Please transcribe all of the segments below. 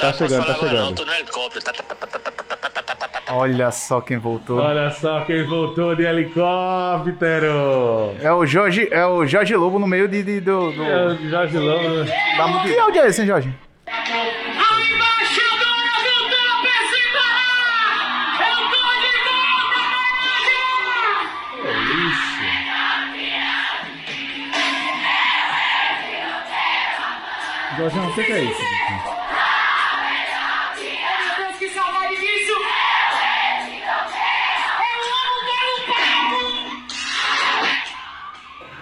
tá chegando, tá Não, chegando. tô no helicóptero. Tá, tá, tá, tá, tá, tá, tá, tá, tá, tá, tá. Olha só quem voltou. Olha só quem voltou de helicóptero. É o Jorge, é o Jorge Lobo no meio de, de- do, do- É o Jorge Lobo. da mu- Que áudio é esse, hein, Jorge? A embaixadora do Trump se barrar! Eu tô de volta, Isso. Jorge, o que é isso?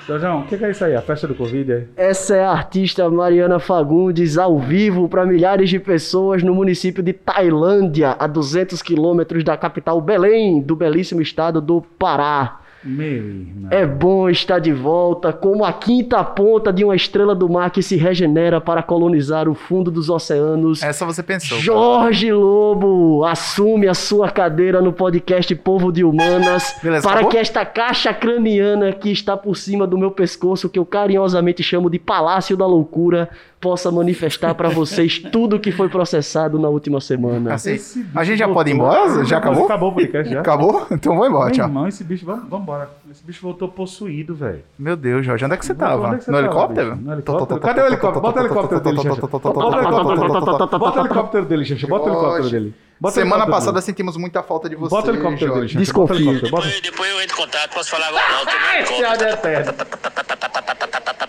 Jorjão, o que que é isso aí? A festa do Covid? é? Essa é a artista Mariana Fagundes ao vivo para milhares de pessoas no município de Tailândia, a 200 quilômetros da capital Belém, do belíssimo estado do Pará. Meu irmão. É bom estar de volta como a quinta ponta de uma estrela do mar que se regenera para colonizar o fundo dos oceanos. Essa você pensou. Jorge Lobo assume a sua cadeira no podcast Povo de Humanas Beleza, para acabou? que esta caixa craniana que está por cima do meu pescoço, que eu carinhosamente chamo de Palácio da Loucura, possa manifestar para vocês tudo que foi processado na última semana. Assim, a gente já voltou. pode ir embora? Já acabou? Acabou o podcast já? Acabou? Então vou embora, Meu tchau. irmão, esse bicho, vamos, vamos embora. Esse bicho voltou possuído, velho. Meu Deus, Jorge, onde é que você tava? é no tava, helicóptero? bicho? No helicóptero? Cadê o helicóptero? Bota o helicóptero dele. Bota o helicóptero, bota o helicóptero dele. Bota o helicóptero dele. Bota Semana passada dele. sentimos muita falta de você. Bota o helicóptero dele, Jorge. O Desconfio. helicóptero, bota- Depois, depois eu entro em contato, posso falar agora não, tô no Esse é eterno.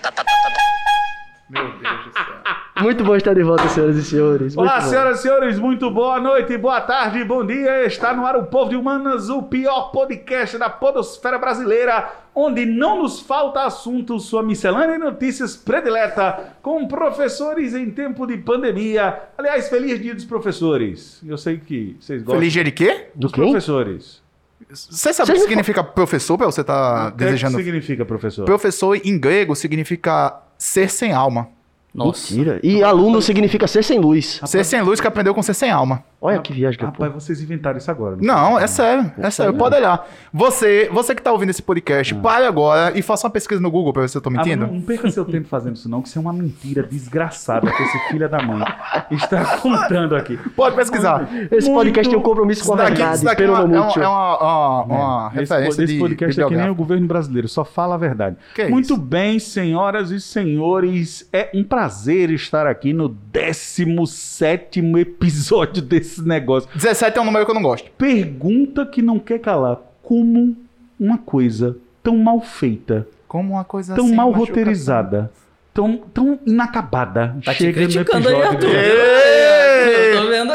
Muito bom estar de volta, senhoras e senhores. Muito Olá, bom. senhoras e senhores, muito boa noite, boa tarde, bom dia. Está no ar o Povo de Humanas, o pior podcast da podosfera brasileira, onde não nos falta assunto, sua miscelânea de notícias predileta, com professores em tempo de pandemia. Aliás, feliz dia dos professores. Eu sei que vocês gostam Feliz dia de quê? Do dos quê? professores. Você sabe o que significa professor, pra você tá O que, é que desejando? significa, professor? Professor em grego significa ser sem alma. Nossa. Mentira. E aluno significa ser sem luz. Ser sem luz que aprendeu com ser sem alma. Olha que viagem que eu Rapaz, vocês inventaram isso agora. Não, é sério, é sério. Pode olhar. Você, você que tá ouvindo esse podcast, pare agora e faça uma pesquisa no Google pra ver se eu tô Ah, mentindo. não, não perca seu tempo fazendo isso não, que isso é uma mentira desgraçada que esse filho da mãe está contando aqui. Pode pesquisar. Esse podcast Muito- tem um compromisso com a daqui, verdade. isso daqui é Pelo uma, é muito. uma, é uma- uma- uma Esse, referência esse de podcast é que nem o governo brasileiro, só fala a verdade. Que é Muito isso? bem, senhoras e senhores, é um prazer estar aqui no 17 episódio desse negócio. 17 é um número que eu não gosto. Pergunta que não quer calar: como uma coisa tão mal feita, Como uma coisa tão assim, mal machuca- roteirizada, tão, tão inacabada, Tá te chega no criticando aí, episódio Arthur. dele?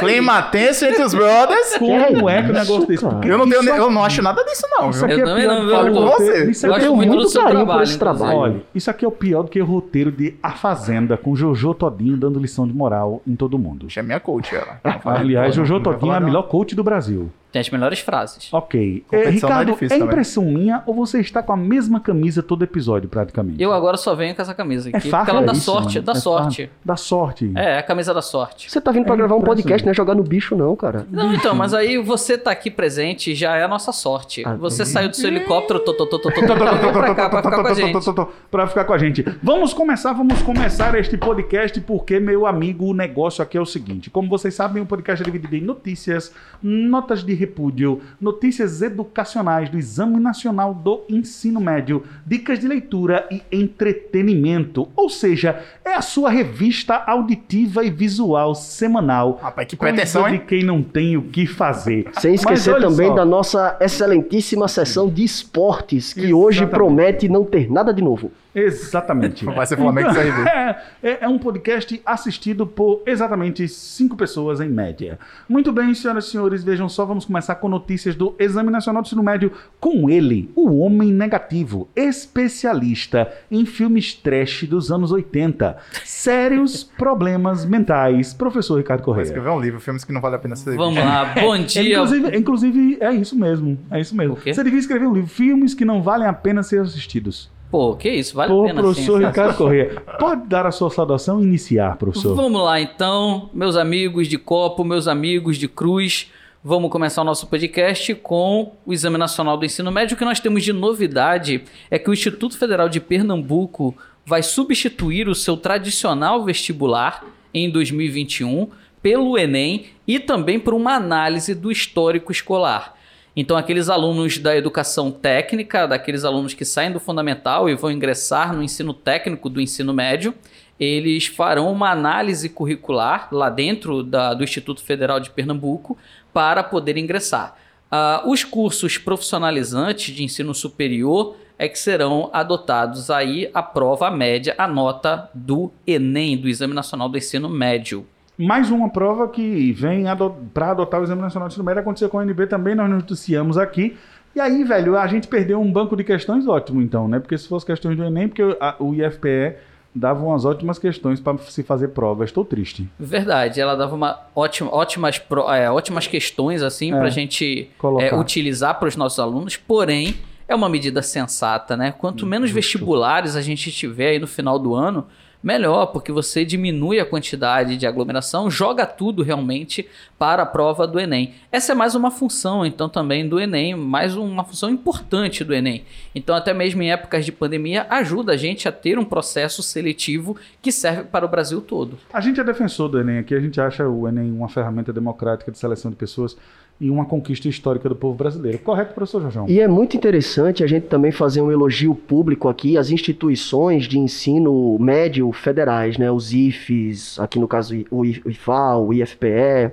Clima tenso entre os brothers. Como é que é isso, um negócio desse? Eu não, tenho, isso eu não acho nada disso, não. Isso aqui Eu é também pior não, do viu, que Arthur? roteiro. Você. Isso Eu aqui é tenho muito muito do seu carinho por trabalho, esse trabalho. Olha, isso aqui é o pior do que o roteiro de A Fazenda, com Jojo Todinho dando lição de moral em todo mundo. Puxa, é minha coach, ela. Aliás, Jojo Todinho é a melhor coach do Brasil. Tem as melhores frases. Ok. É, não é Ricardo, é, difícil também. impressão minha ou você está com a mesma camisa todo episódio, praticamente? Eu agora só venho com essa camisa É aqui, farra, porque ela é dá isso, sorte, mano. dá É sorte. farra. Dá sorte. É, é a camisa da sorte. Você tá vindo pra É gravar um podcast, não é jogar no bicho, não, cara. Não, então, mas aí você tá aqui presente já é a nossa sorte. Ah, Você saiu do seu helicóptero, tô, tô, tô, tô, tô, tô, tô, tô, pra cá pra ficar com a gente. Pra ficar com a gente. Vamos começar, vamos começar este podcast, porque, meu amigo, o negócio aqui é o seguinte. Como vocês sabem, o podcast é dividido em notícias, notas de repúdio, notícias educacionais do Exame Nacional do Ensino Médio, dicas de leitura e entretenimento. Ou seja, é a sua revista auditiva e visual semanal. Rapaz, que pretensão, de hein? quem não tem o que fazer. Sem esquecer também só. da nossa excelentíssima sessão de esportes, que hoje Exatamente. promete não ter nada de novo. Exatamente. Vai ser Flamengo isso aí, viu? É, é, é um podcast assistido por exatamente cinco pessoas em média. Muito bem, senhoras e senhores, vejam só, vamos começar com notícias do Exame Nacional do Ensino Médio com ele, o Homem Negativo, especialista em filmes trash dos anos 80. Sérios problemas mentais, professor Ricardo Vai Correia. escrever um livro, filmes que não vale a pena ser Vamos lá, bom dia. Inclusive, inclusive, é isso mesmo. É isso mesmo. Você devia escrever um livro, filmes que não valem a pena ser assistidos. Pô, que isso, vale Pô, a pena professor sim. Ricardo Corrêa, pode dar a sua saudação e iniciar, professor? Vamos lá então, meus amigos de copo, meus amigos de cruz. Vamos começar o nosso podcast com o Exame Nacional do Ensino Médio. O que nós temos de novidade é que o Instituto Federal de Pernambuco vai substituir o seu tradicional vestibular em 2021 pelo Enem e também por uma análise do histórico escolar. Então, aqueles alunos da educação técnica, daqueles alunos que saem do fundamental e vão ingressar no ensino técnico do ensino médio, eles farão uma análise curricular lá dentro da- do Instituto Federal de Pernambuco para poder ingressar. Ah, os cursos profissionalizantes de ensino superior é que serão adotados aí a prova média, a nota do Enem, do Exame Nacional do Ensino Médio. Mais uma prova que vem ado para adotar o Exame Nacional de Ensino Médio. Aconteceu com a UNB também, nós noticiamos aqui. E aí, velho, a gente perdeu um banco de questões ótimo, então, né? Porque se fosse questões do Enem, porque a- o IFPE dava umas ótimas questões para se fazer prova. Estou triste. Verdade, ela dava uma ótima, ótimas, é, ótimas questões assim É, para a gente é, utilizar para os nossos alunos, porém é uma medida sensata, né? Quanto menos vestibulares a gente tiver aí no final do ano, melhor, porque você diminui a quantidade de aglomeração, joga tudo realmente para a prova do Enem. Essa é mais uma função, então, também do Enem, mais uma função importante do Enem. Então, até mesmo em épocas de pandemia, ajuda a gente a ter um processo seletivo que serve para o Brasil todo. A gente é defensor do Enem aqui, a gente acha o Enem uma ferramenta democrática de seleção de pessoas e uma conquista histórica do povo brasileiro. Correto, professor Jorjão? E é muito interessante a gente também fazer um elogio público aqui às instituições de ensino médio federais, né? Os IFES, aqui no caso o IFAL, o IFPE,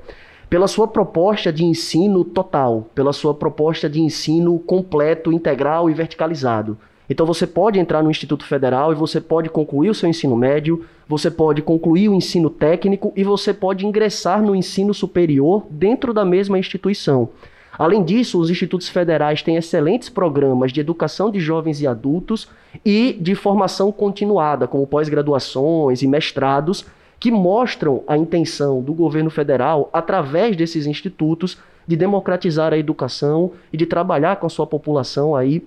pela sua proposta de ensino total, pela sua proposta de ensino completo, integral e verticalizado. Então você pode entrar no Instituto Federal e você pode concluir o seu ensino médio, você pode concluir o ensino técnico e você pode ingressar no ensino superior dentro da mesma instituição. Além disso, os institutos federais têm excelentes programas de educação de jovens e adultos e de formação continuada, como pós-graduações e mestrados, que mostram a intenção do governo federal, através desses institutos, de democratizar a educação e de trabalhar com a sua população aí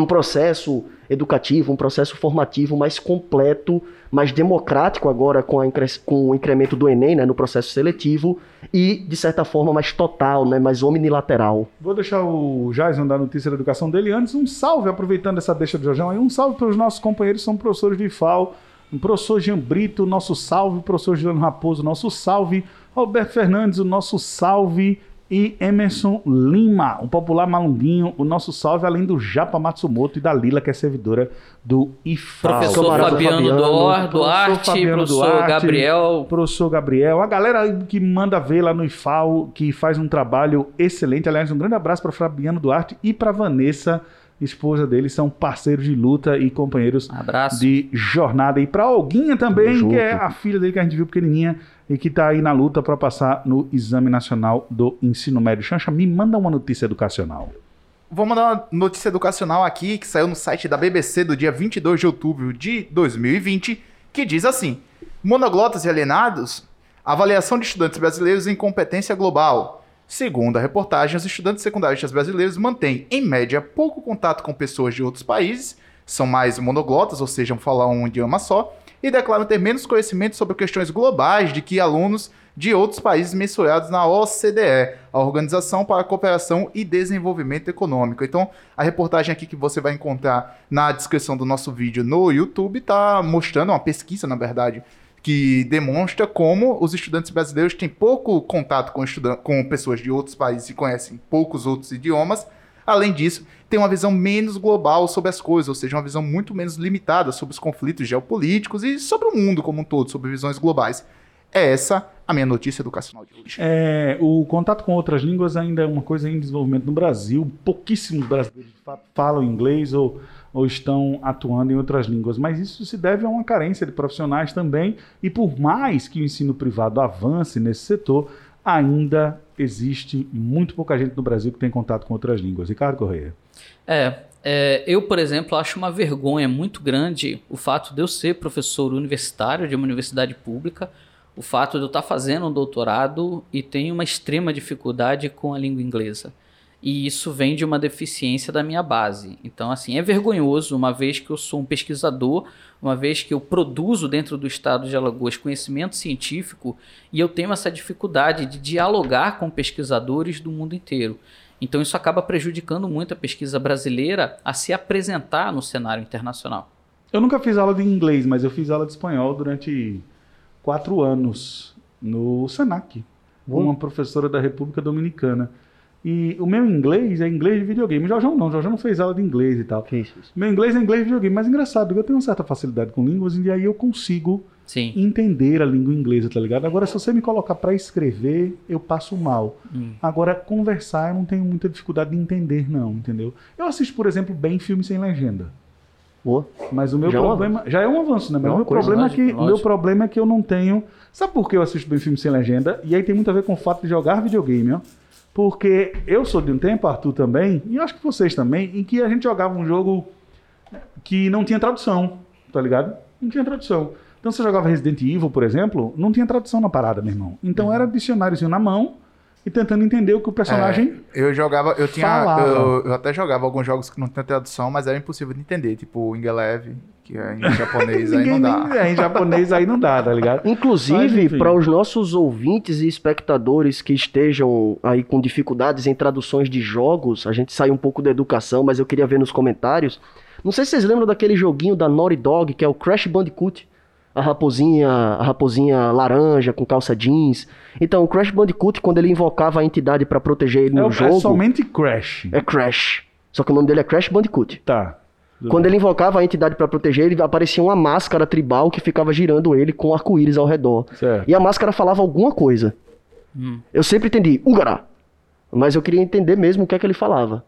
um processo educativo, um processo formativo mais completo, mais democrático agora com, com o incremento do Enem né, no processo seletivo e, de certa forma, mais total, né, mais omnilateral. Vou deixar o Jason dar notícia da educação dele. Antes, um salve, aproveitando essa deixa do Jorjão aí, um salve para os nossos companheiros que são professores de IFAL. O professor Jean Brito, nosso salve. O professor Juliano Raposo, nosso salve. Roberto Fernandes, o nosso salve. E Emerson Lima, o popular malunguinho, o nosso salve, além do Japa Matsumoto e da Lila, que é servidora do IFAL. Professor Fabiano, Fabiano, Duar- professor Duarte, Fabiano professor Duarte, Gabriel. professor Gabriel, a galera que manda ver lá no IFAL, que faz um trabalho excelente. Aliás, um grande abraço para Fabiano Duarte e para Vanessa, esposa dele, são parceiros de luta e companheiros Abraço. de jornada. E para Olguinha também, que é a filha dele que a gente viu pequenininha e que tá aí na luta para passar no Exame Nacional do Ensino Médio. Xancha, me manda uma notícia educacional. Vou mandar uma notícia educacional aqui que saiu no site da BBC do dia 22 de outubro de 2020, que diz assim: Monoglotas e alienados, avaliação de estudantes brasileiros em competência global. Segundo a reportagem, os estudantes secundaristas brasileiros mantêm, em média, pouco contato com pessoas de outros países, são mais monoglotas, ou seja, falam um idioma só, e declaram ter menos conhecimento sobre questões globais de que alunos de outros países mensurados na OCDE, a Organização para a Cooperação e Desenvolvimento Econômico. Então, a reportagem aqui que você vai encontrar na descrição do nosso vídeo no YouTube está mostrando uma pesquisa, na verdade, que demonstra como os estudantes brasileiros têm pouco contato com, com pessoas de outros países e conhecem poucos outros idiomas. Além disso, tem uma visão menos global sobre as coisas, ou seja, uma visão muito menos limitada sobre os conflitos geopolíticos e sobre o mundo como um todo, sobre visões globais. É essa a minha notícia educacional de hoje. É, o contato com outras línguas ainda é uma coisa em desenvolvimento no Brasil. Pouquíssimos brasileiros falam inglês ou, ou estão atuando em outras línguas, mas isso se deve a uma carência de profissionais também. E por mais que o ensino privado avance nesse setor, ainda existe muito pouca gente no Brasil que tem contato com outras línguas. Ricardo Correia. É, é, eu, por exemplo, acho uma vergonha muito grande o fato de eu ser professor universitário de uma universidade pública, o fato de eu estar fazendo um doutorado e tenho uma extrema dificuldade com a língua inglesa. E isso vem de uma deficiência da minha base. Então, assim, é vergonhoso, uma vez que eu sou um pesquisador, uma vez que eu produzo dentro do estado de Alagoas conhecimento científico e eu tenho essa dificuldade de dialogar com pesquisadores do mundo inteiro. Então isso acaba prejudicando muito a pesquisa brasileira a se apresentar no cenário internacional. Eu nunca fiz aula de inglês, mas eu fiz aula de espanhol durante quatro anos. no Senac, com uma professora da República Dominicana. E o meu inglês é inglês de videogame. O Jorjão não, o Jorjão não fez aula de inglês e tal. Que isso, isso. Meu inglês é inglês de videogame, mas engraçado, eu tenho uma certa facilidade com línguas e aí eu consigo Sim. entender a língua inglesa, tá ligado? Agora, se você me colocar pra escrever, eu passo mal. Hum. Agora, conversar, eu não tenho muita dificuldade de entender, não, entendeu? Eu assisto, por exemplo, bem filme sem legenda. Boa. Mas o meu Já é um problema. já é um avanço, né? Mas É o uma meu, coisa, problema é lógico, que, o meu problema é que eu não tenho. Sabe por que eu assisto bem filme sem legenda? E aí tem muito a ver com o fato de jogar videogame, ó. Porque eu sou de um tempo, Arthur também, e acho que vocês também, em que a gente jogava um jogo que não tinha tradução, tá ligado? Não tinha tradução. Então você jogava Resident Evil, por exemplo, não tinha tradução na parada, meu irmão. Então era dicionáriozinho na mão e tentando entender o que o personagem. Eu jogava, eu tinha. Eu, eu até jogava alguns jogos que não tinha tradução, mas era impossível de entender, tipo o Ingelev, que é em japonês, aí não dá. nem- é, em japonês aí não dá, tá ligado? Inclusive, para os nossos ouvintes e espectadores que estejam aí com dificuldades em traduções de jogos, a gente sai um pouco da educação, mas eu queria ver nos comentários. Não sei se vocês lembram daquele joguinho da Naughty Dog, que é o Crash Bandicoot. A raposinha, a raposinha laranja com calça jeans. Então, o Crash Bandicoot, quando ele invocava a entidade para proteger ele É, no é jogo, somente Crash. é Crash. Só que o nome dele é Crash Bandicoot. Tá. Quando ele invocava a entidade pra proteger ele, aparecia uma máscara tribal que ficava girando ele com arco-íris ao redor. Certo. E a máscara falava alguma coisa. Eu sempre entendi, Ugará. Mas eu queria entender mesmo o que é que ele falava.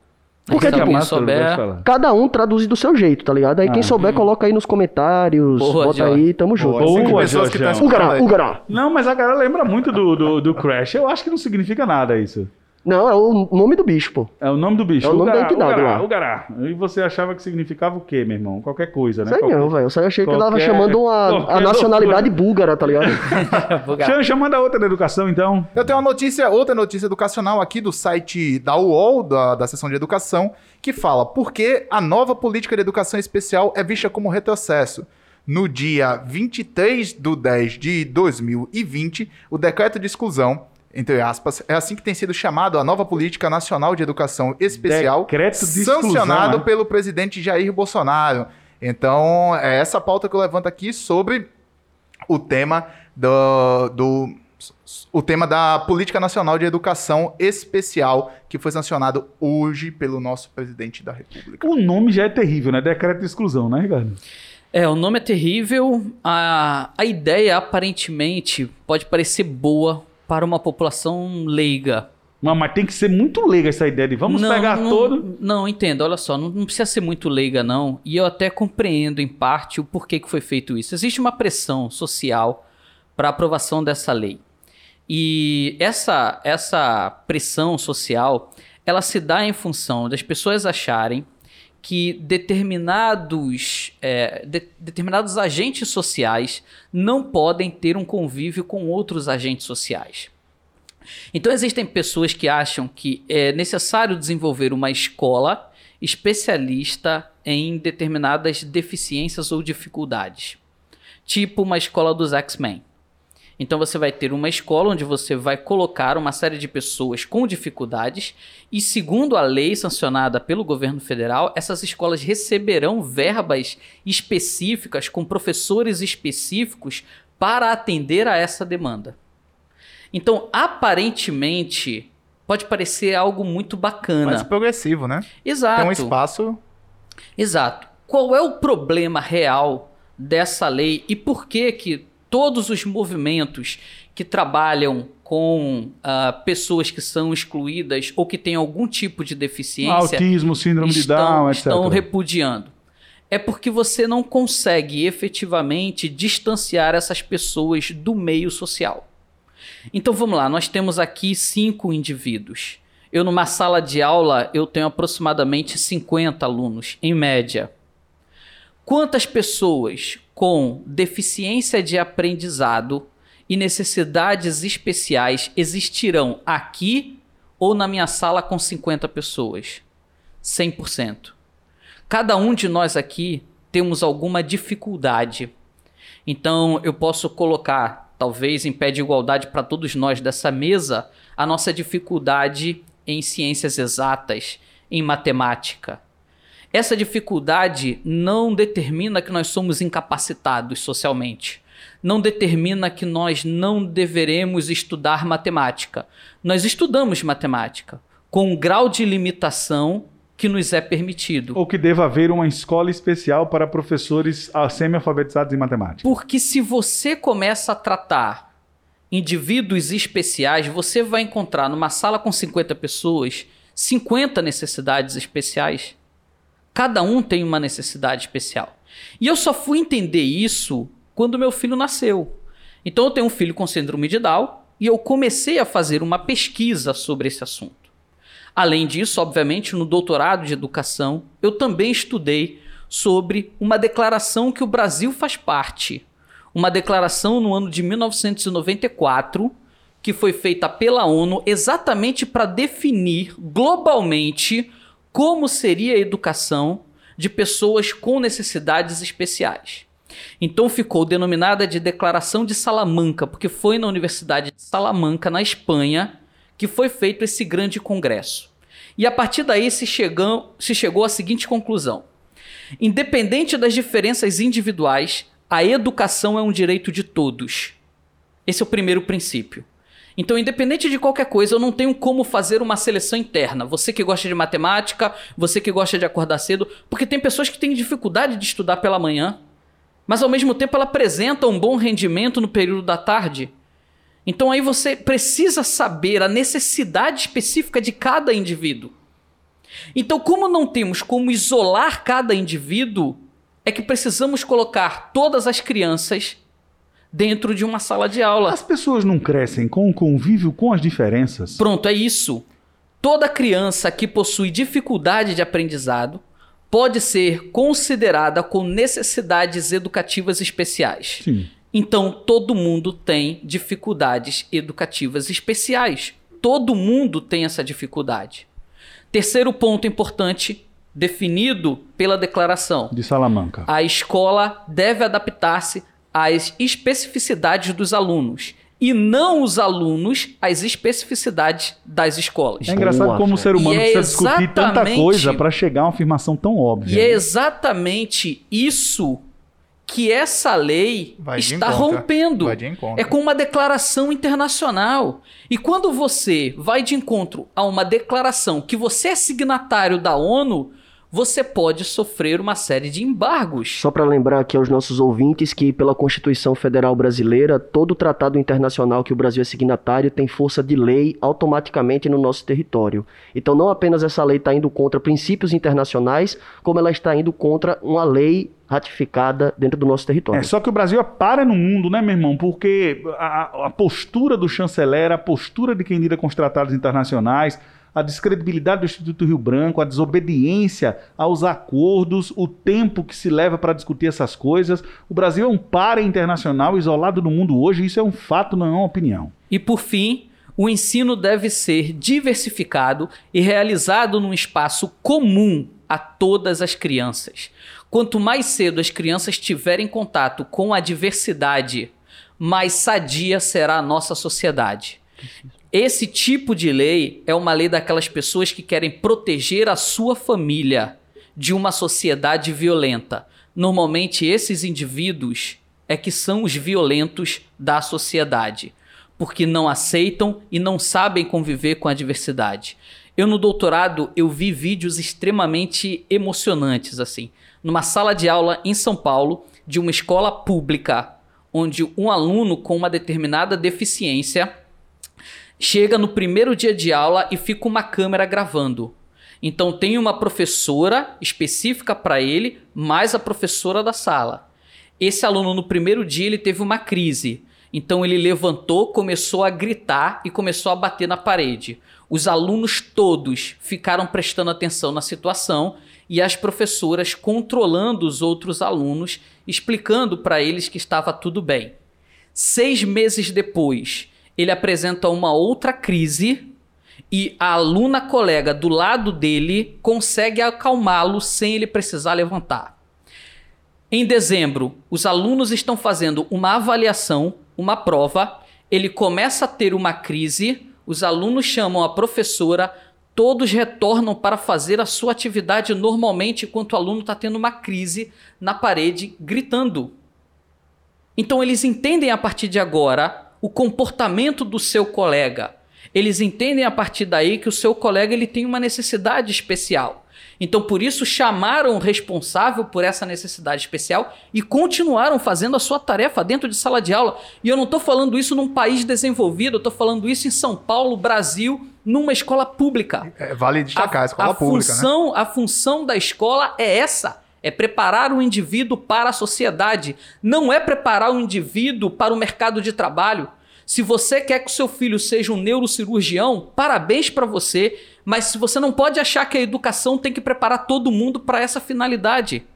Porque, tipo, quem máscara, souber- cada um traduz do seu jeito, tá ligado? Aí quem Ah. souber, coloca aí nos comentários, Boa, bota Jorge. aí, tamo junto. Boa, Boa, pessoas que aí. Ugará. Não, mas a galera lembra muito do, do, do Crash. Eu acho que não significa nada isso. Não, é o nome do bicho, pô. É o nome do bicho. É o nome da Ugará, entidade Ugará, lá. Ugará. E você achava que significava o quê, meu irmão? Qualquer coisa, né? Sei Qualquer... não, velho. Eu só achei que ele tava qualquer- chamando uma, qualquer a nacionalidade búlgara, tá ligado? Chama, chama da outra da educação, então. Eu tenho uma notícia, outra notícia educacional aqui do site da UOL, da, da seção de educação, que fala por que a nova política de educação especial é vista como retrocesso. No dia 23 de 10 de 2020, o decreto de exclusão, entre aspas, é assim que tem sido chamado a nova política nacional de educação especial, Decreto de exclusão, sancionado é? pelo presidente Jair Bolsonaro. Então, é essa pauta que eu levanto aqui sobre o tema do, do o tema da Política Nacional de Educação Especial, que foi sancionado hoje pelo nosso presidente da República. O nome já é terrível, né? Decreto de exclusão, né, Ricardo? É, o nome é terrível. A, a ideia, aparentemente, pode parecer boa para uma população leiga. Mas, mas tem que ser muito leiga essa ideia de vamos não, pegar não, todo. Não, entendo. Olha só, não, não precisa ser muito leiga, não. E eu até compreendo, em parte, o porquê que foi feito isso. Existe uma pressão social para a aprovação dessa lei. E essa, essa pressão social, ela se dá em função das pessoas acharem que determinados, é, de- determinados agentes sociais não podem ter um convívio com outros agentes sociais. Então existem pessoas que acham que é necessário desenvolver uma escola especialista em determinadas deficiências ou dificuldades, tipo uma escola dos X-Men. Então você vai ter uma escola onde você vai colocar uma série de pessoas com dificuldades e segundo a lei sancionada pelo governo federal, essas escolas receberão verbas específicas com professores específicos para atender a essa demanda. Então, aparentemente, pode parecer algo muito bacana. Mais progressivo, né? Exato. Tem um espaço. Exato. Qual é o problema real dessa lei e por que que todos os movimentos que trabalham com ah, pessoas que são excluídas ou que têm algum tipo de deficiência Autismo, síndrome de estão, Down, etc. estão repudiando? É porque você não consegue efetivamente distanciar essas pessoas do meio social. Então vamos lá, nós temos aqui cinco indivíduos. Eu numa sala de aula eu tenho aproximadamente 50 alunos em média. Quantas pessoas com deficiência de aprendizado e necessidades especiais existirão aqui ou na minha sala com 50 pessoas? 100%. Cada um de nós aqui temos alguma dificuldade. Então eu posso colocar, talvez em pé de igualdade para todos nós dessa mesa, a nossa dificuldade em ciências exatas, em matemática. Essa dificuldade não determina que nós somos incapacitados socialmente. não determina que nós não deveremos estudar matemática. Nós estudamos matemática com um grau de limitação que nos é permitido. Ou que deva haver uma escola especial para professores semi-alfabetizados em matemática. Porque se você começa a tratar indivíduos especiais, você vai encontrar numa sala com 50 pessoas 50 necessidades especiais. Cada um tem uma necessidade especial. E eu só fui entender isso quando meu filho nasceu. Então eu tenho um filho com síndrome de Down e eu comecei a fazer uma pesquisa sobre esse assunto. Além disso, obviamente, no doutorado de educação, eu também estudei sobre uma declaração que o Brasil faz parte. Uma declaração no ano de 1994, que foi feita pela ONU exatamente para definir globalmente como seria a educação de pessoas com necessidades especiais. Então ficou denominada de Declaração de Salamanca, porque foi na Universidade de Salamanca, na Espanha, que foi feito esse grande congresso. E a partir daí se, chegam, se chegou à seguinte conclusão: independente das diferenças individuais, a educação é um direito de todos. Esse é o primeiro princípio. Então, independente de qualquer coisa, eu não tenho como fazer uma seleção interna. Você que gosta de matemática, você que gosta de acordar cedo, porque tem pessoas que têm dificuldade de estudar pela manhã, mas ao mesmo tempo ela apresenta um bom rendimento no período da tarde. Então aí você precisa saber a necessidade específica de cada indivíduo. Então, como não temos como isolar cada indivíduo, é que precisamos colocar todas as crianças dentro de uma sala de aula. As pessoas não crescem com o convívio com as diferenças. Pronto, é isso. Toda criança que possui dificuldade de aprendizado pode ser considerada com necessidades educativas especiais. Sim. Então, todo mundo tem dificuldades educativas especiais. Todo mundo tem essa dificuldade. Terceiro ponto importante, definido pela declaração: De Salamanca. a escola deve adaptar-se às especificidades dos alunos e não os alunos às especificidades das escolas. É engraçado Boa, como o ser humano é precisa discutir tanta coisa para chegar a uma afirmação tão óbvia. E é exatamente isso que essa lei está encontro. rompendo. Vai de encontro. É com uma declaração internacional. E quando você vai de encontro a uma declaração que você é signatário da ONU, você pode sofrer uma série de embargos. Só para lembrar aqui aos nossos ouvintes que, pela Constituição Federal Brasileira, todo tratado internacional que o Brasil é signatário tem força de lei automaticamente no nosso território. Então, não apenas essa lei está indo contra princípios internacionais, como ela está indo contra uma lei ratificada dentro do nosso território. É, só que o Brasil é para no mundo, né, meu irmão? Porque a, a postura do chanceler, a postura de quem lida com os tratados internacionais, a descredibilidade do Instituto Rio Branco, a desobediência aos acordos, o tempo que se leva para discutir essas coisas. O Brasil é um para internacional isolado no mundo hoje, isso é um fato, não é uma opinião. E por fim, o ensino deve ser diversificado e realizado num espaço comum a todas as crianças. Quanto mais cedo as crianças tiverem contato com a diversidade, mais sadia será a nossa sociedade. Esse tipo de lei é uma lei daquelas pessoas que querem proteger a sua família de uma sociedade violenta. Normalmente, esses indivíduos é que são os violentos da sociedade, porque não aceitam e não sabem conviver com a diversidade. Eu no doutorado eu vi vídeos extremamente emocionantes assim, numa sala de aula em São Paulo de uma escola pública, onde um aluno com uma determinada deficiência chega no primeiro dia de aula e fica uma câmera gravando. Então tem uma professora específica para ele, mais a professora da sala. Esse aluno no primeiro dia ele teve uma crise. Então ele levantou, começou a gritar e começou a bater na parede. Os alunos todos ficaram prestando atenção na situação e as professoras controlando os outros alunos, explicando para eles que estava tudo bem. Seis meses depois, ele apresenta uma outra crise e a aluna colega do lado dele consegue acalmá-lo sem ele precisar levantar. Em dezembro, os alunos estão fazendo uma avaliação, uma prova, ele começa a ter uma crise, os alunos chamam a professora, todos retornam para fazer a sua atividade normalmente enquanto o aluno está tendo uma crise na parede, gritando. Então eles entendem a partir de agora o comportamento do seu colega. Eles entendem a partir daí que o seu colega ele tem uma necessidade especial. Então por isso chamaram o responsável por essa necessidade especial e continuaram fazendo a sua tarefa dentro de sala de aula. E eu não estou falando isso num país desenvolvido, eu estou falando isso em São Paulo, Brasil, numa escola pública. É, vale destacar, a, escola a pública, né? função, A função da escola é essa. É preparar o indivíduo para a sociedade. Não é preparar o indivíduo para o mercado de trabalho. Se você quer que o seu filho seja um neurocirurgião, parabéns para você. Mas você não pode achar que a educação tem que preparar todo mundo para essa finalidade.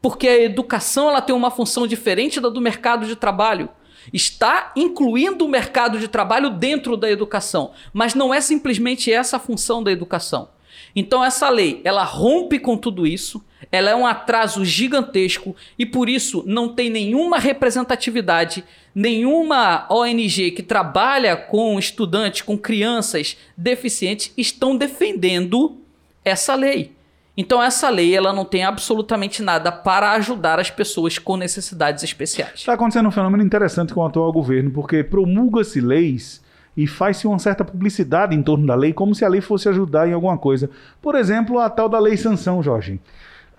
Porque a educação ela tem uma função diferente da do mercado de trabalho. Está incluindo o mercado de trabalho dentro da educação, mas não é simplesmente essa a função da educação. Então essa lei, ela rompe com tudo isso, ela é um atraso gigantesco e por isso não tem nenhuma representatividade, nenhuma ONG que trabalha com estudantes, com crianças deficientes estão defendendo essa lei. Então essa lei ela não tem absolutamente nada para ajudar as pessoas com necessidades especiais. Está acontecendo um fenômeno interessante com o atual governo, porque promulga-se leis e faz-se uma certa publicidade em torno da lei, como se a lei fosse ajudar em alguma coisa. Por exemplo, a tal da lei sanção, Jorge.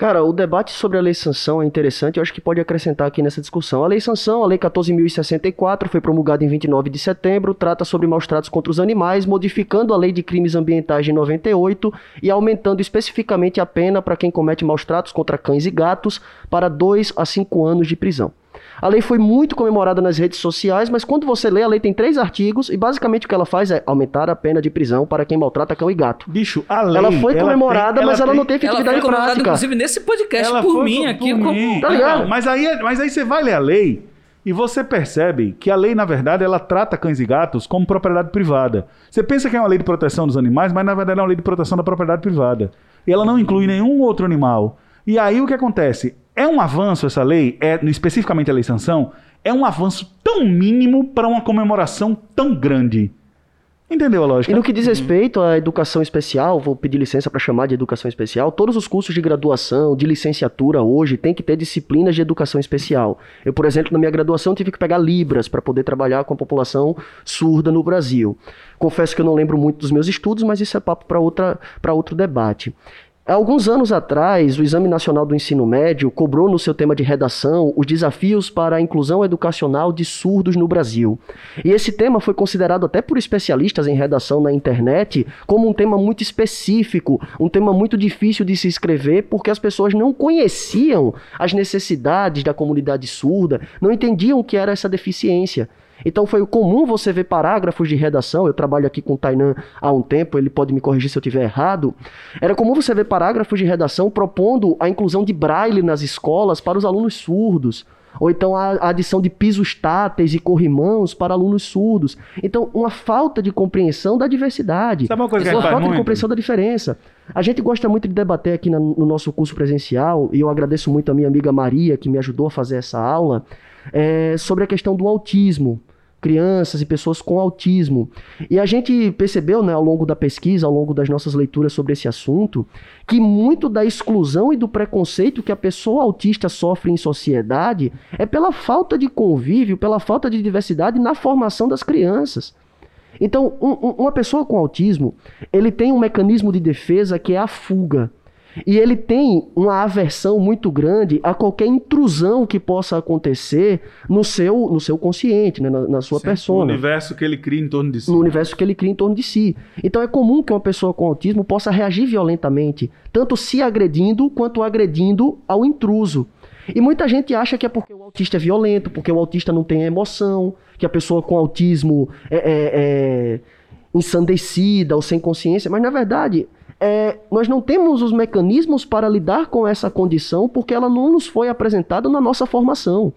Cara, o debate sobre a lei sanção é interessante, eu acho que pode acrescentar aqui nessa discussão. A lei sanção, a lei 14.064, foi promulgada em 29 de setembro, trata sobre maus tratos contra os animais, modificando a lei de crimes ambientais de 98 e aumentando especificamente a pena para quem comete maus tratos contra cães e gatos para 2 a 5 anos de prisão. A lei foi muito comemorada nas redes sociais, mas quando você lê, a lei tem três artigos e basicamente o que ela faz é aumentar a pena de prisão para quem maltrata cão e gato. Bicho, a lei. ela foi comemorada, tem- mas ela tem- não tem Ela efetividade foi comemorada, prática. inclusive, nesse podcast Ela por foi mim por- aqui. por como- mim. Tá ligado? Mas, aí, mas aí você vai ler a lei e você percebe que a lei, na verdade, ela trata cães e gatos como propriedade privada. Você pensa que é uma lei de proteção dos animais, mas na verdade é uma lei de proteção da propriedade privada. E ela não inclui nenhum outro animal. E aí o que acontece? É um avanço essa lei, é especificamente a lei sanção, é um avanço tão mínimo para uma comemoração tão grande. Entendeu a lógica? E no que diz respeito à educação especial, vou pedir licença para chamar de educação especial, todos os cursos de graduação, de licenciatura hoje tem que ter disciplinas de educação especial. Eu, por exemplo, na minha graduação tive que pegar Libras para poder trabalhar com a população surda no Brasil. Confesso que eu não lembro muito dos meus estudos, mas isso é papo para outra para outro debate. Alguns anos atrás, o Exame Nacional do Ensino Médio cobrou no seu tema de redação os desafios para a inclusão educacional de surdos no Brasil. E esse tema foi considerado até por especialistas em redação na internet como um tema muito específico, um tema muito difícil de se escrever, porque as pessoas não conheciam as necessidades da comunidade surda, não entendiam o que era essa deficiência. Então foi comum você ver parágrafos de redação, eu trabalho aqui com o Tainan há um tempo, ele pode me corrigir se eu estiver errado. Era comum você ver parágrafos de redação propondo a inclusão de braille nas escolas para os alunos surdos. Ou então a adição de pisos táteis e corrimãos para alunos surdos. Então, uma falta de compreensão da diversidade. Sabe uma coisa que uma falta de muito? compreensão da diferença. A gente gosta muito de debater aqui no nosso curso presencial, e eu agradeço muito a minha amiga Maria, que me ajudou a fazer essa aula, é, sobre a questão do autismo. Crianças e pessoas com autismo. E a gente percebeu, né, ao longo da pesquisa, ao longo das nossas leituras sobre esse assunto, que muito da exclusão e do preconceito que a pessoa autista sofre em sociedade é pela falta de convívio, pela falta de diversidade na formação das crianças. Então, um- um- uma pessoa com autismo, ele tem um mecanismo de defesa que é a fuga. E ele tem uma aversão muito grande a qualquer intrusão que possa acontecer no seu, no seu consciente, né, na, na sua O persona universo que ele cria em torno de si. no universo que ele cria em torno de si. Então é comum que uma pessoa com autismo possa reagir violentamente, tanto se agredindo quanto agredindo ao intruso. E muita gente acha que é porque o autista é violento, porque o autista não tem emoção, que a pessoa com autismo é, é- é ensandecida ou sem consciência, mas na verdade é, nós não temos os mecanismos para lidar com essa condição porque ela não nos foi apresentada na nossa formação.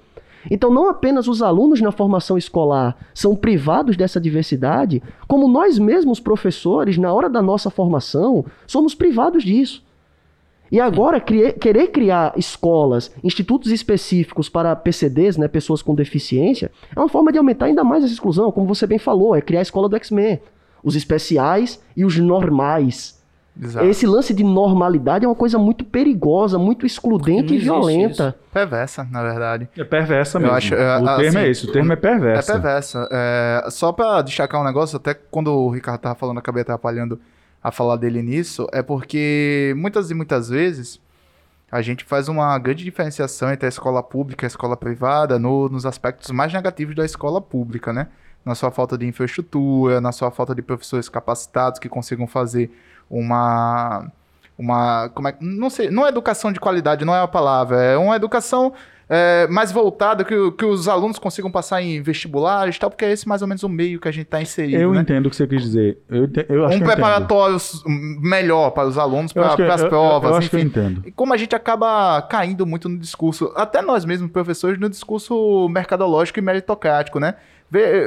Então, não apenas os alunos na formação escolar são privados dessa diversidade, como nós mesmos, professores, na hora da nossa formação, somos privados disso. E agora, querer criar escolas, institutos específicos para PCDs, né, pessoas com deficiência, é uma forma de aumentar ainda mais essa exclusão, como você bem falou, é criar a escola do X-Men. Os especiais e os normais. Exato. Esse lance de normalidade é uma coisa muito perigosa, muito excludente e violenta. Perversa, na verdade. É perversa Eu mesmo. acho, é, o termo assim, é esse, o termo é perversa. É perversa. É, só pra destacar um negócio, até quando o Ricardo tava falando, eu acabei atrapalhando a falar dele nisso, é porque muitas e muitas vezes a gente faz uma grande diferenciação entre a escola pública e a escola privada no- nos aspectos mais negativos da escola pública, né? Na sua falta de infraestrutura, na sua falta de professores capacitados que consigam fazer uma uma como é, não sei, não é educação de qualidade, não é a palavra, é uma educação é, mais voltada que, que os alunos consigam passar em vestibulares e tal, porque é esse mais ou menos o meio que a gente está inserido, Eu né? entendo o que você quis dizer. Eu, ente- eu acho um preparatório melhor para os alunos, para as eu- provas, eu eu enfim. entendo. E como a gente acaba caindo muito no discurso, até nós mesmos, professores, no discurso mercadológico e meritocrático, né?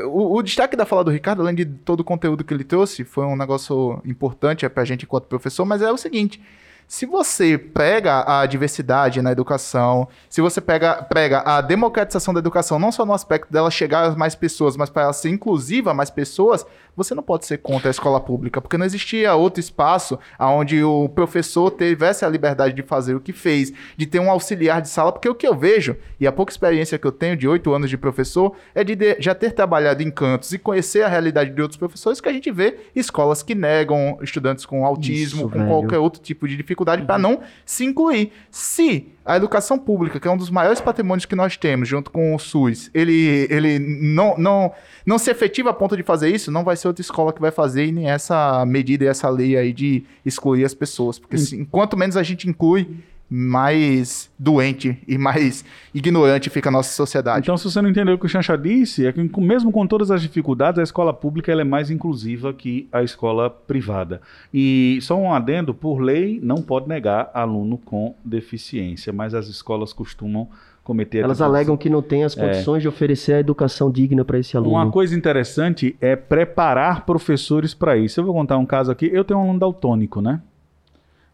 O, o destaque da fala do Ricardo, além de todo o conteúdo que ele trouxe, foi um negócio importante é, pra gente enquanto professor, mas é o seguinte. Se você prega a diversidade na educação, se você pega, prega a democratização da educação, não só no aspecto dela chegar a mais pessoas, mas para ela ser inclusiva a mais pessoas, você não pode ser contra a escola pública, porque não existia outro espaço onde o professor tivesse a liberdade de fazer o que fez, de ter um auxiliar de sala, porque o que eu vejo, e a pouca experiência que eu tenho de oito anos de professor, é de, de- já ter trabalhado em cantos e conhecer a realidade de outros professores, que a gente vê escolas que negam estudantes com autismo, Isso, com velho. qualquer outro tipo de dificuldade, para não se incluir. Se a educação pública, que é um dos maiores patrimônios que nós temos, junto com o SUS, ele, ele não, não, não se efetiva a ponto de fazer isso, não vai ser outra escola que vai fazer e nem essa medida e essa lei aí de excluir as pessoas. Porque se, enquanto menos a gente inclui, mais doente e mais ignorante fica a nossa sociedade. Então, se você não entendeu o que o Chancha disse, é que mesmo com todas as dificuldades, a escola pública ela é mais inclusiva que a escola privada. E só um adendo, por lei, não pode negar aluno com deficiência, mas as escolas costumam cometer... Elas alegam que não tem as condições de oferecer a educação digna para esse aluno. Uma coisa interessante é preparar professores para isso. Eu vou contar um caso aqui. Eu tenho um aluno daltônico, né?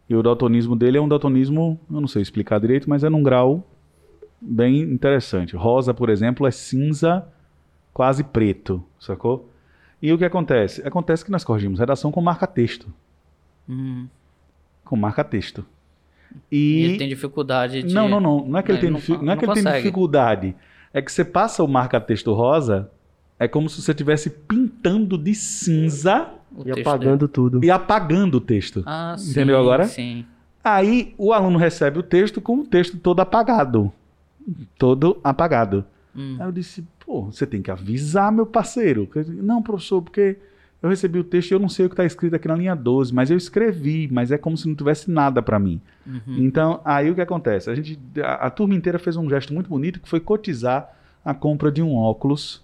E o daltonismo dele é um daltonismo, eu não sei explicar direito, mas é num grau bem interessante. Rosa, por exemplo, é cinza quase preto, sacou? E o que acontece? Acontece que nós corrigimos redação com marca-texto. Hum. Com marca-texto. E E... ele tem dificuldade de. Não, não, não. Não é que ele, Ele tem, não difi- não é que não ele tem dificuldade. É que você passa o marca-texto rosa, é como se você estivesse pintando de cinza o E texto apagando tudo. e apagando o texto. dele. Ah, sim, Entendeu agora? Sim. Aí o aluno recebe o texto com o texto todo apagado. Todo apagado. Hum. Aí eu disse, pô, você tem que avisar, meu parceiro. Não, professor, porque eu recebi o texto e eu não sei o que está escrito aqui na linha 12, mas eu escrevi, mas é como se não tivesse nada para mim. Uhum. Então, aí o que acontece? A, gente, a, a turma inteira fez um gesto muito bonito que foi cotizar a compra de um óculos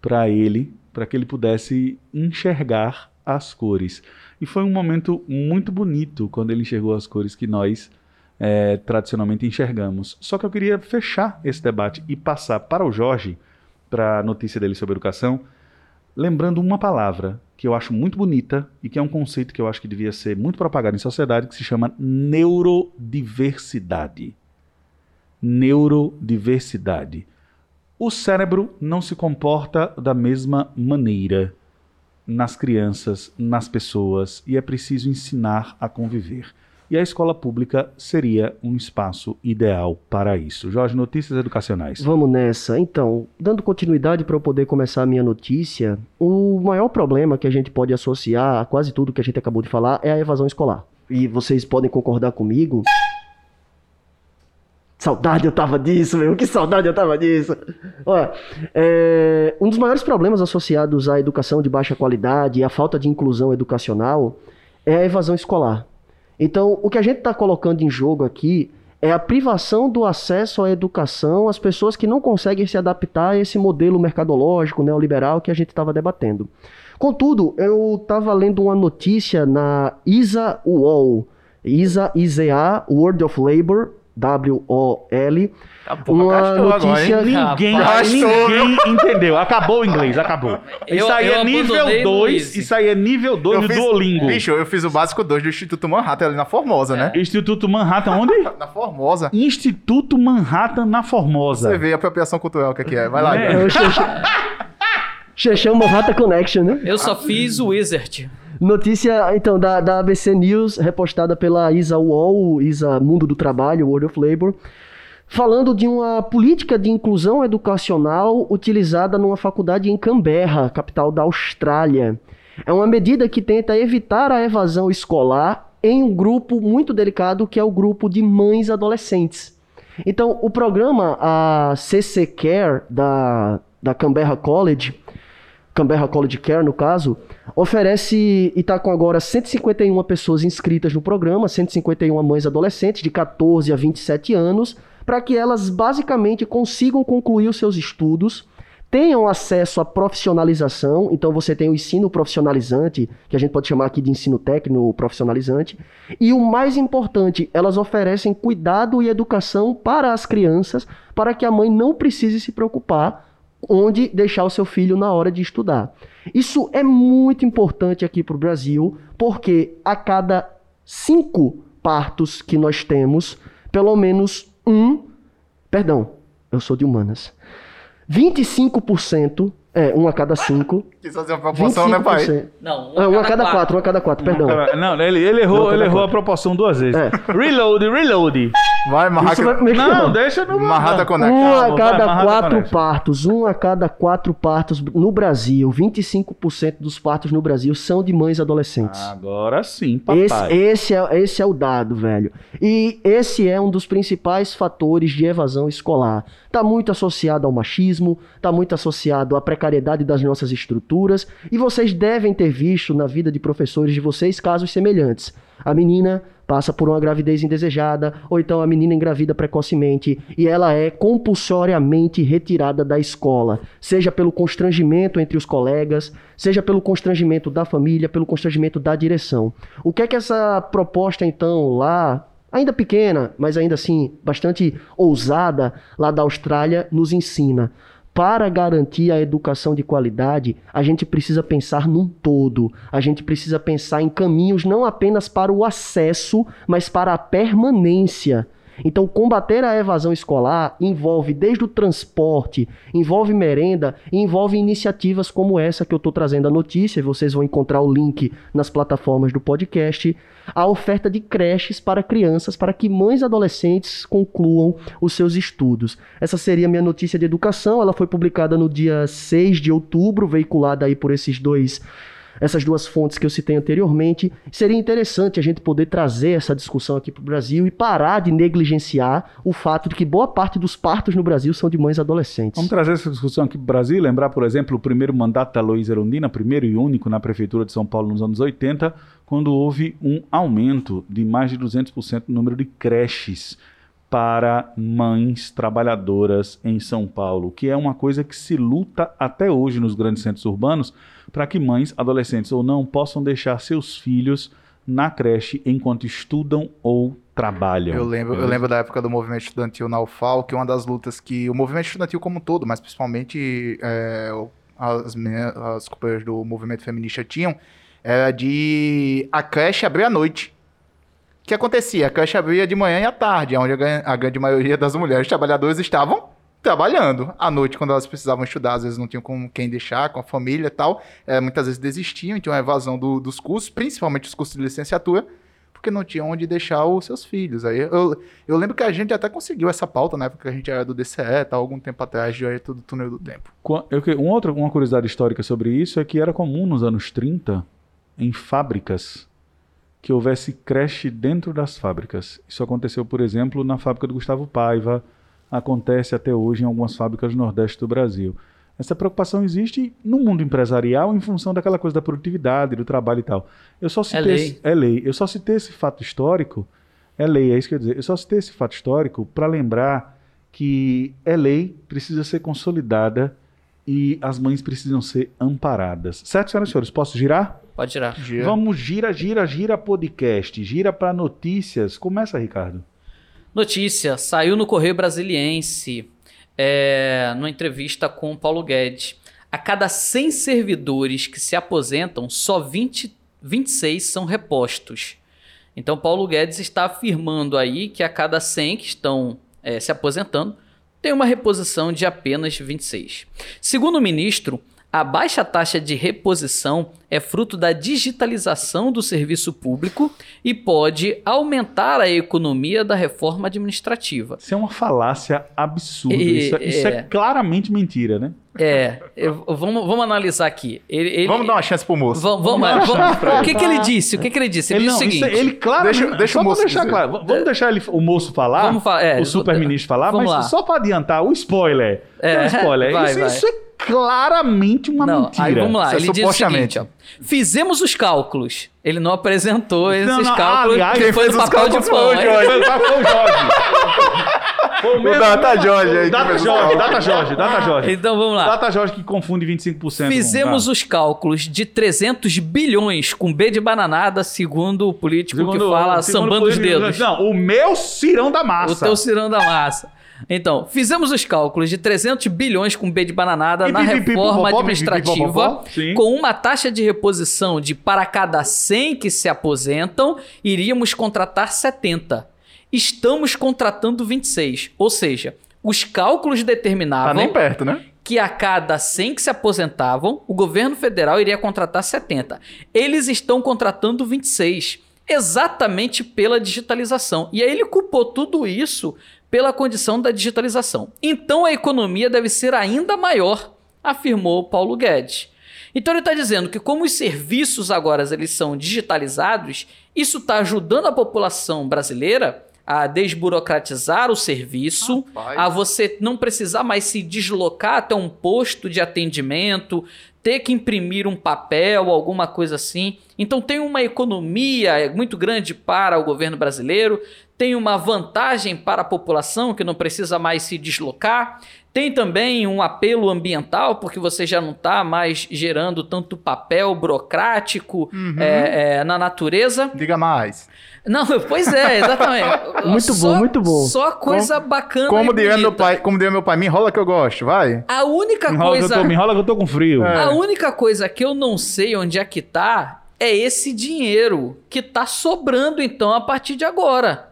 para ele, para que ele pudesse enxergar as cores. E foi um momento muito bonito quando ele enxergou as cores que nós eh, tradicionalmente enxergamos. Só que eu queria fechar esse debate e passar para o Jorge, para a notícia dele sobre educação, lembrando uma palavra que eu acho muito bonita e que é um conceito que eu acho que devia ser muito propagado em sociedade, que se chama neurodiversidade. Neurodiversidade. O cérebro não se comporta da mesma maneira nas crianças, nas pessoas, e é preciso ensinar a conviver. E a escola pública seria um espaço ideal para isso. Jorge, notícias educacionais. Vamos nessa. Então, dando continuidade para eu poder começar a minha notícia, o maior problema que a gente pode associar a quase tudo que a gente acabou de falar é a evasão escolar. E vocês podem concordar comigo. Saudade eu tava disso, meu. Que saudade eu tava disso. Olha, é, um dos maiores problemas associados à educação de baixa qualidade e à falta de inclusão educacional é a evasão escolar. Então, o que a gente está colocando em jogo aqui é a privação do acesso à educação às pessoas que não conseguem se adaptar a esse modelo mercadológico neoliberal que a gente estava debatendo. Contudo, eu estava lendo uma notícia na ISA UOL, ISA, IZA, World of Labor, W-O-L, Tá uma notícia... Ninguém, ninguém entendeu. Acabou o inglês, acabou. Eu- isso aí eu é nível abandonei no 2. Easy. Isso aí é nível 2 no fiz- Duolingo. Bicho, eu fiz o básico 2 do Instituto Manhattan ali na Formosa, né? Instituto Manhattan, onde? Na Formosa. Instituto Manhattan na Formosa. Você vê a apropriação cultural que aqui é. Vai lá. É. É Xexão Manhattan Connection, né? Eu só fiz o Wizard. Notícia, então, da, da ABC News, repostada pela Isa UOL, Isa Mundo do Trabalho, World of Labor, falando de uma política de inclusão educacional utilizada numa faculdade em Canberra, capital da Austrália. É uma medida que tenta evitar a evasão escolar em um grupo muito delicado, que é o grupo de mães adolescentes. Então, o programa, a CC Care, da, da Canberra College, Canberra College Care, no caso, oferece e está com agora 151 pessoas inscritas no programa, 151 mães adolescentes de 14 a 27 anos, para que elas basicamente consigam concluir os seus estudos, tenham acesso à profissionalização, então você tem o ensino profissionalizante, que a gente pode chamar aqui de ensino técnico profissionalizante, e o mais importante, elas oferecem cuidado e educação para as crianças, para que a mãe não precise se preocupar onde deixar o seu filho na hora de estudar. Isso é muito importante aqui para o Brasil, porque a cada cinco partos que nós temos, pelo menos um. Perdão, eu sou de humanas. 25%, é, um a cada cinco. Quis fazer uma proporção, né, pai? 25%. Não, Ah, um a cada quatro, um a cada quatro, perdão. Não, ele, ele errou, Não, ele cada errou a quatro. proporção duas vezes. É. Reload, reload. Vai, Marraca. vai mexer, Não, deixa no. Marrata não. Conecta. Um a Vai, cada Marrata quatro Connection. partos, um a cada quatro partos no Brasil, 25% dos partos no Brasil são de mães adolescentes. Agora sim, papai. Esse, esse, é, esse é o dado, velho. E esse é um dos principais fatores de evasão escolar. Está muito associado ao machismo, está muito associado à precariedade das nossas estruturas, e vocês devem ter visto na vida de professores de vocês casos semelhantes. A menina passa por uma gravidez indesejada, ou então a menina engravida precocemente e ela é compulsoriamente retirada da escola, seja pelo constrangimento entre os colegas, seja pelo constrangimento da família, pelo constrangimento da direção. O que é que essa proposta então lá, ainda pequena, mas ainda assim bastante ousada lá da Austrália nos ensina? Para garantir a educação de qualidade, a gente precisa pensar num todo. A gente precisa pensar em caminhos não apenas para o acesso, mas para a permanência. Então, combater a evasão escolar envolve desde o transporte, envolve merenda, e envolve iniciativas como essa que eu estou trazendo a notícia. e Vocês vão encontrar o link nas plataformas do podcast. A oferta de creches para crianças, para que mães adolescentes concluam os seus estudos. Essa seria a minha notícia de educação. Ela foi publicada no dia 6 de outubro, veiculada aí por esses dois essas duas fontes que eu citei anteriormente. Seria interessante a gente poder trazer essa discussão aqui para o Brasil e parar de negligenciar o fato de que boa parte dos partos no Brasil são de mães adolescentes. Vamos trazer essa discussão aqui para o Brasil, lembrar, por exemplo, o primeiro mandato da Luísa Erundina, primeiro e único na Prefeitura de São Paulo nos anos 80, quando houve um aumento de mais de 200% no número de creches para mães trabalhadoras em São Paulo, que é uma coisa que se luta até hoje nos grandes centros urbanos para que mães, adolescentes ou não, possam deixar seus filhos na creche enquanto estudam ou trabalham. Eu lembro, eu lembro da época do movimento estudantil na UFAL, que uma das lutas que o movimento estudantil como um todo, mas principalmente é, as, as companheiras do movimento feminista tinham, era de a creche abrir à noite. O que acontecia? A creche abria de manhã e à tarde, onde a grande maioria das mulheres trabalhadoras estavam trabalhando. À noite, quando elas precisavam estudar, às vezes não tinham com quem deixar, com a família e tal. É, muitas vezes desistiam, então a evasão do- dos cursos, principalmente os cursos de licenciatura, porque não tinha onde deixar os seus filhos. Aí eu, eu lembro que a gente até conseguiu essa pauta na época que a gente era do DCE, tá, algum tempo atrás, já é tudo túnel do tempo. Um outro- uma curiosidade histórica sobre isso é que era comum nos anos 30, em fábricas, que houvesse creche dentro das fábricas. Isso aconteceu, por exemplo, na fábrica do Gustavo Paiva, acontece até hoje em algumas fábricas do Nordeste do Brasil. Essa preocupação existe no mundo empresarial em função daquela coisa da produtividade, do trabalho e tal. Eu só citei lei. esse- é lei. Eu só citei esse fato histórico. É lei, é isso que eu ia dizer. Eu só citei esse fato histórico para lembrar que é lei, precisa ser consolidada e as mães precisam ser amparadas. Certo, senhoras e senhores? Posso girar? Pode tirar. Gia. Vamos, gira, gira, gira podcast. Gira para notícias. Começa, Ricardo. Notícia: saiu no Correio Brasiliense, é, numa entrevista com Paulo Guedes. A cada 100 servidores que se aposentam, só 20, 26 são repostos. Então, Paulo Guedes está afirmando aí que a cada 100 que estão é, se aposentando, tem uma reposição de apenas 26. Segundo o ministro, A baixa taxa de reposição é fruto da digitalização do serviço público e pode aumentar a economia da reforma administrativa. Isso é uma falácia absurda. E- isso, é- isso é. é. claramente mentira, né? É, eu- vamos, vamos analisar aqui. Ele, ele- Vamos dar uma chance pro moço. Vamos, vamos, Vamos vamos- o que, que ele disse? O que, que ele disse? Ele, Ele, disse não, o isso seguinte. é- ele claramente. Deixa- deixa só o moço deixar dizer. claro. Vamos deixar ele, o moço falar. Vamos fa- é, o super-ministro falar, mas lá. só pra adiantar, o spoiler. É, o spoiler. vai, isso, vai. isso é claramente uma Não, mentira. aí vamos lá. Isso é Ele diz o seguinte, ó. Fizemos os cálculos. Ele não apresentou esses Não, não, cálculos. aliás, que quem foi fez no os papel de cálculos pão. foi o? Jorge. Foi o Jorge. Foi o mesmo- Data Jorge aí que Data o Jorge. Data Jorge, Data Jorge. Então vamos lá. Data Jorge que confunde 25%. Fizemos com- os cálculos de 300 bilhões com B de bananada, segundo o político que Segundo- fala segundo sambando os dedos. Não, o meu cirão da O massa. teu cirão da massa. Então, fizemos os cálculos de 300 bilhões com B de bananada E na reforma administrativa, com uma taxa de reposição de para cada 100 que se aposentam, iríamos contratar 70. Estamos contratando 26. Ou seja, os cálculos Tá determinavam nem perto, né? que a cada 100 que se aposentavam, o governo federal iria contratar 70. Eles estão contratando 26, exatamente pela digitalização. E aí ele culpou tudo isso pela condição da digitalização. Então a economia deve ser ainda maior, afirmou Paulo Guedes. Então ele está dizendo que como os serviços agora eles são digitalizados, isso está ajudando a população brasileira a desburocratizar o serviço, Rapaz. a você não precisar mais se deslocar até um posto de atendimento, ter que imprimir um papel, alguma coisa assim. Então tem uma economia muito grande para o governo brasileiro, tem uma vantagem para a população que não precisa mais se deslocar. Tem também um apelo ambiental, porque você já não está mais gerando tanto papel burocrático é, é, na natureza. Diga mais. Não, pois é, exatamente. Muito bom, Só- muito bom. Só coisa bacana. Como diria meu pai, como diria meu pai, me enrola que eu gosto, vai. A única Me enrola, que eu coisa. tô, me enrola que eu tô com frio. É. A única coisa que eu não sei onde é que tá é esse dinheiro que tá sobrando então a partir de agora.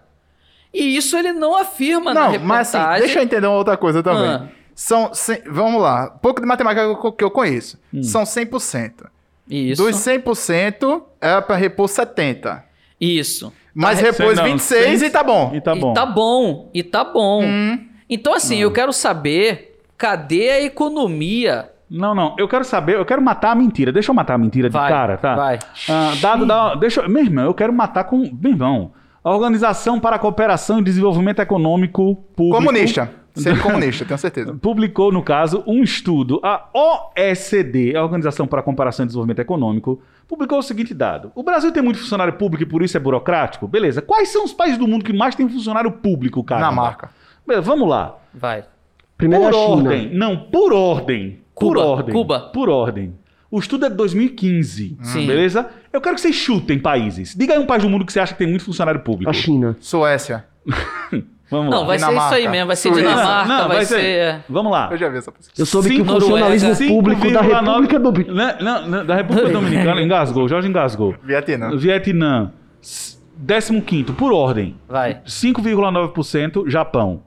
E isso ele não afirma na Não, reportagem. mas assim, deixa eu entender uma outra coisa também. Ah. São, vamos lá, pouco de matemática que eu, que eu conheço. Hum. São 100%. Isso. Dos 100% é pra repor 70. Isso. Mas Tá- repôs Não, 26 cem- e tá bom. E tá bom. E tá bom. E tá bom. Hum. Então assim, eu quero saber cadê a economia? Não, não. Eu quero saber, eu quero matar a mentira. Deixa eu matar a mentira Vai, de cara, tá? vai. Ah, dado, dá, deixa, eu- meu irmão, eu quero matar com. Meu irmão. A Organização para a Cooperação e Desenvolvimento Econômico Público. Comunista. Sempre comunista, tenho certeza. Publicou, no caso, um estudo. A OECD, a Organização para a Comparação e Desenvolvimento Econômico, publicou o seguinte dado: O Brasil tem muito funcionário público e por isso é burocrático? Beleza. Quais são os países do mundo que mais têm funcionário público, cara? Na marca. Beleza, vamos lá. Vai. Primeiro é por a China. ordem. Não, por ordem. Cuba, Por ordem. Cuba. Por ordem. O estudo é de 2015. Sim. Beleza? Eu quero que vocês chutem países. Diga aí um país do mundo que você acha que tem muito funcionário público. A China. Suécia. Vamos Não, lá. vai ser isso Dinamarca. aí mesmo. Vai ser Suíça. Dinamarca, Não, vai, vai ser... ser- Vamos lá. Eu já vi essa pessoa. Eu soube que o Cinco- funcionalismo Noruega, público da 5,9 República do... Não, não, da República Dominicana, engasgou. Jorge engasgou. Vietnã. Vietnã, s- 15 por ordem. Vai. 5,9%. Japão.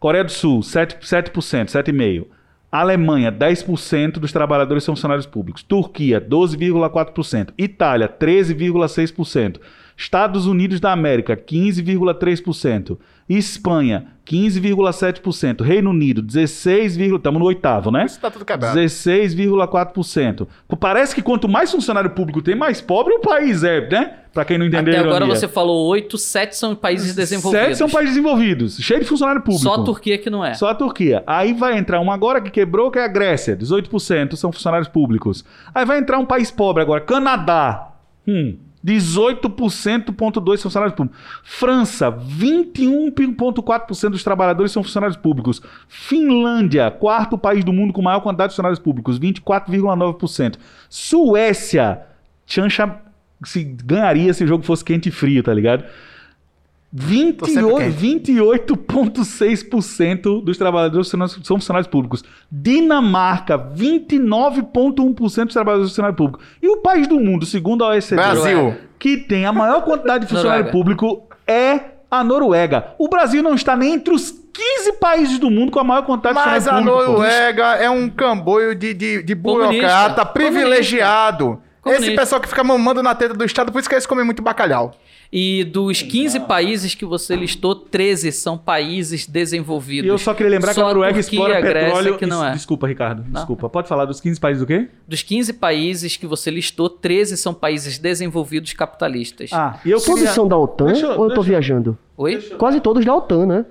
Coreia do Sul, 7%, 7%, 7,5%. Alemanha, 10% dos trabalhadores são funcionários públicos. Turquia, 12,4%. Itália, 13,6%. Estados Unidos da América, 15,3%. Espanha, 15,7%. Reino Unido, 16, estamos no oitavo, né? Isso tá tudo quebrado. 16,4%. Pô, Parece que quanto mais funcionário público tem, mais pobre o país é, né? Pra quem não entendeu Até a agora você falou oito, sete são países desenvolvidos. Sete são países desenvolvidos, cheio de funcionário público. Só a Turquia que não é. Só a Turquia. Aí vai entrar um agora que quebrou, que é a Grécia. 18% são funcionários públicos. Aí vai entrar um país pobre agora, Canadá. Hum, 18,2% são funcionários públicos. França, 21,4% dos trabalhadores são funcionários públicos. Finlândia, quarto país do mundo com maior quantidade de funcionários públicos, 24,9%. Suécia, chancha se ganharia se o jogo fosse quente e frio, tá ligado? Tô sempre 28 28,6% dos trabalhadores são funcionários públicos. Dinamarca, 29,1% dos trabalhadores são funcionários públicos. E o país do mundo, segundo a OECD, Brasil. que tem a maior quantidade de funcionário público é a Noruega. O Brasil não está nem entre os 15 países do mundo com a maior quantidade de Mas a funcionário público. pô. Noruega é um camboio de, de, de Comunista. burocrata privilegiado. Comunista. Esse pessoal que fica mamando na teta do Estado, por isso que eles comem muito bacalhau. E dos 15 países que você listou, 13 são países desenvolvidos. E eu só queria lembrar que a Só Noruega explora e a Grécia petróleo. que não é. Desculpa, Ricardo. Desculpa. Pode falar dos 15 países do quê? Dos 15 países que você listou, 13 são países desenvolvidos capitalistas. Ah, e eu Todos queria... são da OTAN Deixa ou eu tô deixa- viajando? Oi? Quase todos da OTAN, né?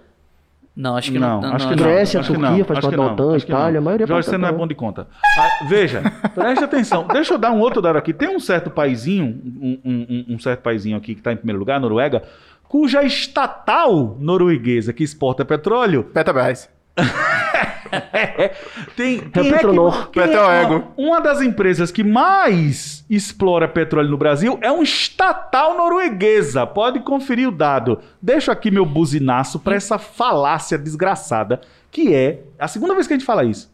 Não, acho que Não, não. acho que não. Grécia, acho que Turquia não, faz acho parte que da não, OTAN, acho que Itália, não. a maioria Jorge, você não é bom de conta. Ah, veja, preste atenção. Deixa eu dar um outro dado aqui. Tem um certo paizinho, um, um- um- certo paizinho aqui que está em primeiro lugar, Noruega, cuja estatal norueguesa que exporta petróleo Petrobras. tem quem é, Petronor. é Petroego. uma, uma das empresas que mais explora petróleo no Brasil é um estatal norueguesa. Pode conferir o dado. Deixo aqui meu buzinaço para essa falácia desgraçada que é a segunda vez que a gente fala isso.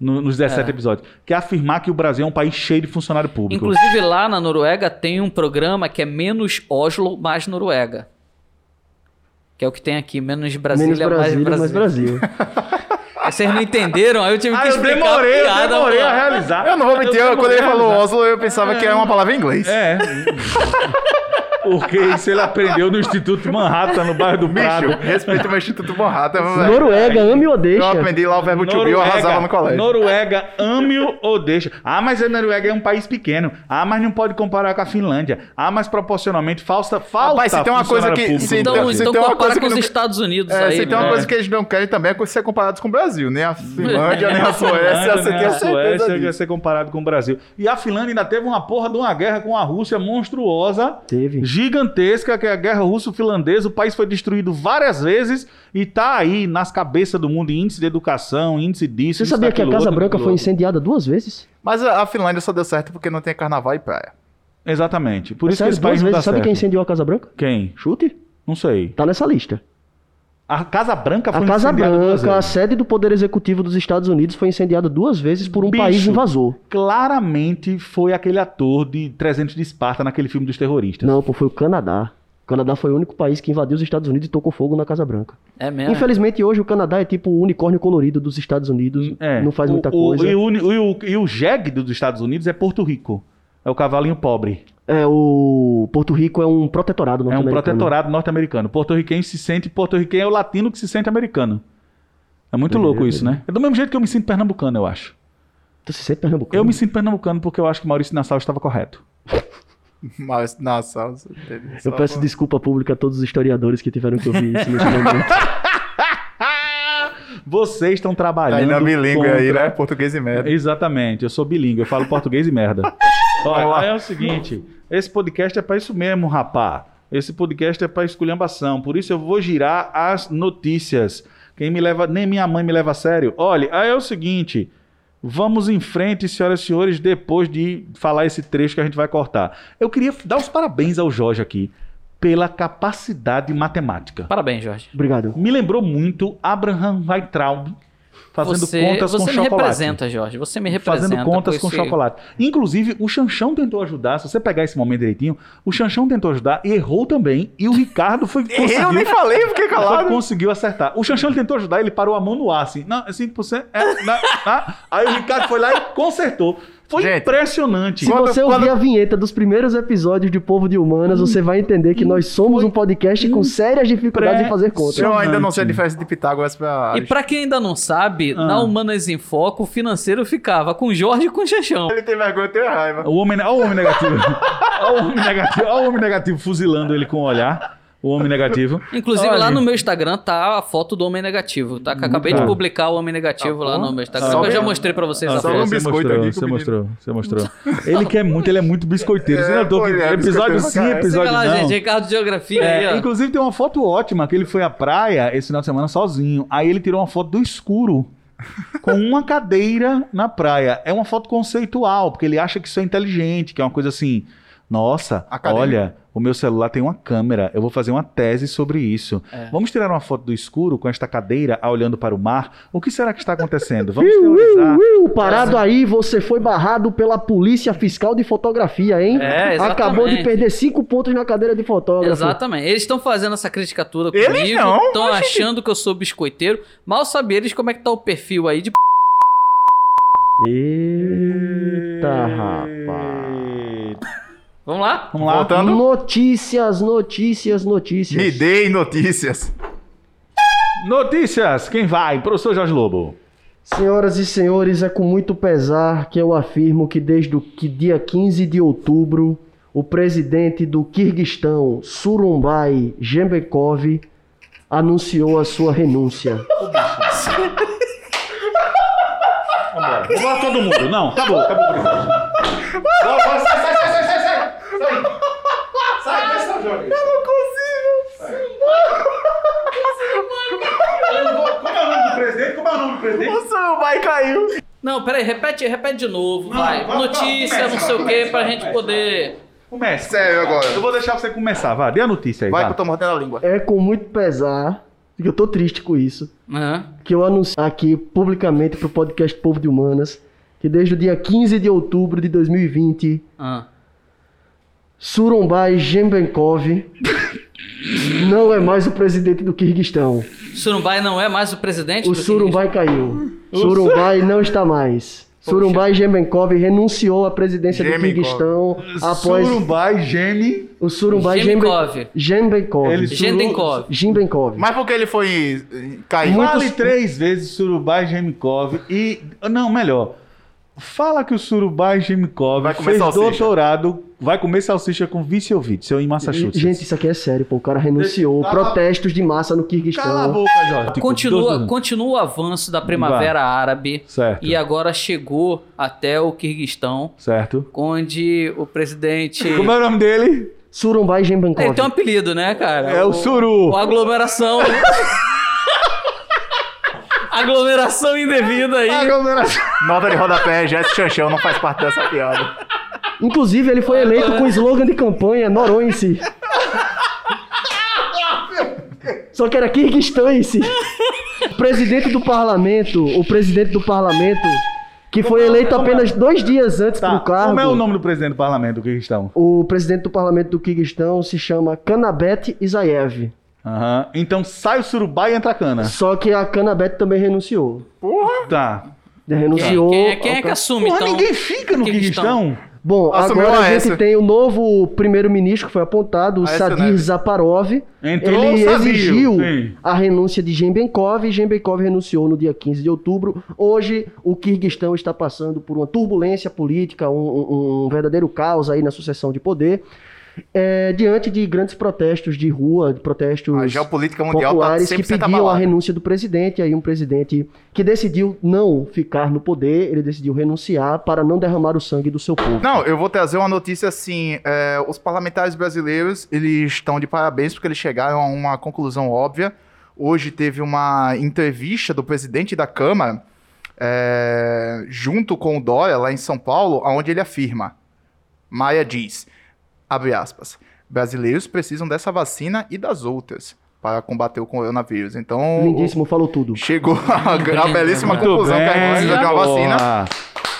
no- nos 17 É. episódios, que é afirmar que o Brasil é um país cheio de funcionário público. Inclusive lá na Noruega tem um programa que é menos Oslo, mais Noruega. Que é o que tem aqui, menos Brasília, Menos Brasília, mais mais Brasil. Vocês não entenderam, aí eu tive que Ah, eu explicar demorei, a eu piada. demorei mano. a realizar. Eu não vou mentir, eu- quando ele falou. Oslo, eu pensava que era uma palavra em inglês. É. Porque isso ele aprendeu no Instituto Manhattan, no bairro do Prado. Bicho, respeita o meu Instituto Manhattan, velho. Noruega, ame ou Eu deixa. aprendi lá o verbo to be, eu arrasava no colégio. Noruega, ame-o ou deixa. Ah, mas a Noruega é um país pequeno. Ah, mas não pode comparar com a Finlândia. Ah, mas proporcionalmente falta falta Rapaz, se tem uma coisa que- público se Então, Então, se então tem uma compara coisa com que os não- Estados Unidos É, aí. se tem uma né? coisa que eles não querem também é ser comparados com o Brasil. Nem a Finlândia, nem a Suécia, você nem tem a certeza Suécia disso. ser comparado com o Brasil. E a Finlândia ainda teve uma porra de uma guerra com a Rússia monstruosa, Teve. Gigantesca, que é a guerra russo-finlandesa. O país foi destruído várias vezes e tá aí nas cabeças do mundo em índice de educação, índice disso. Você índice sabia que a Casa outro, Branca foi incendiada duas vezes? Mas a Finlândia só deu certo porque não tem carnaval e praia. Exatamente. Por É isso sério, que esse duas país não dá vezes. Sabe certo. quem incendiou a Casa Branca? Quem? Chute? Não sei. Tá nessa lista. A Casa Branca foi A Casa Branca, a sede do Poder Executivo dos Estados Unidos, foi incendiada duas vezes por um Bicho. país invasor. Claramente foi aquele ator de 300 de Esparta naquele filme dos terroristas. Não, pô, foi o Canadá. O Canadá foi o único país que invadiu os Estados Unidos e tocou fogo na Casa Branca. É mesmo. Infelizmente, hoje o Canadá é tipo o unicórnio colorido dos Estados Unidos. É. Não faz O- muita o- coisa. E o, e o, e o jegue dos Estados Unidos é Porto Rico. É o cavalinho pobre. É, o Porto Rico é um protetorado É um norte-americano. protetorado norte-americano. Porto-riquenho se sente porto-riquenho é o latino que se sente americano. É muito Doideira, louco isso, né? É do mesmo jeito que eu me sinto pernambucano, eu acho. Tu se sente pernambucano? Eu me sinto pernambucano porque eu acho que Maurício Nassau estava correto. Você teve Eu peço desculpa pública a todos os historiadores que tiveram que ouvir isso nesse momento. Vocês estão trabalhando. Aí na bilíngue aí, contra- né? Português e merda. Exatamente, eu sou bilíngue, eu falo português e merda. Olha, é o seguinte, esse podcast é pra isso mesmo, rapá. Esse podcast é pra esculhambação, por isso eu vou girar as notícias. Quem me leva, nem minha mãe me leva a sério. Olha, aí é o seguinte, vamos em frente, senhoras e senhores, depois de falar esse trecho que a gente vai cortar. Eu queria dar os parabéns ao Jorge aqui pela capacidade matemática. Parabéns, Jorge. Obrigado. Me lembrou muito Abraham Weintraub fazendo você contas você com me chocolate representa, Jorge. Você me representa. fazendo contas com esse- chocolate. Inclusive, o Chanchão tentou ajudar. Se você pegar esse momento direitinho, o Chanchão tentou ajudar e errou também. E o Ricardo foi Eu nem falei, fiquei foi- calado. conseguiu acertar. O Chanchão ele tentou ajudar, ele parou a mão no ar, assim. Não, é 5%. É, na. Aí o Ricardo foi lá e consertou. Foi Gente, impressionante. Se Quando- você quando- ouvir a vinheta dos primeiros episódios de Povo de Humanas, você vai entender que nós somos um podcast com sérias dificuldades em fazer contas. Eu ainda não sei a diferença de Pitágoras pra... E pra quem ainda não sabe, Ah. na Humanas em Foco, o financeiro ficava com Jorge e com Xaxão. Ele tem vergonha, eu tenho raiva. O homem, olha o homem negativo. Olha o homem negativo. Olha o homem negativo fuzilando ele com o olhar. O homem negativo. Inclusive, Olha. lá no meu Instagram tá a foto do Homem Negativo, tá? Que eu acabei de bom. publicar o Homem Negativo lá no meu Instagram. Só que eu já um- mostrei pra vocês Ah, só você um foto. biscoito mostrou, aqui Você mostrou, você mostrou. Ele quer muito, ele é muito biscoiteiro. Você É, notou pô, que ele é episódio sim, episódio lá, não. gente, Ricardo de Geografia É, aí, ó. inclusive tem uma foto ótima que ele foi à praia esse final de semana sozinho. Aí ele tirou uma foto do escuro com uma cadeira na praia. É uma foto conceitual, porque ele acha que isso é inteligente, que é uma coisa assim Nossa, Acadêmico. olha, o meu celular tem uma câmera, eu vou fazer uma tese sobre isso. É. Vamos tirar uma foto do escuro com esta cadeira olhando para o mar? O que será que está acontecendo? Vamos teorizar. Parado aí, você foi barrado pela Polícia Fiscal de Fotografia, hein? É, exatamente. Acabou de perder cinco pontos na cadeira de fotógrafo. Exatamente. Eles estão fazendo essa crítica toda Eles comigo. não, Estão achando que eu sou biscoiteiro. Mal sabem eles como é que tá o perfil aí de p... Eita, rapaz. Vamos lá? Vamos lá. Voltando. Notícias, notícias, notícias. Me deem notícias. Notícias, quem vai? Professor Jorge Lobo. Senhoras e senhores, é com muito pesar que eu afirmo que desde o que dia 15 de outubro, o presidente do Quirguistão, Surumbai Jembekov, anunciou a sua renúncia. Vambora. Vambora todo mundo. Não, acabou, acabou por enquanto. Bora, bora, sai, sai, sai, sai, sai, sai. Sai. Sai, vai, sai, Jorge. Eu não consigo. Como é o nome do presidente? Como é o nome do presidente? O Surumbai caiu. Não, peraí, repete, repete de novo, vai. vai, Notícia, vai, não sei o quê, pra vai, gente vai. poder. Comece. Sério agora. Eu vou deixar você começar, vai. Dê a notícia aí, Vai vai. que eu tô mordendo a língua. É com muito pesar, que eu tô triste com isso, Aham. que eu anuncio aqui publicamente pro podcast Povo de Humanas, que desde o dia 15 de outubro de 2020, Ah. Surumbai Jembenkov não é mais o presidente do Quirguistão. Surumbai não é mais o presidente O do Surumbai caiu. Surumbai não está mais. Surumbai Jembenkov renunciou à presidência do Jembenkov. Quirguistão após Surumbai, Gene. o Surumbai Jembenkov. Jembenkov. Ele- Gendenkov. Jembenkov. Mas por que ele foi eh, cair? Fale três vezes Surubai Gemikov e. Não, melhor. Fala que o Vai comer fez doutorado, vai comer salsicha com Viciovic, seu em Massachusetts. Gente, isso aqui é sério, pô. O cara renunciou. Cala- Protestos de massa no Cala a boca, Jorge. Tipo, Continua, continua o avanço da Primavera Árabe. Certo. E agora chegou até o Quirguistão, Certo. onde o presidente. Como é o nome dele? Surumbai Jembenkov. Ele tem um apelido, né, cara? É o Suru. O aglomeração. aglomeração indevida aí. Aglomeração. Nota de rodapé, Jesse Chanchão não faz parte dessa piada. Inclusive, ele foi eleito com o slogan de campanha Noronse. Só que era Kirguistanse. O presidente do parlamento, o presidente do parlamento, que foi eleito apenas dois dias antes Tá. pro cargo. Como é o nome do presidente do parlamento do Kirguistão? O presidente do parlamento do Kirguistão se chama Kanabet Isaev. Aham. Então sai o Surubai e entra a cana. Só que a Kanabet também renunciou. Tá. Quem, Renunciou. quem é, quem é que assume, Porra, então? ninguém fica no Kirguistão? Kirguistão. Bom, Assumiu agora a a gente tem o novo primeiro-ministro que foi apontado, o Aécio Sadir Neves. Zaparov. Entrou Ele o Sadir, exigiu sim. a renúncia de Gembenkov e Gembenkov renunciou no dia 15 de outubro. Hoje, o Quirguistão está passando por uma turbulência política, um, um- um verdadeiro caos aí na sucessão de poder, é, diante de grandes protestos de rua, de protestos A geopolítica mundial tá populares que 100% pediam a abalada. renúncia do presidente. Aí um presidente que decidiu não ficar no poder, ele decidiu renunciar para não derramar o sangue do seu povo. Não, eu vou trazer uma notícia assim. é, os parlamentares brasileiros, eles estão de parabéns porque eles chegaram a uma conclusão óbvia. Hoje teve uma entrevista do presidente da Câmara, é, junto com o Dória, lá em São Paulo, onde ele afirma, Maia diz, abre aspas, brasileiros precisam dessa vacina e das outras para combater o coronavírus. Então, Lindíssimo, falou tudo. chegou a, a belíssima conclusão que a gente precisa de uma porra. vacina.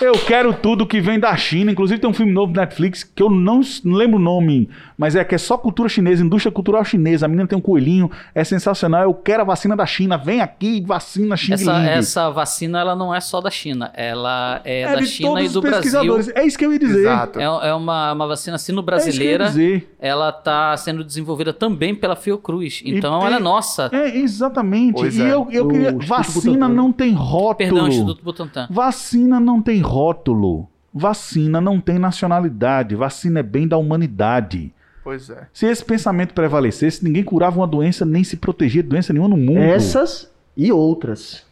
Eu quero tudo que vem da China. Inclusive tem um filme novo do Netflix que eu não, lembro o nome, mas é que é só cultura chinesa, indústria cultural chinesa. A menina tem um coelhinho, é sensacional. Eu quero a vacina da China. Vem aqui, vacina Xing Essa, essa vacina ela não é só da China, ela é, é da China todos e os do Brasil. pesquisadores. É isso que eu ia dizer. Exato. É, é uma, uma vacina É sino-brasileira. isso que eu ia dizer. ela está sendo desenvolvida também pela Fiocruz. E Então tem- ela é nossa. É, exatamente. Pois e é. eu, eu O queria. Vacina não tem rótulo. Perdão, Instituto Butantan. Vacina não tem rótulo. Vacina não tem nacionalidade. Vacina é bem da humanidade. Pois é. Se esse pensamento prevalecesse, ninguém curava uma doença nem se protegia de doença nenhuma no mundo. Essas e outras.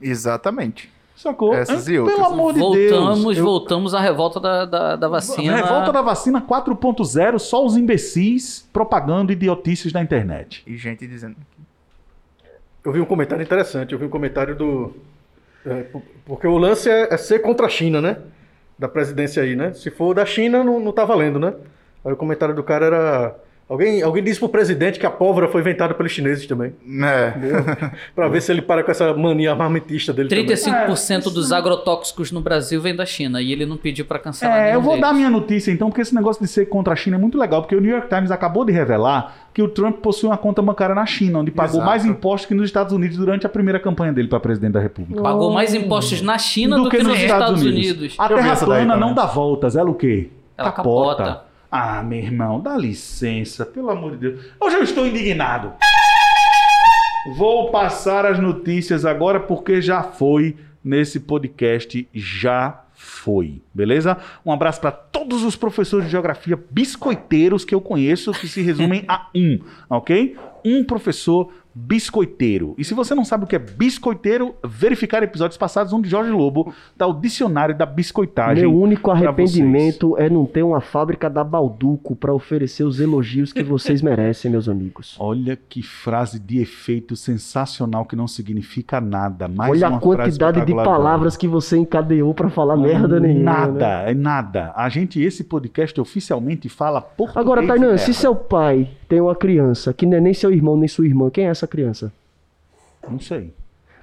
Exatamente. Sacou? Essas e Pelo outras. amor de voltamos, Deus. Eu- voltamos à revolta da, da, da vacina. Revolta da vacina 4.0, só os imbecis propagando idiotices na internet. E gente dizendo. Eu vi um comentário interessante, eu vi um comentário do. É, por- porque o lance é, é ser contra a China, né? Da presidência aí, né? Se for da China, não, não tá valendo, né? Aí o comentário do cara era. Alguém, alguém disse pro presidente que a pólvora foi inventada pelos chineses também. É. Pra ver se ele para com essa mania armamentista dele. também. 35% dos agrotóxicos no Brasil vem da China e ele não pediu pra cancelar É, eu vou deles. dar minha notícia então, porque esse negócio de ser contra a China é muito legal, porque o New York Times acabou de revelar que o Trump possui uma conta bancária na China, onde pagou Exato. mais impostos que nos Estados Unidos durante a primeira campanha dele para presidente da República. Pagou mais impostos na China do, que, nos Estados, Unidos. A Eu vi Terra daí plana também. não dá voltas, ela o quê? Ela capota. Ah, meu irmão, dá licença, pelo amor de Deus. Hoje eu estou indignado. Vou passar as notícias agora porque já foi nesse podcast, já foi, beleza? Um abraço para todos os professores de geografia biscoiteiros que eu conheço, que se resumem a um, ok? Um professor biscoiteiro. E se você não sabe o que é biscoiteiro, verificar episódios passados onde Jorge Lobo dá o dicionário da biscoitagem. Meu único arrependimento é não ter uma fábrica da Balduco pra oferecer os elogios que vocês merecem, meus amigos. Olha que frase de efeito sensacional que não significa nada. Mais Olha uma a quantidade de palavras que você encadeou pra falar merda nenhuma. Nada, né? é nada. A gente, esse podcast oficialmente fala português. Agora, Tainan, se seu pai tem uma criança que não é nem seu irmão nem sua irmã, quem é essa criança? Não sei.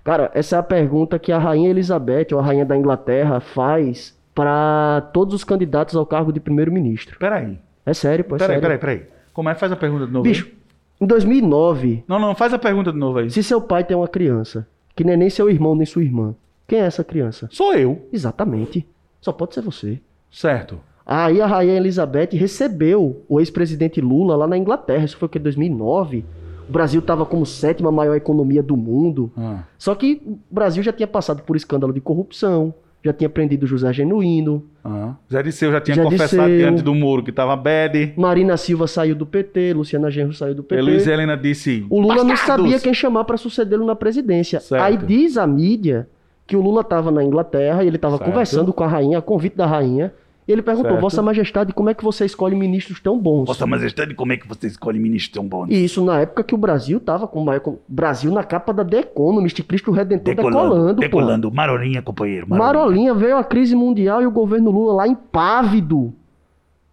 Cara, essa é a pergunta que a Rainha Elizabeth, ou a Rainha da Inglaterra, faz pra todos os candidatos ao cargo de primeiro-ministro. Peraí. É sério, pô, é Peraí, sério. peraí, peraí. Como é? Faz a pergunta de novo. Bicho, aí. em 2009, Não, não, faz a pergunta de novo aí. se seu pai tem uma criança que não é nem seu irmão nem sua irmã, quem é essa criança? Sou eu. Exatamente. Só pode ser você. Certo. Aí a Rainha Elizabeth recebeu o ex-presidente Lula lá na Inglaterra. Isso foi o que? 2009. O Brasil estava como sétima maior economia do mundo. Ah. Só que o Brasil já tinha passado por escândalo de corrupção, já tinha prendido José Genuíno, Ah. Zé Disseu já tinha Zé confessado Disseu. diante do muro que tava bad. Marina Silva saiu do PT, Luciana Genro saiu do PT. Luiz Helena disse. O Lula não "Bastardos!" sabia quem chamar para sucedê-lo na presidência. Certo. Aí diz a mídia que o Lula estava na Inglaterra e ele estava conversando com a rainha, a convite da rainha. E ele perguntou: Certo. Vossa Majestade, como é que você escolhe ministros tão bons? Vossa Majestade, como é que você escolhe ministro tão bom? E isso na época que o Brasil tava com o maior- Brasil na capa da The Economist, Cristo Redentor decolando, decolando. Marolinha, companheiro. pô. Marolinha veio a crise mundial e o governo Lula lá impávido.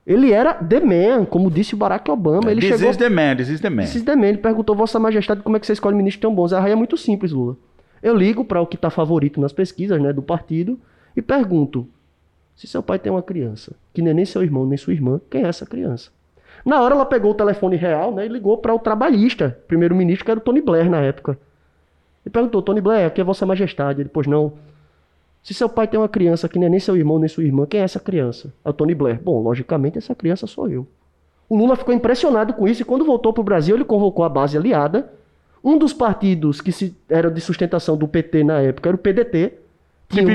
Ele era the man, como disse o Barack Obama. Ele This chegou is the man, this is the man. Esses demais, ele perguntou, Vossa Majestade, como é que você escolhe ministros tão bons? A raia é muito simples, Lula. Eu ligo para o que está favorito nas pesquisas né, do partido e pergunto: se seu pai tem uma criança, que nem nem seu irmão nem sua irmã, quem é essa criança? Na hora ela pegou o telefone real né, e ligou para o trabalhista, primeiro-ministro, que era o Tony Blair na época. E perguntou: Tony Blair, aqui é Vossa Majestade. Ele, pois não. Se seu pai tem uma criança que nem nem seu irmão nem sua irmã, quem é essa criança? É o Tony Blair. Bom, logicamente essa criança sou eu. O Lula ficou impressionado com isso e quando voltou para o Brasil, ele convocou a base aliada. Um dos partidos que se, era de sustentação do PT na época era o PDT. Tinha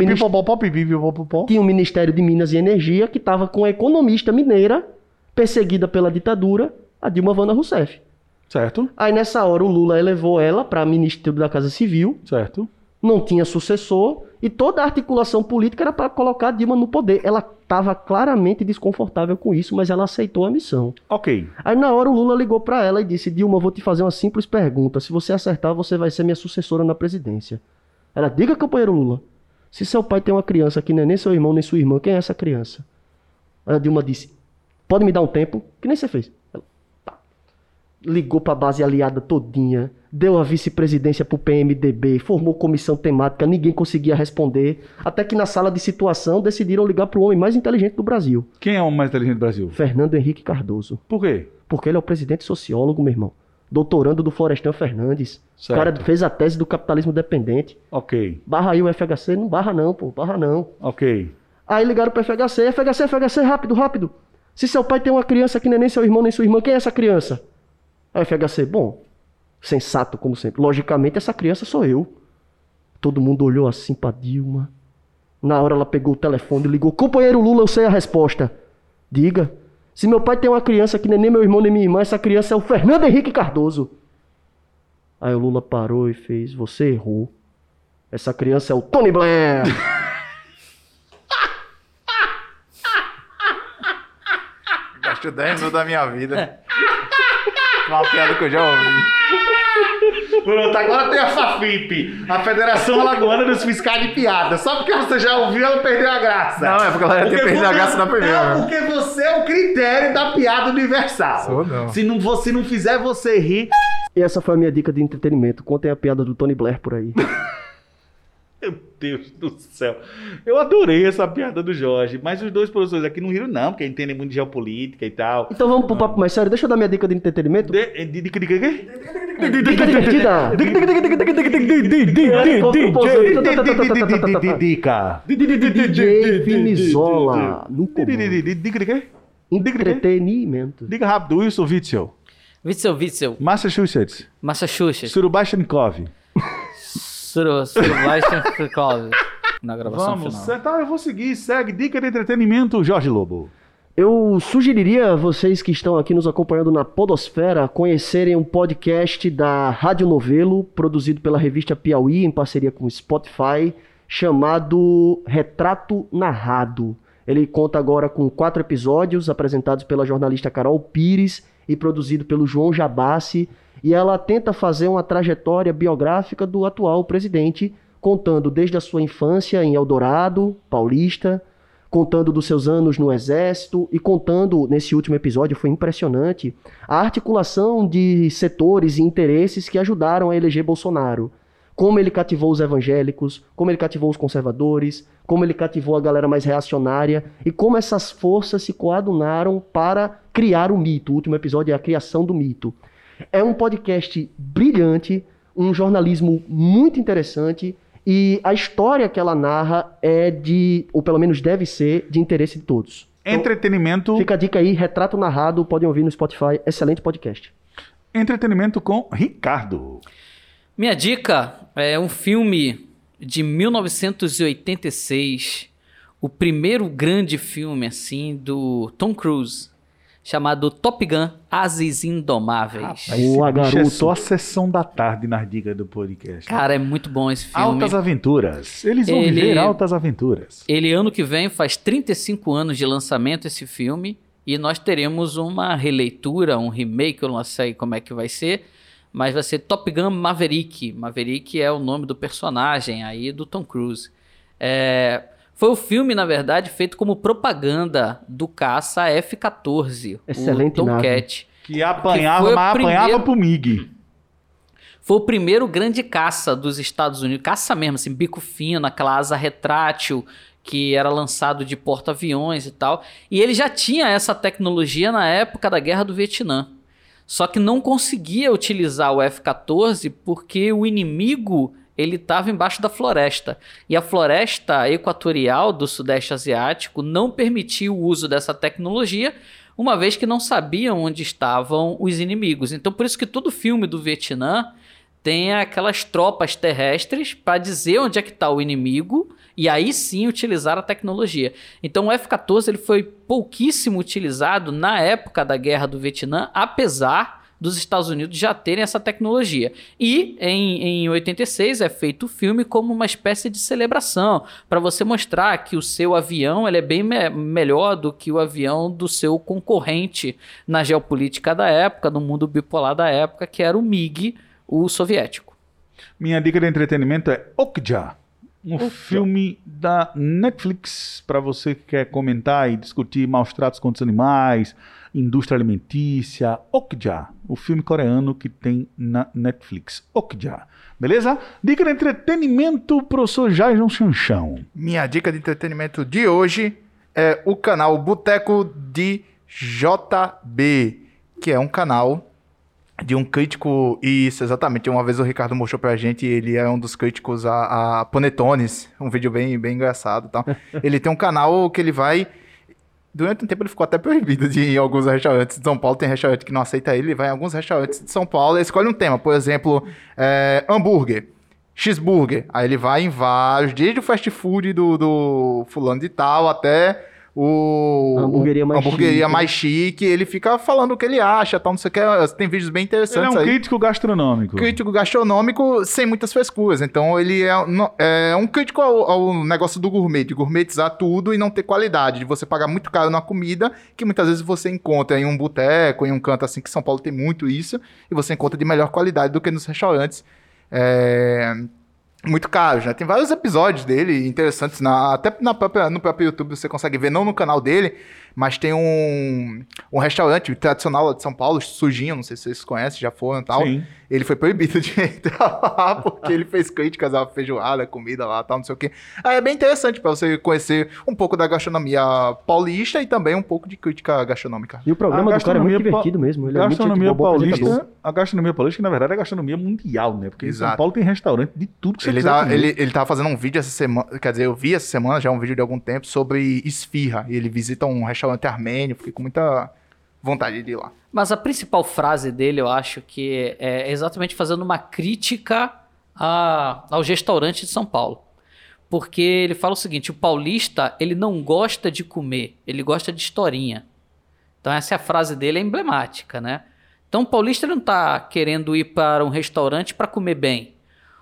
pipipipopopó. tinha Ministério de Minas e Energia, que estava com a economista mineira, perseguida pela ditadura, a Dilma Vana Rousseff. Certo, Aí nessa hora o Lula elevou ela para Ministério da Casa Civil, certo. não tinha sucessor, e toda a articulação política era para colocar a Dilma no poder. Ela estava claramente desconfortável com isso, mas ela aceitou a missão. Ok. Aí na hora o Lula ligou pra ela e disse: Dilma, vou te fazer uma simples pergunta. Se você acertar, você vai ser minha sucessora na presidência. Ela, diga, companheiro Lula. Se seu pai tem uma criança que não é nem seu irmão nem sua irmã, quem é essa criança? A Dilma disse: Pode me dar um tempo? Que nem você fez. Ela, tá. Ligou pra base aliada todinha, deu a vice-presidência pro PMDB, formou comissão temática, ninguém conseguia responder. Até que na sala de situação decidiram ligar pro homem mais inteligente do Brasil, Quem é o mais inteligente do Brasil? Fernando Henrique Cardoso. Por quê? Porque ele é o presidente sociólogo, meu irmão. Doutorando do Florestan Fernandes. Certo. O cara fez a tese do capitalismo dependente. Ok, Barra aí o FHC. Não barra não, pô. Barra não. ok. Aí ligaram pro FHC. FHC, FHC, rápido, rápido. Se seu pai tem uma criança que não é nem seu irmão nem sua irmã, quem é essa criança? Aí o FHC, bom, sensato como sempre. Logicamente essa criança sou eu. Todo mundo olhou assim pra Dilma. Na hora ela pegou o telefone e ligou. Companheiro Lula, eu sei a resposta. Diga. Se meu pai tem uma criança que é nem meu irmão nem minha irmã, essa criança é o Fernando Henrique Cardoso. Aí o Lula parou e fez: Você errou. Essa criança é o Tony Blair. Gastou 10 minutos da minha vida. Uma piada que eu já ouvi. Pronto, agora tem a FAFIP, a Federação Alagoana dos Fiscais de Piada. Só porque você já ouviu, ela perdeu a graça. Não, é porque ela já tinha perdido a graça na primeira. Não, porque você é o critério da piada universal. Sou não. Se não, você não fizer você rir, E essa foi a minha dica de entretenimento. Contem a piada do Tony Blair por aí. Meu Deus do céu. Eu adorei essa piada do Jorge, mas os dois professores aqui não riram, não, porque entendem muito de geopolítica e tal. Então vamos pro papo mais sério. Deixa eu dar minha dica de entretenimento. De, de, de, Dica. DJ Vinizola. No comando. Dica de quê? Entretenimento. Diga rápido, Wilson Witzel, Witzel, Witzel, Massachusetts, Massachusetts, Surubashnikov. Frikov. Na gravação Vamos, final. tá, eu vou seguir, segue. Dica de entretenimento, Jorge Lobo. Eu sugeriria a vocês que estão aqui nos acompanhando na Podosfera conhecerem um podcast da Rádio Novelo, produzido pela revista Piauí em parceria com o Spotify, chamado Retrato Narrado. Ele conta agora com quatro episódios apresentados pela jornalista Carol Pires e produzido pelo João Jabassi, e ela tenta fazer uma trajetória biográfica do atual presidente, contando desde a sua infância em Eldorado, paulista, contando dos seus anos no exército e contando nesse último episódio foi impressionante a articulação de setores e interesses que ajudaram a eleger Bolsonaro. Como ele cativou os evangélicos, como ele cativou os conservadores, como ele cativou a galera mais reacionária e como essas forças se coadunaram para criar o mito. O último episódio é a criação do mito. É um podcast brilhante, um jornalismo muito interessante e a história que ela narra é de, ou pelo menos deve ser, de interesse de todos. Entretenimento, Fica a dica aí, Retrato Narrado, podem ouvir no Spotify, excelente podcast. entretenimento com Ricardo. Minha dica é um filme de 1986, o primeiro grande filme assim do Tom Cruise, chamado Top Gun: Ases Indomáveis. Boa, É garoto. só a sessão da tarde nas dicas do podcast. Cara, é muito bom esse filme. Altas aventuras. Eles vão Ele- viver altas aventuras. Ele, ano que vem, faz 35 anos de lançamento esse filme. E nós teremos uma releitura, um remake, eu não sei como é que vai ser. Mas vai ser Top Gun Maverick. Maverick é o nome do personagem aí do Tom Cruise. É, foi o filme, na verdade, feito como propaganda do caça F-14. Excelente o. Tomcat. Que apanhava, foi o mas apanhava primeiro- pro MIG. Foi o primeiro grande caça dos Estados Unidos, caça mesmo, assim, bico fino, aquela asa retrátil que era lançado de porta-aviões e tal. E ele já tinha essa tecnologia na época da Guerra do Vietnã. Só que não conseguia utilizar o F-14 porque o inimigo ele estava embaixo da floresta. E a floresta equatorial do Sudeste Asiático não permitia o uso dessa tecnologia, uma vez que não sabiam onde estavam os inimigos. Então, por isso que todo filme do Vietnã tem aquelas tropas terrestres para dizer onde é que está o inimigo e aí sim utilizar a tecnologia. Então o F-14 ele foi pouquíssimo utilizado na época da Guerra do Vietnã, apesar dos Estados Unidos já terem essa tecnologia. E em, em 86 é feito o filme como uma espécie de celebração, para você mostrar que o seu avião ele é bem me- melhor do que o avião do seu concorrente na geopolítica da época, no mundo bipolar da época, que era o MiG, o soviético. Minha dica de entretenimento é Okja. Um filme da Netflix para você que quer comentar e discutir maus tratos contra os animais, indústria alimentícia. Okja, o filme coreano que tem na Netflix. Okja. Beleza? Dica de entretenimento, professor Jason Chanchão. Minha dica de entretenimento de hoje é o canal Boteco de JB, que é um canal de um crítico. Isso, exatamente. Uma vez o Ricardo mostrou pra gente, ele é um dos críticos a, a Panetones, um vídeo bem, bem engraçado e tal. ele tem um canal que ele vai. Durante um tempo ele ficou até proibido de ir em alguns restaurantes de São Paulo. Tem restaurante que não aceita ele, ele vai em alguns restaurantes de São Paulo e escolhe um tema. Por exemplo, é, hambúrguer. Cheeseburger. Aí ele vai em vários, desde o fast food do, do fulano de tal até o A hamburgueria mais hamburgueria chique. mais chique. Ele fica falando o que ele acha, tal, não sei o que. Tem vídeos bem Ele é interessantes um aí. crítico gastronômico. Crítico gastronômico sem muitas frescuras. Então ele é, é um crítico ao, ao negócio do gourmet, de gourmetizar tudo e não ter qualidade, de você pagar muito caro na comida, que muitas vezes você encontra em um boteco, em um canto assim, que São Paulo tem muito isso, e você encontra de melhor qualidade do que nos restaurantes é, muito caros, né? Tem vários episódios dele interessantes, na- até na própria, no próprio YouTube você consegue ver, não no canal dele, mas tem um, um restaurante tradicional lá de São Paulo, Sujinho, não sei se vocês conhecem, já foram e tal. Sim. Ele foi proibido de entrar lá porque ele fez críticas à feijoada, comida lá tal, não sei o quê. Aí é bem interessante pra você conhecer um pouco da gastronomia paulista e também um pouco de crítica gastronômica. E o programa A do cara é muito gastronomia pa- divertido mesmo. Ele é muito gastronomia apresentador. paulista, a gastronomia paulista, que na verdade é a gastronomia mundial, né? Porque em São Exato. Paulo tem restaurante de tudo que você Ele, quiser tá, ele, ele tava fazendo um vídeo essa semana, quer dizer, eu vi essa semana já um vídeo de algum tempo sobre esfirra. E ele visita um restaurante armênio, fiquei com muita vontade de ir lá. Mas a principal frase dele, eu acho que é exatamente fazendo uma crítica a- aos restaurantes de São Paulo. Porque ele fala o seguinte: o paulista, ele não gosta de comer, ele gosta de historinha. Então, essa é a frase dele, é emblemática, né? Então, o paulista não está querendo ir para um restaurante para comer bem.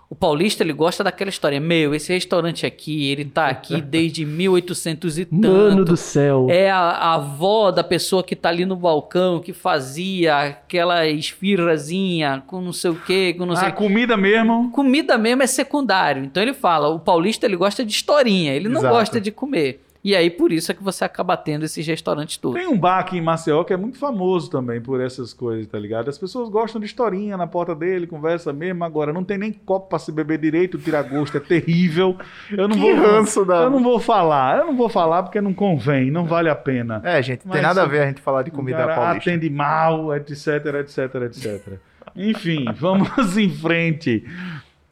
O paulista, ele gosta daquela história. Meu, esse restaurante aqui, ele tá aqui desde 1800 e tanto. Mano do céu. É a, a avó da pessoa que tá ali no balcão que fazia aquela esfirrazinha com não sei o quê, com não sei A comida mesmo. Comida mesmo é secundário. Então ele fala, o paulista ele gosta de historinha, ele não Exato. gosta de comer. E aí por isso é que você acaba tendo esses restaurantes todos. Tem um bar aqui em Maceió que é muito famoso também por essas coisas, tá ligado? As pessoas gostam de historinha na porta dele, conversa mesmo. Agora, não tem nem copo pra se beber direito, o tira-gosto é terrível. Eu não Que vou. ranço da- Eu não vou falar, eu não vou falar porque não convém, não vale a pena. É, gente, não tem Mas nada a ver a gente falar de comida cara paulista. atende mal, etc, etc, etc. Enfim, vamos em frente.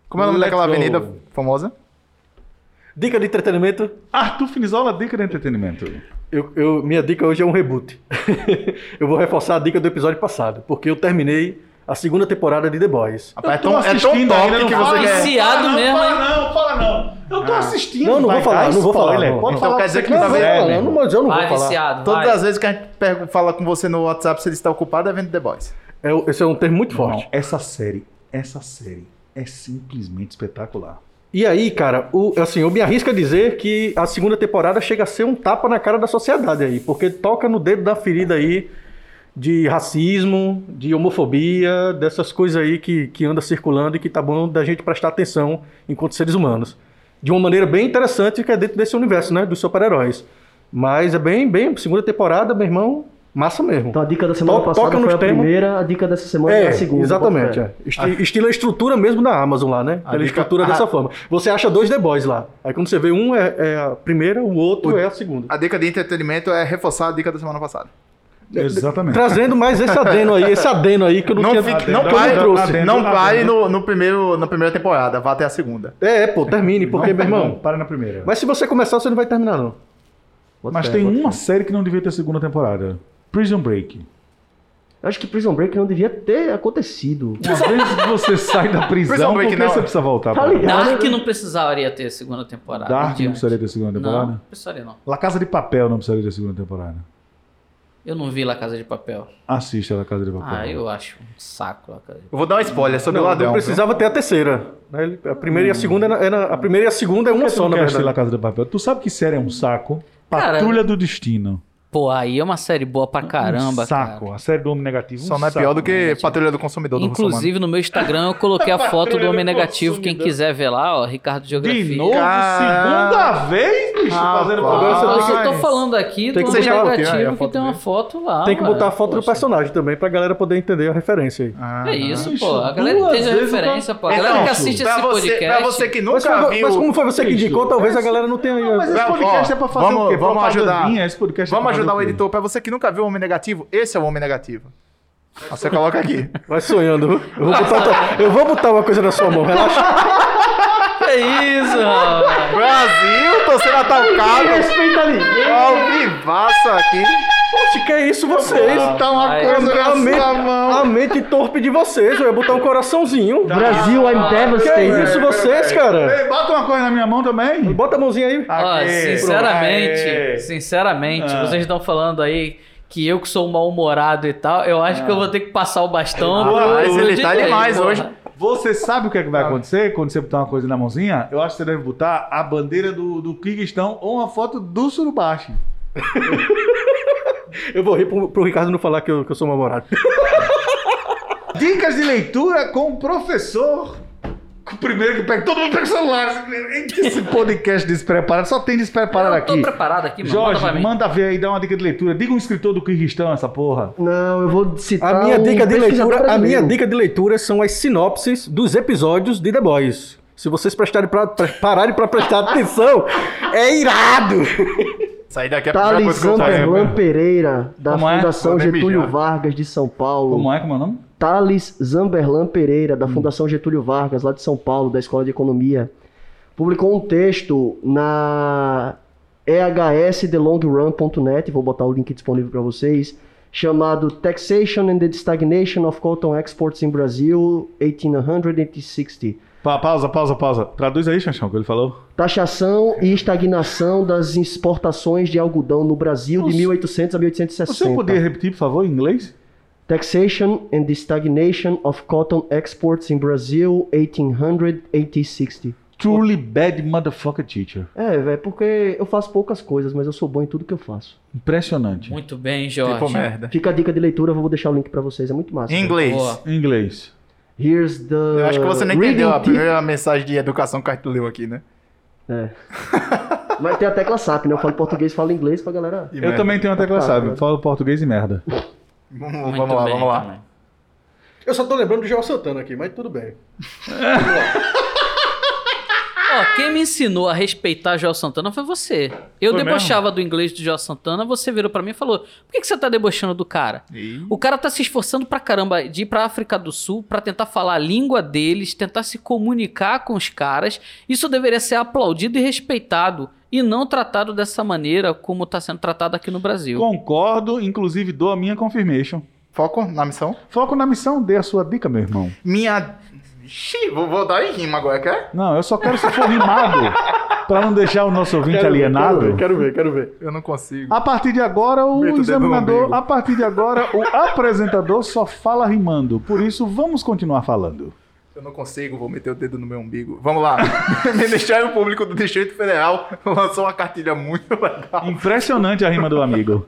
Como é o nome Let's daquela go. avenida famosa? Dica de entretenimento. Arthur Finizola, dica de entretenimento. Eu, eu- minha dica hoje é um reboot. eu vou reforçar a dica do episódio passado, porque eu terminei a segunda temporada de The Boys. Rapaz, é tão, é tão top não que fala você não, quer... Viciado fala não, mesmo, Fala não, fala não. Eu tô assistindo. Não, não vai vou falar, não vou falar, não, Pode não. falar Então o quer que dizer que não tá vendo? meu Não, mas eu não vou Vai, falar. viciado, Todas vai. as vezes que a gente fala com você no WhatsApp se ele está ocupado, é vendo The Boys. É, esse é um termo muito forte. Não, essa série, essa série é simplesmente espetacular. E aí, cara, o, assim, eu me arrisco a dizer que a segunda temporada chega a ser um tapa na cara da sociedade aí, porque toca no dedo da ferida aí de racismo, de homofobia, dessas coisas aí que, que anda circulando e que tá bom da gente prestar atenção enquanto seres humanos. De uma maneira bem interessante que é dentro desse universo, né, dos super-heróis. Mas é bem, bem, segunda temporada, meu irmão, massa mesmo. Então a dica da semana To- passada foi a temas. primeira, a dica dessa semana é, É, a segunda. exatamente. É. Esti- Estilo a estrutura mesmo da Amazon lá, né? Aquela dica- estrutura a- dessa forma. Você acha dois The Boys lá. Aí quando você vê um é, é a primeira, o outro O- é a segunda. A dica de entretenimento é reforçar a dica da semana passada. Exatamente. Trazendo mais esse adeno aí, esse adeno aí que eu não, Não, tinha fique, não pare, trouxe. não pare no, no primeiro, na primeira temporada, vá até a segunda. É, é, pô, termine, porque, meu Não, irmão. para na primeira. Mas se você começar, você não vai terminar, não. Mas tem uma série que não devia ter segunda temporada. Prison Break. Eu acho que Prison Break não devia ter acontecido. Uma vez que você sai da prisão, Prison por que não. você precisa voltar? Tá pra- ligado? Dark não precisaria ter segunda temporada. Dark não precisaria ter segunda temporada? Não, precisaria não. La Casa de Papel não precisaria ter segunda temporada. Eu não vi La Casa de Papel. Assiste a La Casa de Papel. Ah, eu acho um saco La Casa de Eu vou dar um spoiler sobre Não, o ladrão. não precisava ter a terceira. né? A primeira e a segunda, era, a primeira e a segunda é uma só, na assistir La verdade. Casa de Papel? Tu sabe que série é um saco? Cara, Patrulha do Destino. Pô, aí é uma série boa pra caramba, um saco. cara. A série do Homem Negativo. um Só não é saco. pior do que Patrulha do Consumidor do. Inclusive, no meu Instagram, eu coloquei a foto do Homem do Negativo. Quem quiser ver lá, ó, Ricardo Geografia. De novo? Cara. Segunda vez, bicho, fazendo Rapaz. Agora você Eu só tô Mas- falando aqui Tem do que Homem Negativo que foto tem uma foto lá. Tem que botar a foto do Poxa. personagem também pra galera poder entender a referência aí. Ah, É isso, Bicho, pô. A galera entende a referência, pô. A Então, galera que assiste esse você, podcast. Pra você que Mas, nunca como- viu... mas como foi você que indicou, talvez a galera não tenha. Mas esse podcast é pra fazer vamos- o quê? vamos ajudar. Propagandazinha, Esse podcast é Vamos fazer ajudar o editor. Pra você que nunca viu o Homem Negativo, esse é o Homem Negativo. Você coloca aqui. Vai sonhando. viu? Eu vou, botar, eu vou botar uma coisa na sua mão, relaxa. Que isso? Brasil, torcendo atacado. Respeita ninguém. Ao vivaço aqui. Poxa, que é isso vocês? Tá uma Ai, coisa na mente, mão. a mente torpe de vocês, eu ia botar um coraçãozinho. Brasil, I'm Que é devastated. isso vocês, cara? Ei, bota uma coisa na minha mão também. Bota a mãozinha aí. Aqui, sinceramente, pronto. sinceramente, Ah. vocês estão falando aí que eu que sou mal-humorado e tal, eu acho que eu vou ter que passar o bastão. Rapaz, pro ele tá demais hoje. Você sabe o que, é que Ah. vai acontecer quando você botar uma coisa na mãozinha? Eu acho que você deve botar a bandeira do, do Kirguistão ou uma foto do Surubashi. Eu vou rir pro, pro Ricardo não falar que eu, que eu sou namorado. Dicas de leitura com o professor O primeiro que pega, todo mundo pega o celular. Esse podcast despreparado, só tem despreparado Eu tô aqui. preparado aqui, mano. Jorge, manda pra mim. manda ver aí, dá uma dica de leitura. Diga um escritor do Quirguistão, essa porra. Não, eu vou citar A minha um dica de leitura, a minha dica de leitura são as sinopses dos episódios de The Boys. Se vocês prestarem pra, pra- pararem pra prestar atenção, é irado. Sair daqui é a primeira Thales coisa que eu. Zamberlan Pereira, da Como é? Fundação Vou nem Getúlio mijar. Vargas de São Paulo. Como é, como é o nome? Thales Zamberlan Pereira, da Fundação Getúlio Vargas, lá de São Paulo, da Escola de Economia, publicou um texto na ehsthelongrun.net, vou botar o link disponível para vocês, chamado Taxation and the Stagnation of Cotton Exports in Brazil, 1860. Pa- pausa, pausa, pausa. Traduz aí, Xanchão, o que ele falou. Taxação e estagnação das exportações de algodão no Brasil de Você- 1800 a 1860. Você poderia repetir, por favor, em inglês? Taxation and the stagnation of cotton exports in Brazil 1860. Truly bad motherfucker teacher. É, velho, porque eu faço poucas coisas, mas eu sou bom em tudo que eu faço. Impressionante. Muito bem, Jorge. Tipo merda. Fica a dica de leitura, eu vou deixar o link pra vocês, é muito massa. Inglês. Inglês. Here's the Eu acho que você não entendeu a primeira mensagem de educação que tu leu aqui, né? É. Mas tem a tecla SAP, né? Eu falo português, falo inglês pra galera. E Eu merda. também tenho uma tecla Tá, sabe. né? Falo português e merda. Vamos, Muito vamos lá, bem vamos lá. também. Eu só tô lembrando do Joel Santana aqui, mas tudo bem. Ó, quem me ensinou a respeitar Joel Santana foi você. Eu Foi debochava do inglês do Joel Santana, você virou pra mim e falou: por que, que você tá debochando do cara? O cara tá se esforçando pra caramba de ir pra África do Sul pra tentar falar a língua deles, tentar se comunicar com os caras. Isso deveria ser aplaudido e respeitado. E não tratado dessa maneira como tá sendo tratado aqui no Brasil. Concordo, inclusive dou a minha confirmation. Foco na missão. Foco na missão, dê a sua dica, meu irmão. Minha. Xiii, vou, vou dar em rima agora, quer? Não, eu só quero se for rimado. pra não deixar o nosso ouvinte Quero ver, alienado. Quero ver, quero ver, quero ver. Eu não consigo. A partir de agora, o Meta o dedo no examinador, a partir de agora, o apresentador só fala rimando. Por isso, vamos continuar falando. Eu não consigo, vou meter o dedo no meu umbigo. Vamos lá. Ministério Público do Distrito Federal lançou uma cartilha muito legal. Impressionante a rima do amigo.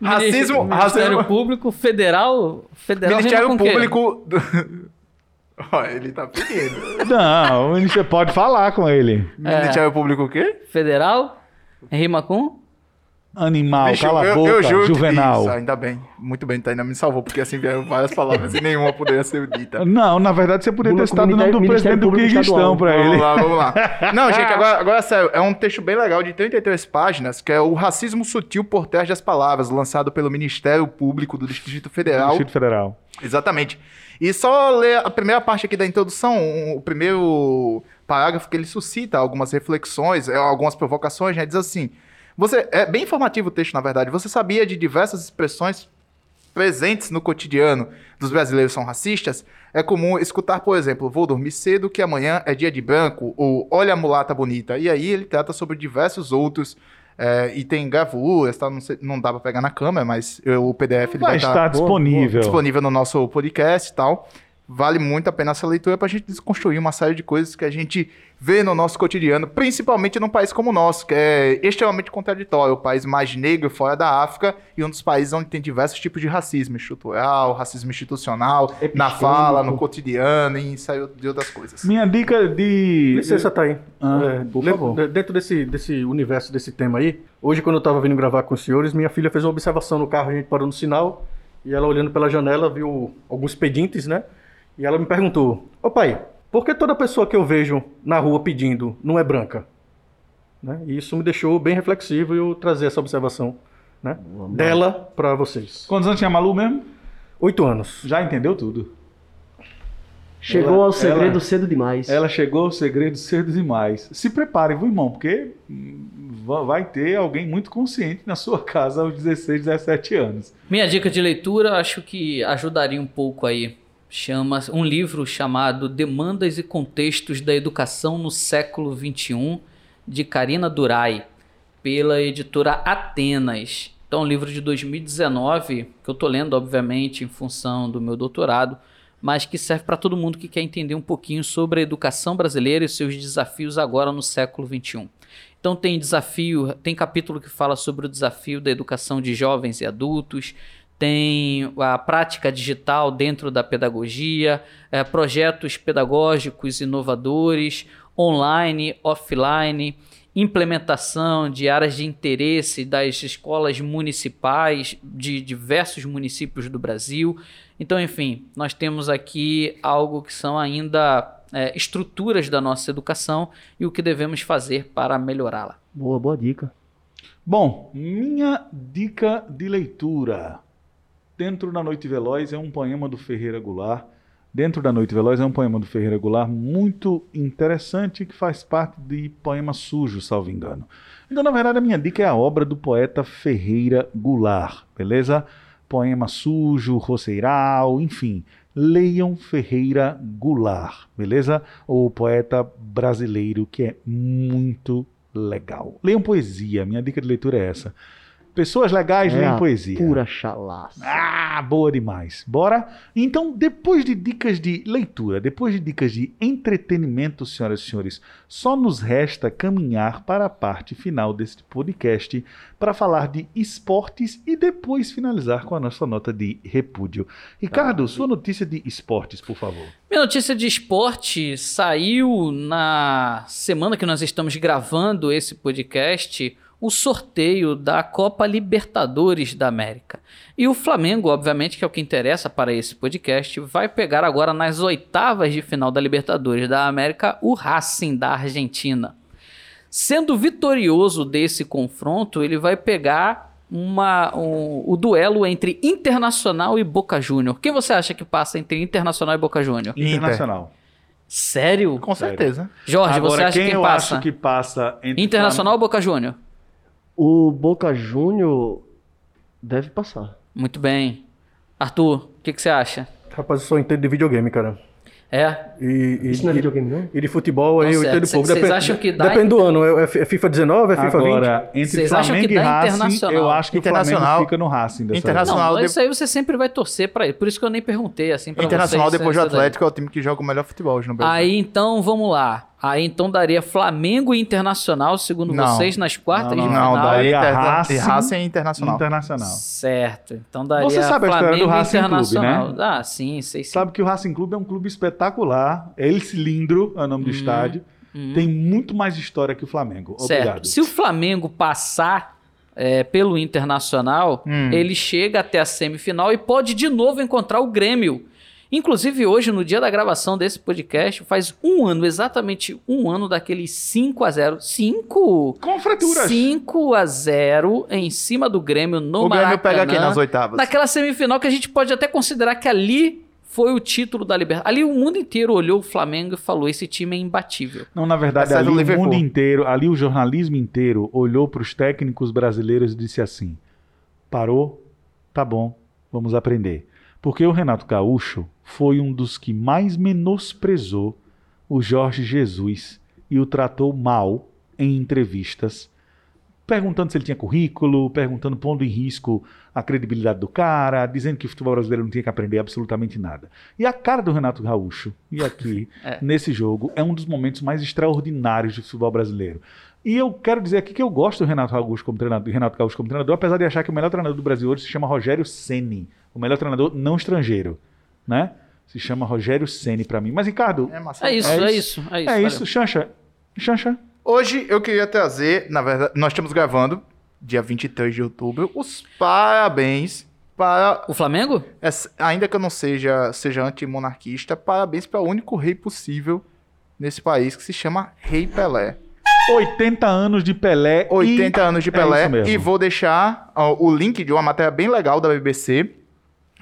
Racismo, Ministério racismo. Público Federal. Federal Ministério? Público. Do... Ó, ele tá pedindo. Não, ministro pode falar com ele. Ministério Público o quê? Federal? Rima com? Animal, Bicho, cala a eu- boca, eu juro juvenal. Isso, ainda bem. Muito bem, tá ainda me salvou, porque assim vieram várias palavras e nenhuma poderia ser dita. Não, na verdade você poderia ter citado o nome do Ministério presidente do Estadual. pra Vamos ele. lá, vamos lá. Não, gente, agora, agora sério, é um texto bem legal de 33 páginas, que é o Racismo Sutil por Trás das Palavras, lançado pelo Ministério Público do Distrito Federal. Distrito Federal. Exatamente. E só ler a primeira parte aqui da introdução, o primeiro parágrafo que ele suscita algumas reflexões, é, algumas provocações, né? Diz assim: você é bem informativo o texto, na verdade. Você sabia de diversas expressões presentes no cotidiano dos brasileiros são racistas? É comum escutar, por exemplo, vou dormir cedo que amanhã é dia de branco, ou olha a mulata bonita. E aí ele trata sobre diversos outros. É, e tem gravuras, tá? não, sei- não dá pra pegar na câmera, mas eu- o PDF ele Vai vai estar estar disponível. disponível no nosso podcast e tal. Vale muito a pena essa leitura pra gente desconstruir uma série de coisas que a gente vê no nosso cotidiano, principalmente num país como o nosso, que é extremamente contraditório, o país mais negro fora da África e um dos países onde tem diversos tipos de racismo estrutural, racismo institucional, na Epistêmico. fala, no cotidiano e série de outras coisas. Minha dica de. Licença, tá aí. Ah, É, por dentro, favor. de- dentro desse, desse universo, desse tema aí, hoje quando eu tava vindo gravar com os senhores, minha filha fez uma observação no carro, a gente parou no sinal, e ela olhando pela janela viu alguns pedintes, né? E ela me perguntou, ô pai, por que toda pessoa que eu vejo na rua pedindo não é branca? Né? E isso me deixou bem reflexivo e eu trazer essa observação né? dela para vocês. Quantos anos tinha Malu mesmo? Oito anos. Já entendeu tudo. Chegou Ela- ao segredo ela- cedo demais. Ela chegou ao segredo cedo demais. Se prepare, viu, irmão? Porque va- vai ter alguém muito consciente na sua casa aos 16, 17 anos. Minha dica de leitura, acho que ajudaria um pouco aí. Chama um livro chamado Demandas e Contextos da Educação no Século XXI, de Karina Durai, pela editora Atenas. Então, um livro de 2019, que eu estou lendo, obviamente, em função do meu doutorado, mas que serve para todo mundo que quer entender um pouquinho sobre a educação brasileira e seus desafios agora no século XXI. Então tem desafio, tem capítulo que fala sobre o desafio da educação de jovens e adultos, tem a prática digital dentro da pedagogia, eh, projetos pedagógicos inovadores, online, offline, implementação de áreas de interesse das escolas municipais de diversos municípios do Brasil. Então, enfim, nós temos aqui algo que são ainda eh, estruturas da nossa educação e o que devemos fazer para melhorá-la. Boa, boa dica. Bom, minha dica de leitura. Dentro da Noite Veloz é um poema do Ferreira Goulart. Dentro da Noite Veloz é um poema do Ferreira Goulart muito interessante que faz parte de Poema Sujo, salvo engano. Então, na verdade, a minha dica é a obra do poeta Ferreira Goulart, beleza? Poema Sujo, Roceiral, enfim. Leiam Ferreira Goulart, beleza? O poeta brasileiro que é muito legal. Leiam poesia, minha dica de leitura é essa. Pessoas legais É leiam a poesia. Pura chalaça. Ah, boa demais. Bora? Então, depois de dicas de leitura, depois de dicas de entretenimento, senhoras e senhores, só nos resta caminhar para a parte final deste podcast para falar de esportes e depois finalizar com a nossa nota de repúdio. Ricardo, sua notícia de esportes, por favor. Minha notícia de esporte saiu na semana que nós estamos gravando esse podcast, o sorteio da Copa Libertadores da América. E o Flamengo, obviamente, que é o que interessa para esse podcast, vai pegar agora nas oitavas de final da Libertadores da América o Racing da Argentina. Sendo vitorioso desse confronto, ele vai pegar uma, um- o duelo entre Internacional e Boca Júnior. Quem você acha que passa entre Internacional e Boca Júnior? Inter. Internacional. Sério? Com certeza. Jorge, Agora, você acha quem que eu passa? acho que passa entre Internacional ou Boca Júnior? O Boca Júnior deve passar. Muito bem. Arthur, o que, que você acha? Rapaz, eu só entendo de videogame, cara. É? E, e, Isso não é videogame, não? e de futebol aí eu entendo pouco. Cês Depende- acham que dá Depende do ano. É, é FIFA 19, é FIFA 20? Agora, entre Vocês acham Flamengo que e dá Racing, Internacional? eu acho que o Flamengo Internacional- fica no Racing dessa Internacional- Não, de- isso aí você sempre vai torcer pra ele. Por isso que eu nem perguntei assim pra Internacional, vocês, depois do isso daí. Atlético, é o time que joga o melhor futebol hoje no Brasil. Aí então, vamos lá. Aí então daria Flamengo e Internacional, segundo Não. vocês, nas quartas Não, de não, final. daí daria Interna- Racing- Racing e Internacional. Internacional. Certo. Então daria Você sabe a história Flamengo do Racing Clube, Internacional. né? Ah, sim, sei sim. Sabe que o Racing Clube é um clube espetacular. El Cilindro é o nome do Uhum. estádio. Tem muito mais história que o Flamengo. Certo. Obrigado. Se o Flamengo passar é, pelo Internacional, Hum. ele chega até a semifinal e pode de novo encontrar o Grêmio. Inclusive, hoje, no dia da gravação desse podcast, faz um ano, exatamente um ano daquele 5 a 0 5? Com fraturas. 5 a 0 em cima do Grêmio no o Grêmio Maracanã. pega quem nas oitavas? Naquela semifinal que a gente pode até considerar que ali foi o título da Libertadores. Ali o mundo inteiro olhou o Flamengo e falou: esse time é imbatível. Não, na verdade, Exceto ali o o Liverpool. mundo inteiro, ali o jornalismo inteiro olhou para os técnicos brasileiros e disse assim: parou, tá bom, vamos aprender. Porque o Renato Gaúcho foi um dos que mais menosprezou o Jorge Jesus e o tratou mal em entrevistas, perguntando se ele tinha currículo, perguntando, pondo em risco a credibilidade do cara, dizendo que o futebol brasileiro não tinha que aprender absolutamente nada. E a cara do Renato Gaúcho, e aqui, É. nesse jogo, é um dos momentos mais extraordinários do futebol brasileiro. E eu quero dizer aqui que eu gosto do Renato Gaúcho como treinador, Renato Gaúcho como treinador, apesar de achar que o melhor treinador do Brasil hoje se chama Rogério Ceni, o melhor treinador não estrangeiro, né? Se chama Rogério Ceni pra mim. Mas Ricardo, É, Marcelo. É isso, É é isso. isso, é isso. é valeu. isso, Xanxa. Xanxa. Hoje eu queria trazer, na verdade, nós estamos gravando, dia 23 de outubro, os parabéns para, O Flamengo? essa- ainda que eu não seja, seja antimonarquista, parabéns para o único rei possível nesse país, que se chama Rei Pelé. 80 anos de Pelé. 80 anos de É Pelé. mesmo. e vou deixar ó, o link de uma matéria bem legal da BBC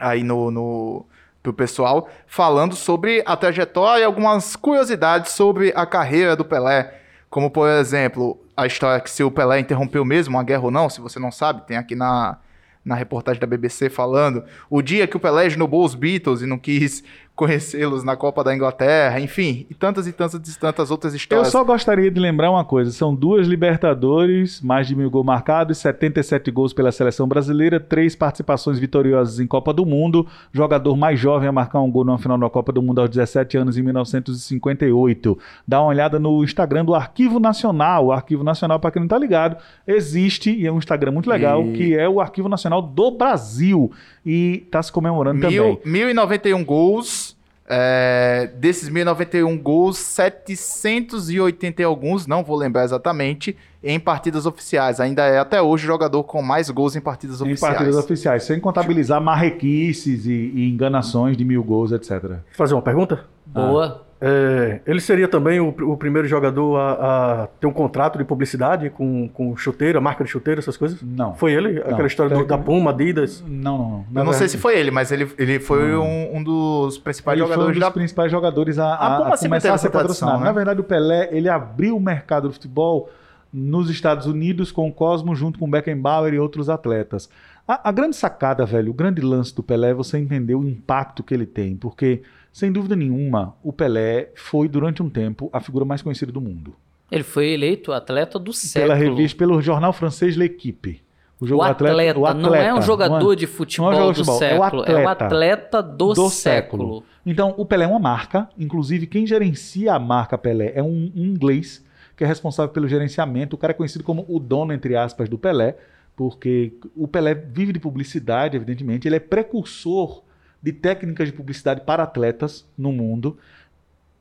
aí no, no pro pessoal falando sobre a trajetória e algumas curiosidades sobre a carreira do Pelé, como por exemplo a história que se o Pelé interrompeu mesmo uma guerra ou não, se você não sabe, tem aqui na na reportagem da BBC falando. O dia que o Pelé esnobou os Beatles e não quis conhecê-los na Copa da Inglaterra, enfim, e tantas e tantas e tantas outras Eu histórias. só gostaria de lembrar uma coisa: são duas Libertadores, mais de mil gols marcados, 77 gols pela seleção brasileira, três participações vitoriosas em Copa do Mundo, jogador mais jovem a marcar um gol na final da Copa do Mundo aos 17 anos em 1958. Dá uma olhada no Instagram do Arquivo Nacional. O Arquivo Nacional, para quem não tá ligado, existe e é um Instagram muito legal, E- que é o Arquivo Nacional do Brasil. E tá se comemorando Mil, também. 1091 gols. é, desses 1091 gols, 780 e alguns, não vou lembrar exatamente, em partidas oficiais. Ainda é até hoje o jogador com mais gols em partidas Em oficiais. partidas oficiais, sem contabilizar marrequices e, e enganações de mil gols, etc. Fazer uma pergunta? Boa. É, ele seria também o, o primeiro jogador a, a ter um contrato de publicidade com, com chuteira, marca de chuteira, essas coisas? Não. Foi ele? Aquela história do- da Puma, Adidas? Não, não, não. Eu não sei se foi ele, mas ele, ele foi um, um dos principais Ele foi um jogadores dos da principais jogadores a, A a- Puma a começar a ser patrocinado. né? Na verdade, o Pelé ele abriu o mercado do futebol nos Estados Unidos com o Cosmo junto com o Beckenbauer e outros atletas. A, a grande sacada, velho, o grande lance do Pelé é você entender o impacto que ele tem, porque sem dúvida nenhuma o Pelé foi durante um tempo a figura mais conhecida do mundo. Ele foi eleito atleta do século. Pela revista, pelo jornal francês L'Equipe. O atleta, não é um jogador de futebol não é um jogador do de futebol, é o século, é o atleta atleta do, do século. século. Então, o Pelé é uma marca, inclusive quem gerencia a marca Pelé é um, um inglês que é responsável pelo gerenciamento. O cara é conhecido como o dono, entre aspas, do Pelé, porque o Pelé vive de publicidade, evidentemente. Ele é precursor de técnicas de publicidade para atletas no mundo.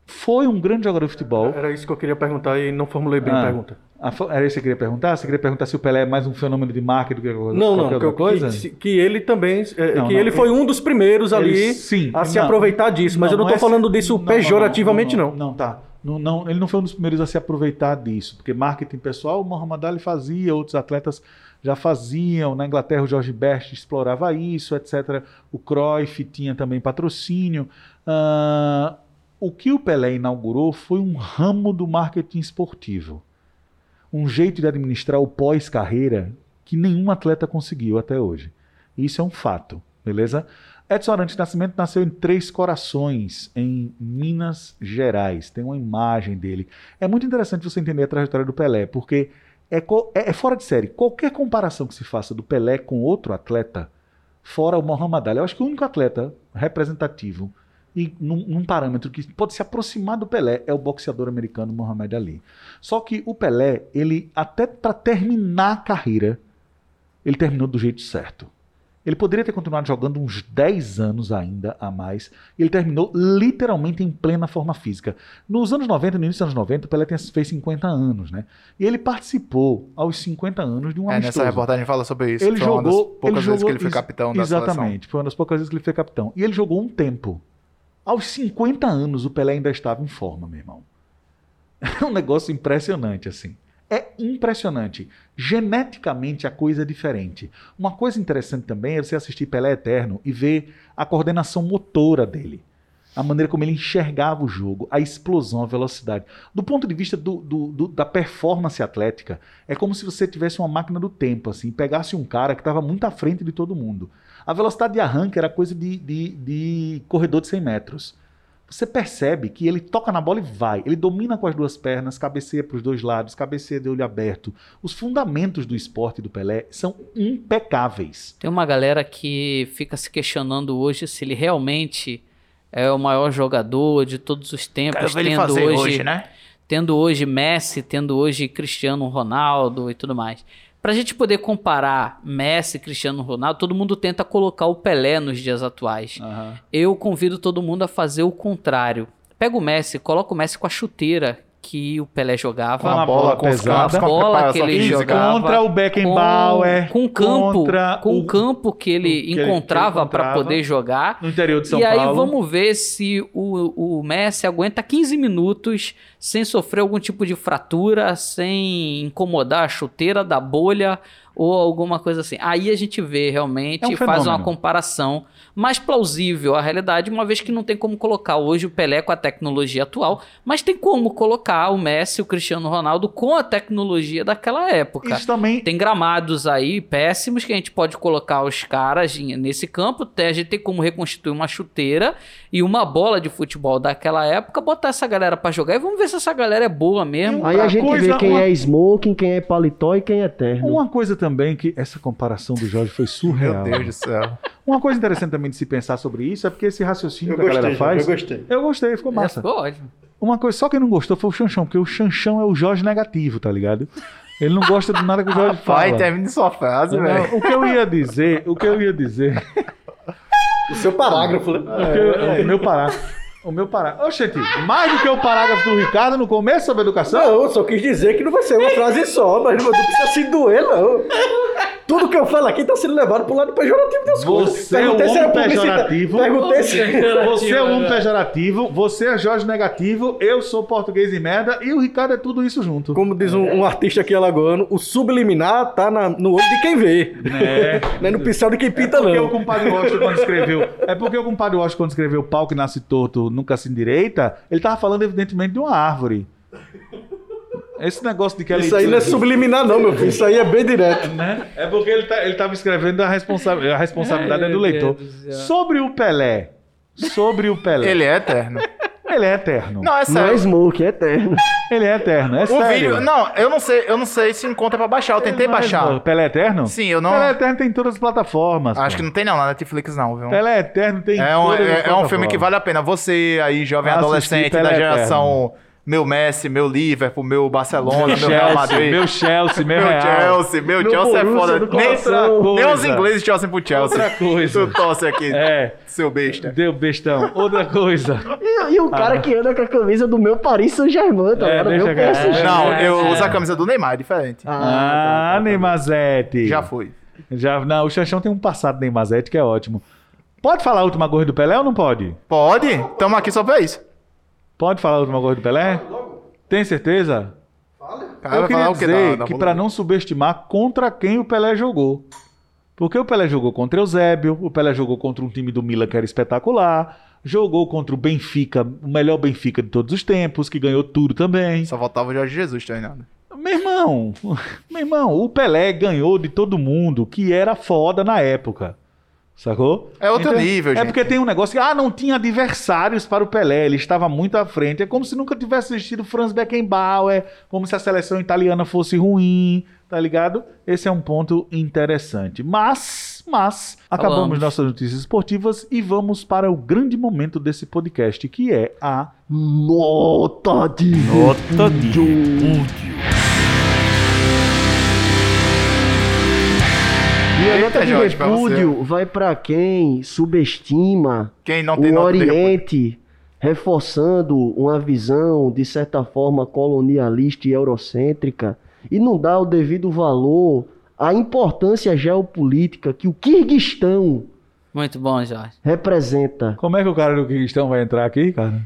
Foi um grande jogador de futebol. Era isso que eu queria perguntar e não formulei bem Ah. a pergunta. Ah, Era isso que você queria perguntar? Você queria perguntar se o Pelé é mais um fenômeno de marketing do que qualquer Não, não, que, outra eu- coisa? que, que ele também, é, Não, que não, ele foi um dos primeiros ali Ele- sim, a se não. aproveitar disso, mas eu não é tô falando disso não, pejorativamente, não. Não, tá. Não, não, ele não foi um dos primeiros a se aproveitar disso, porque marketing pessoal, o Muhammad Ali fazia, outros atletas já faziam. Na Inglaterra, o George Best explorava isso, etc. O Cruyff tinha também patrocínio. Ah, o que o Pelé inaugurou foi um ramo do marketing esportivo. Um jeito de administrar o pós-carreira que nenhum atleta conseguiu até hoje. Isso é um fato, beleza? Edson Arantes Nascimento nasceu em Três Corações, em Minas Gerais. Tem uma imagem dele. É muito interessante você entender a trajetória do Pelé, porque é, é- é fora de série. Qualquer comparação que se faça do Pelé com outro atleta, fora o Muhammad Ali, eu acho que o único atleta representativo e num, num parâmetro que pode se aproximar do Pelé é o boxeador americano Muhammad Ali. Só que o Pelé, ele até para terminar a carreira, ele terminou do jeito certo. Ele poderia ter continuado jogando uns 10 anos ainda a mais. E ele terminou literalmente em plena forma física. Nos anos 90, no início dos anos 90, o Pelé fez 50 anos, né? E ele participou aos 50 anos de um É, amistoso. nessa reportagem fala sobre isso. Ele Foi uma das jogou, poucas ele vezes jogou que ele foi capitão da seleção. Exatamente, foi uma das poucas vezes que ele foi capitão. E ele jogou um tempo. Aos 50 anos, o Pelé ainda estava em forma, meu irmão. É um negócio impressionante, assim. É impressionante. Geneticamente, a coisa é diferente. Uma coisa interessante também é você assistir Pelé Eterno e ver a coordenação motora dele. A maneira como ele enxergava o jogo, a explosão, a velocidade. Do ponto de vista do- do- do- da performance atlética, é como se você tivesse uma máquina do tempo, assim, pegasse um cara que estava muito à frente de todo mundo. A velocidade de arranque era coisa de, de, de corredor de 100 metros. Você percebe que ele toca na bola e vai. Ele domina com as duas pernas, cabeceia para os dois lados, cabeceia de olho aberto. Os fundamentos do esporte do Pelé são impecáveis. Tem uma galera que fica se questionando hoje se ele realmente é o maior jogador de todos os tempos, Quero tendo fazer hoje, hoje, né? tendo hoje Messi, tendo hoje Cristiano Ronaldo e tudo mais. Pra gente poder comparar Messi e Cristiano Ronaldo, todo mundo tenta colocar o Pelé nos dias atuais. Eu convido todo mundo a fazer o contrário. Pega o Messi, coloca o Messi com a chuteira que o Pelé jogava. Com a bola com pesada. a bola que ele física. jogava Contra o Beckenbauer. com, com o campo, contra com o- campo que ele que encontrava para poder jogar. No interior de São e aí Paulo. vamos ver se o, o Messi aguenta 15 minutos sem sofrer algum tipo de fratura, sem incomodar a chuteira da bolha ou alguma coisa assim. Aí a gente vê realmente É um e faz uma comparação mais plausível à realidade, uma vez que não tem como colocar hoje o Pelé com a tecnologia atual, mas tem como colocar o Messi, o Cristiano Ronaldo com a tecnologia daquela época. Isso também Tem gramados aí péssimos que a gente pode colocar os caras nesse campo. A gente tem como reconstituir uma chuteira e uma bola de futebol daquela época, botar essa galera pra jogar e vamos ver se essa galera é boa mesmo. Aí a gente coisa, vê quem uma- é smoking, quem é paletó e quem é terno. Uma coisa também que essa comparação do Jorge foi surreal. Meu Deus do céu. Uma coisa interessante também de se pensar sobre isso é porque esse raciocínio Eu que a galera gostei, faz. eu gostei. Eu gostei, ficou É, massa. ficou ótimo. Uma coisa só quem não gostou foi o Chanchão, porque o Chanchão é o Jorge negativo, tá ligado? Ele não gosta de nada que o Jorge Pai, fala. termine sua frase, velho. o que eu ia dizer, o que eu ia dizer, O seu parágrafo, né? o, que eu- o meu parágrafo, o meu parágrafo. Oxente, mais do que o parágrafo do Ricardo no começo sobre educação? Não, eu só quis dizer que não vai ser uma frase só, mas não precisa se doer, não. Tudo que eu falo aqui tá sendo levado pro lado pejorativo das coisas. Você é o se homem pejorativo. Perguntei se... Você é um pejorativo, você é Jorge negativo, eu sou português e merda e o Ricardo é tudo isso junto. Como diz um, um artista aqui alagoano, o subliminar tá na- no olho de quem vê. É. Não é no pincel de quem pinta, Porque o não. compadre Washington quando escreveu. É porque o compadre Washington quando escreveu pau que nasce torto, nunca se endireita, ele tava falando evidentemente de uma árvore. Esse negócio de que Isso aí não é subliminar, não, meu filho. Isso aí é bem direto. né? É porque ele, tá, ele tava escrevendo a, responsa a responsabilidade é, do leitor. Do. Sobre o Pelé. Sobre o Pelé. Ele é eterno. Ele é eterno. Não, é Não é sério. smoking, é terno. Ele é eterno. É O sério. vídeo. Não, eu não sei, eu não sei se encontra pra baixar. Eu tentei Não é baixar. smoking. Pelé é eterno? Sim, eu não. Pelé eterno tem em todas as plataformas. Acho que não tem não na Netflix, não, viu? Pelé eterno tem em É um, todas as é, é um filme que vale a pena. Você aí, jovem Assistir adolescente Pelé da geração meu Messi, meu Liverpool, meu Barcelona, meu Real Chelsea, Madrid. meu Chelsea, meu, Meu Real. Chelsea, meu, Meu Chelsea é Borussia foda. do Nem, coração. nem os ingleses torcem pro Chelsea. Outra coisa. Tu torce aqui, É, seu besta. deu bestão. Outra coisa. E, e o cara que anda com a camisa do meu Paris Saint-Germain, tá É, Meu. PSG. Não, é, eu é. uso a camisa do Neymar, é diferente. Ah, Ah, tá, tá, tá. Neymazete. Já foi. Já, não, o Xanxão tem um passado Neymazete que é ótimo. Pode falar a última coisa do Pelé ou não pode? Pode? Tamo aqui só pra isso. Pode falar a última coisa do Pelé? Tem certeza? Cara, eu queria dizer que para não subestimar contra quem o Pelé jogou. Porque o Pelé jogou contra o Eusébio, o Pelé jogou contra um time do Milan que era espetacular, jogou contra o Benfica, o melhor Benfica de todos os tempos, que ganhou tudo também. Só faltava o Jorge Jesus treinando. Meu irmão, meu irmão, o Pelé ganhou de todo mundo que era foda na época. Sacou? É outro nível, É gente. porque tem um negócio que, ah, não tinha adversários para o Pelé, ele estava muito à frente. É como se nunca tivesse existido Franz Beckenbauer, como se a seleção italiana fosse ruim, tá ligado? Esse é um ponto interessante. Mas, mas, acabamos Falamos. nossas notícias esportivas e vamos para o grande momento desse podcast, que é a Nota de Nota de repúdio. E a Eita, nota de Jorge, pra repúdio vai pra quem subestima Quem não tem o? Oriente, reforçando uma visão, de certa forma, colonialista e eurocêntrica, e não dá o devido valor à importância geopolítica que o Quirguistão Muito bom, Jorge. representa. Como é que o cara do Cristão vai entrar aqui, cara?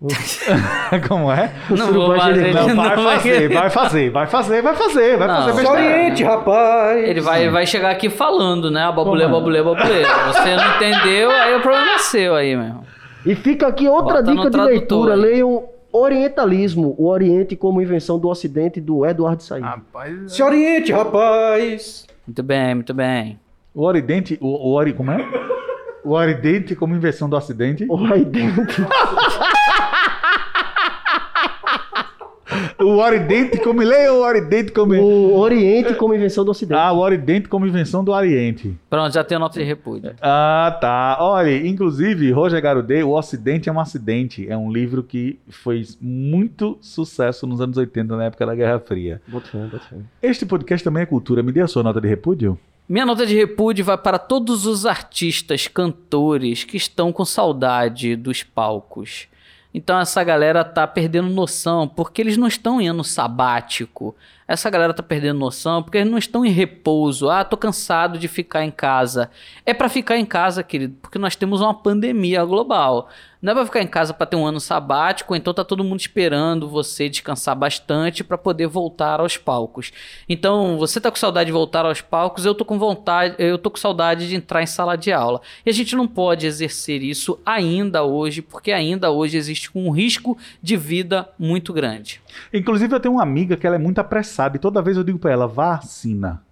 Como é? Não vou vai fazer, Não, não vai vai fazer, vai fazer, vai fazer, vai fazer, vai Não. fazer besteira. oriente, rapaz. Ele vai, vai chegar aqui falando, né? Babulê, é? babulê, babulê. Você não entendeu, aí o problema é seu aí, meu irmão. E fica aqui outra Bota dica de leitura. aí. Leiam Orientalismo, o Oriente como invenção do Ocidente, do Eduardo Said. Rapaz, Se oriente, rapaz. Muito bem, muito bem. O Oridente, o, o Ori, como é? O Oridente como inversão do Ocidente. O Oriente. O Oridente como leia o Oridente como o Oriente como invenção do Ocidente. Ah, o Oridente como invenção do Oriente. Pronto, já tem nota de repúdio. Ah, tá. Olha, inclusive, Roger Garudê, O Ocidente é um Acidente. É um livro que fez muito sucesso nos anos 80, na época da Guerra Fria. Bota fé, bota fé. Este podcast também é cultura. Me dê a sua nota de repúdio? Minha nota de repúdio vai para todos os artistas, cantores que estão com saudade dos palcos. Então essa galera tá perdendo noção porque eles não estão em ano sabático. Essa galera tá perdendo noção porque eles não estão em repouso. Ah, tô cansado de ficar em casa. É para ficar em casa, querido, porque nós temos uma pandemia global. Não é pra ficar em casa pra ter um ano sabático, então tá todo mundo esperando você descansar bastante pra poder voltar aos palcos. Então, você tá com saudade de voltar aos palcos, eu tô com vontade, eu tô com saudade de entrar em sala de aula. E a gente não pode exercer isso ainda hoje, porque ainda hoje existe um risco de vida muito grande. Inclusive, eu tenho uma amiga que ela é muito apressada e toda vez eu digo pra ela: vacina.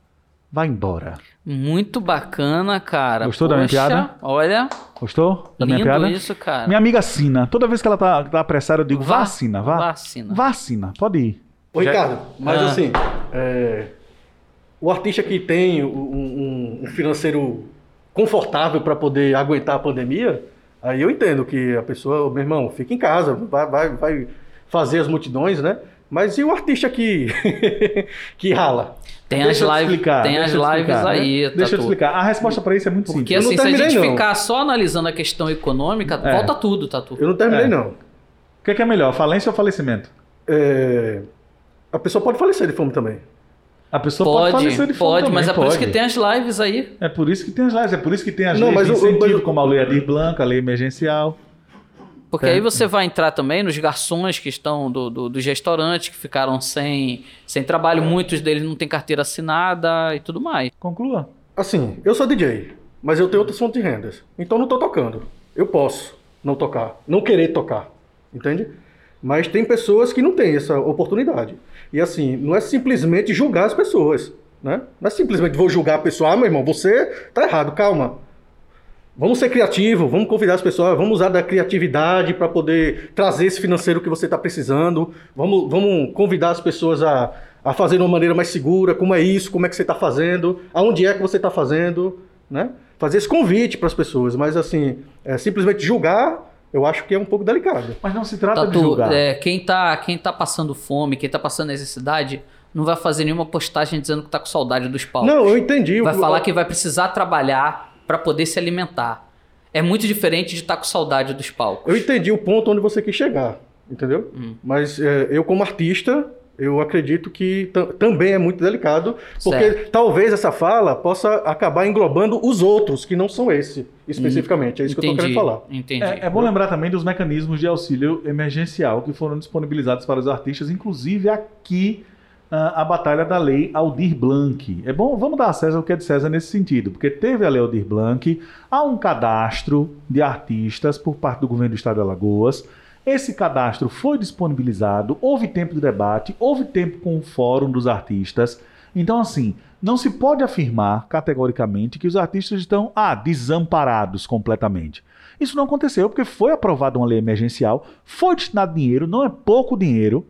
Vai embora. Muito bacana, cara. Gostou da minha Poxa, piada? Olha, Gostou da minha lindo piada? isso, cara. Minha amiga Sina. Toda vez que ela tá, tá apressada, eu digo: Va- vacina, vá. vacina. Vacina, pode ir. Ô, Ricardo, mas Ah. assim, é, o artista que tem um, um- um financeiro confortável para poder aguentar a pandemia, aí eu entendo que a pessoa, meu irmão, fica em casa, vai, vai, vai fazer as multidões, né? Mas e o artista que, que rala? Tem as Deixa eu te lives, explicar, tem as eu lives explicar, né? aí, Deixa eu te Tatu. explicar. A resposta pra isso é muito Porque simples. Eu não assim, se a gente não. ficar só analisando a questão econômica, É. volta tudo, Tatu. Eu não terminei, É. não. O que é, que é melhor, falência ou falecimento? É, a pessoa pode falecer de fome também. A pessoa pode, Pode, falecer de fome pode, também, mas é por isso pode. que tem as lives aí. É por isso que tem as leis, é por isso que tem as Não, leis mas de incentivo, mas o- como a Lei Adir Blanca, a lei emergencial. Porque É. aí você vai entrar também nos garçons que estão do, do- dos restaurantes, que ficaram sem, sem trabalho, muitos deles não têm carteira assinada e tudo mais. Conclua. Assim, eu sou DJ, mas eu tenho outras fontes de rendas. Então não tô tocando. Eu posso não tocar, não querer tocar, entende? Mas tem pessoas que não têm essa oportunidade. E assim, não é simplesmente julgar as pessoas, né? Não é simplesmente vou julgar a pessoa, ah, meu irmão, você tá errado, calma. Vamos ser criativos, vamos convidar as pessoas, vamos usar da criatividade para poder trazer esse financeiro que você está precisando. Vamos, vamos convidar as pessoas a, a fazer de uma maneira mais segura, como é isso, como é que você está fazendo, aonde é que você está fazendo, né? Fazer esse convite para as pessoas, mas assim, é, simplesmente julgar, eu acho que é um pouco delicado. Mas não se trata de julgar. é, quem, tá, quem tá passando fome, quem tá passando necessidade, não vai fazer nenhuma postagem dizendo que tá com saudade dos palcos. Não, eu entendi. Vai o- falar que vai precisar trabalhar para poder se alimentar. É muito diferente de estar com saudade dos palcos. Eu entendi o ponto onde você quis chegar, entendeu? Hum. Mas é, eu, como artista, eu acredito que tam- também é muito delicado, porque Certo. talvez essa fala possa acabar englobando os outros, que não são esse, especificamente. É isso que eu tô querendo falar. Entendi. É, é bom lembrar também dos mecanismos de auxílio emergencial que foram disponibilizados para os artistas, inclusive aqui a batalha da lei Aldir Blanc. É bom, vamos dar a César o que é de César nesse sentido, porque teve a lei Aldir Blanc, há um cadastro de artistas por parte do governo do estado de Alagoas. Esse cadastro foi disponibilizado, houve tempo de debate, houve tempo com o fórum dos artistas. Então, assim, não se pode afirmar categoricamente que os artistas estão ah, desamparados completamente. Isso não aconteceu porque foi aprovada uma lei emergencial, foi destinado dinheiro, não é pouco dinheiro,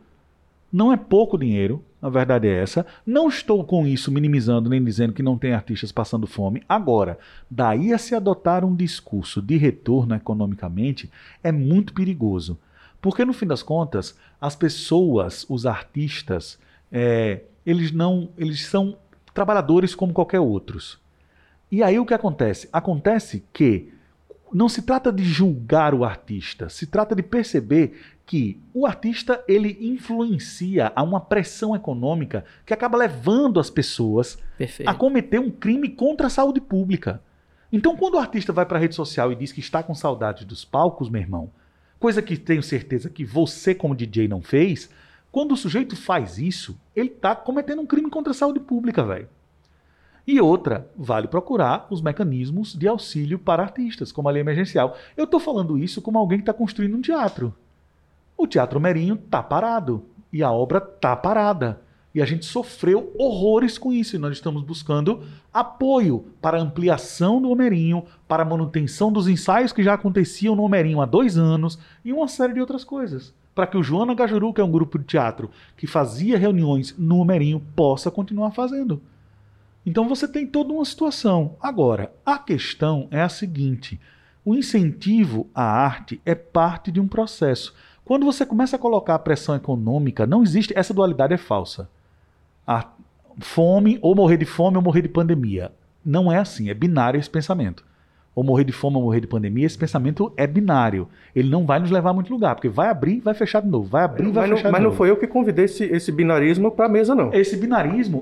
não é pouco dinheiro, a verdade é essa. Não estou com isso minimizando nem dizendo que não tem artistas passando fome. Agora, daí a se adotar um discurso de retorno economicamente é muito perigoso. Porque no fim das contas, as pessoas, os artistas, é, eles não, eles são trabalhadores como qualquer outros. E aí o que acontece? Acontece que não se trata de julgar o artista, se trata de perceber que o artista ele influencia a uma pressão econômica que acaba levando as pessoas Perfeito. a cometer um crime contra a saúde pública. Então, quando o artista vai para a rede social e diz que está com saudade dos palcos, meu irmão, coisa que tenho certeza que você, como DJ, não fez, quando o sujeito faz isso, ele está cometendo um crime contra a saúde pública, velho. E outra, vale procurar os mecanismos de auxílio para artistas, como a lei emergencial. Eu estou falando isso como alguém que está construindo um teatro. O Teatro Merinho está parado e a obra está parada. E a gente sofreu horrores com isso. E nós estamos buscando apoio para ampliação do Homerinho, para manutenção dos ensaios que já aconteciam no Homerinho há dois anos e uma série de outras coisas. Para que o Joana Gajuru, que é um grupo de teatro que fazia reuniões no Homerinho, possa continuar fazendo. Então você tem toda uma situação. Agora, a questão é a seguinte: o incentivo à arte é parte de um processo. Quando você começa a colocar a pressão econômica, não existe. Essa dualidade é falsa. A fome, ou morrer de fome, ou morrer de pandemia. Não é assim, é binário esse pensamento. Ou morrer de fome, ou morrer de pandemia, esse pensamento é binário. Ele não vai nos levar a muito lugar, porque vai abrir, vai fechar de novo, vai abrir, vai Mas, não, fechar mas de não novo. foi eu que convidei esse, esse binarismo para a mesa, não. Esse binarismo,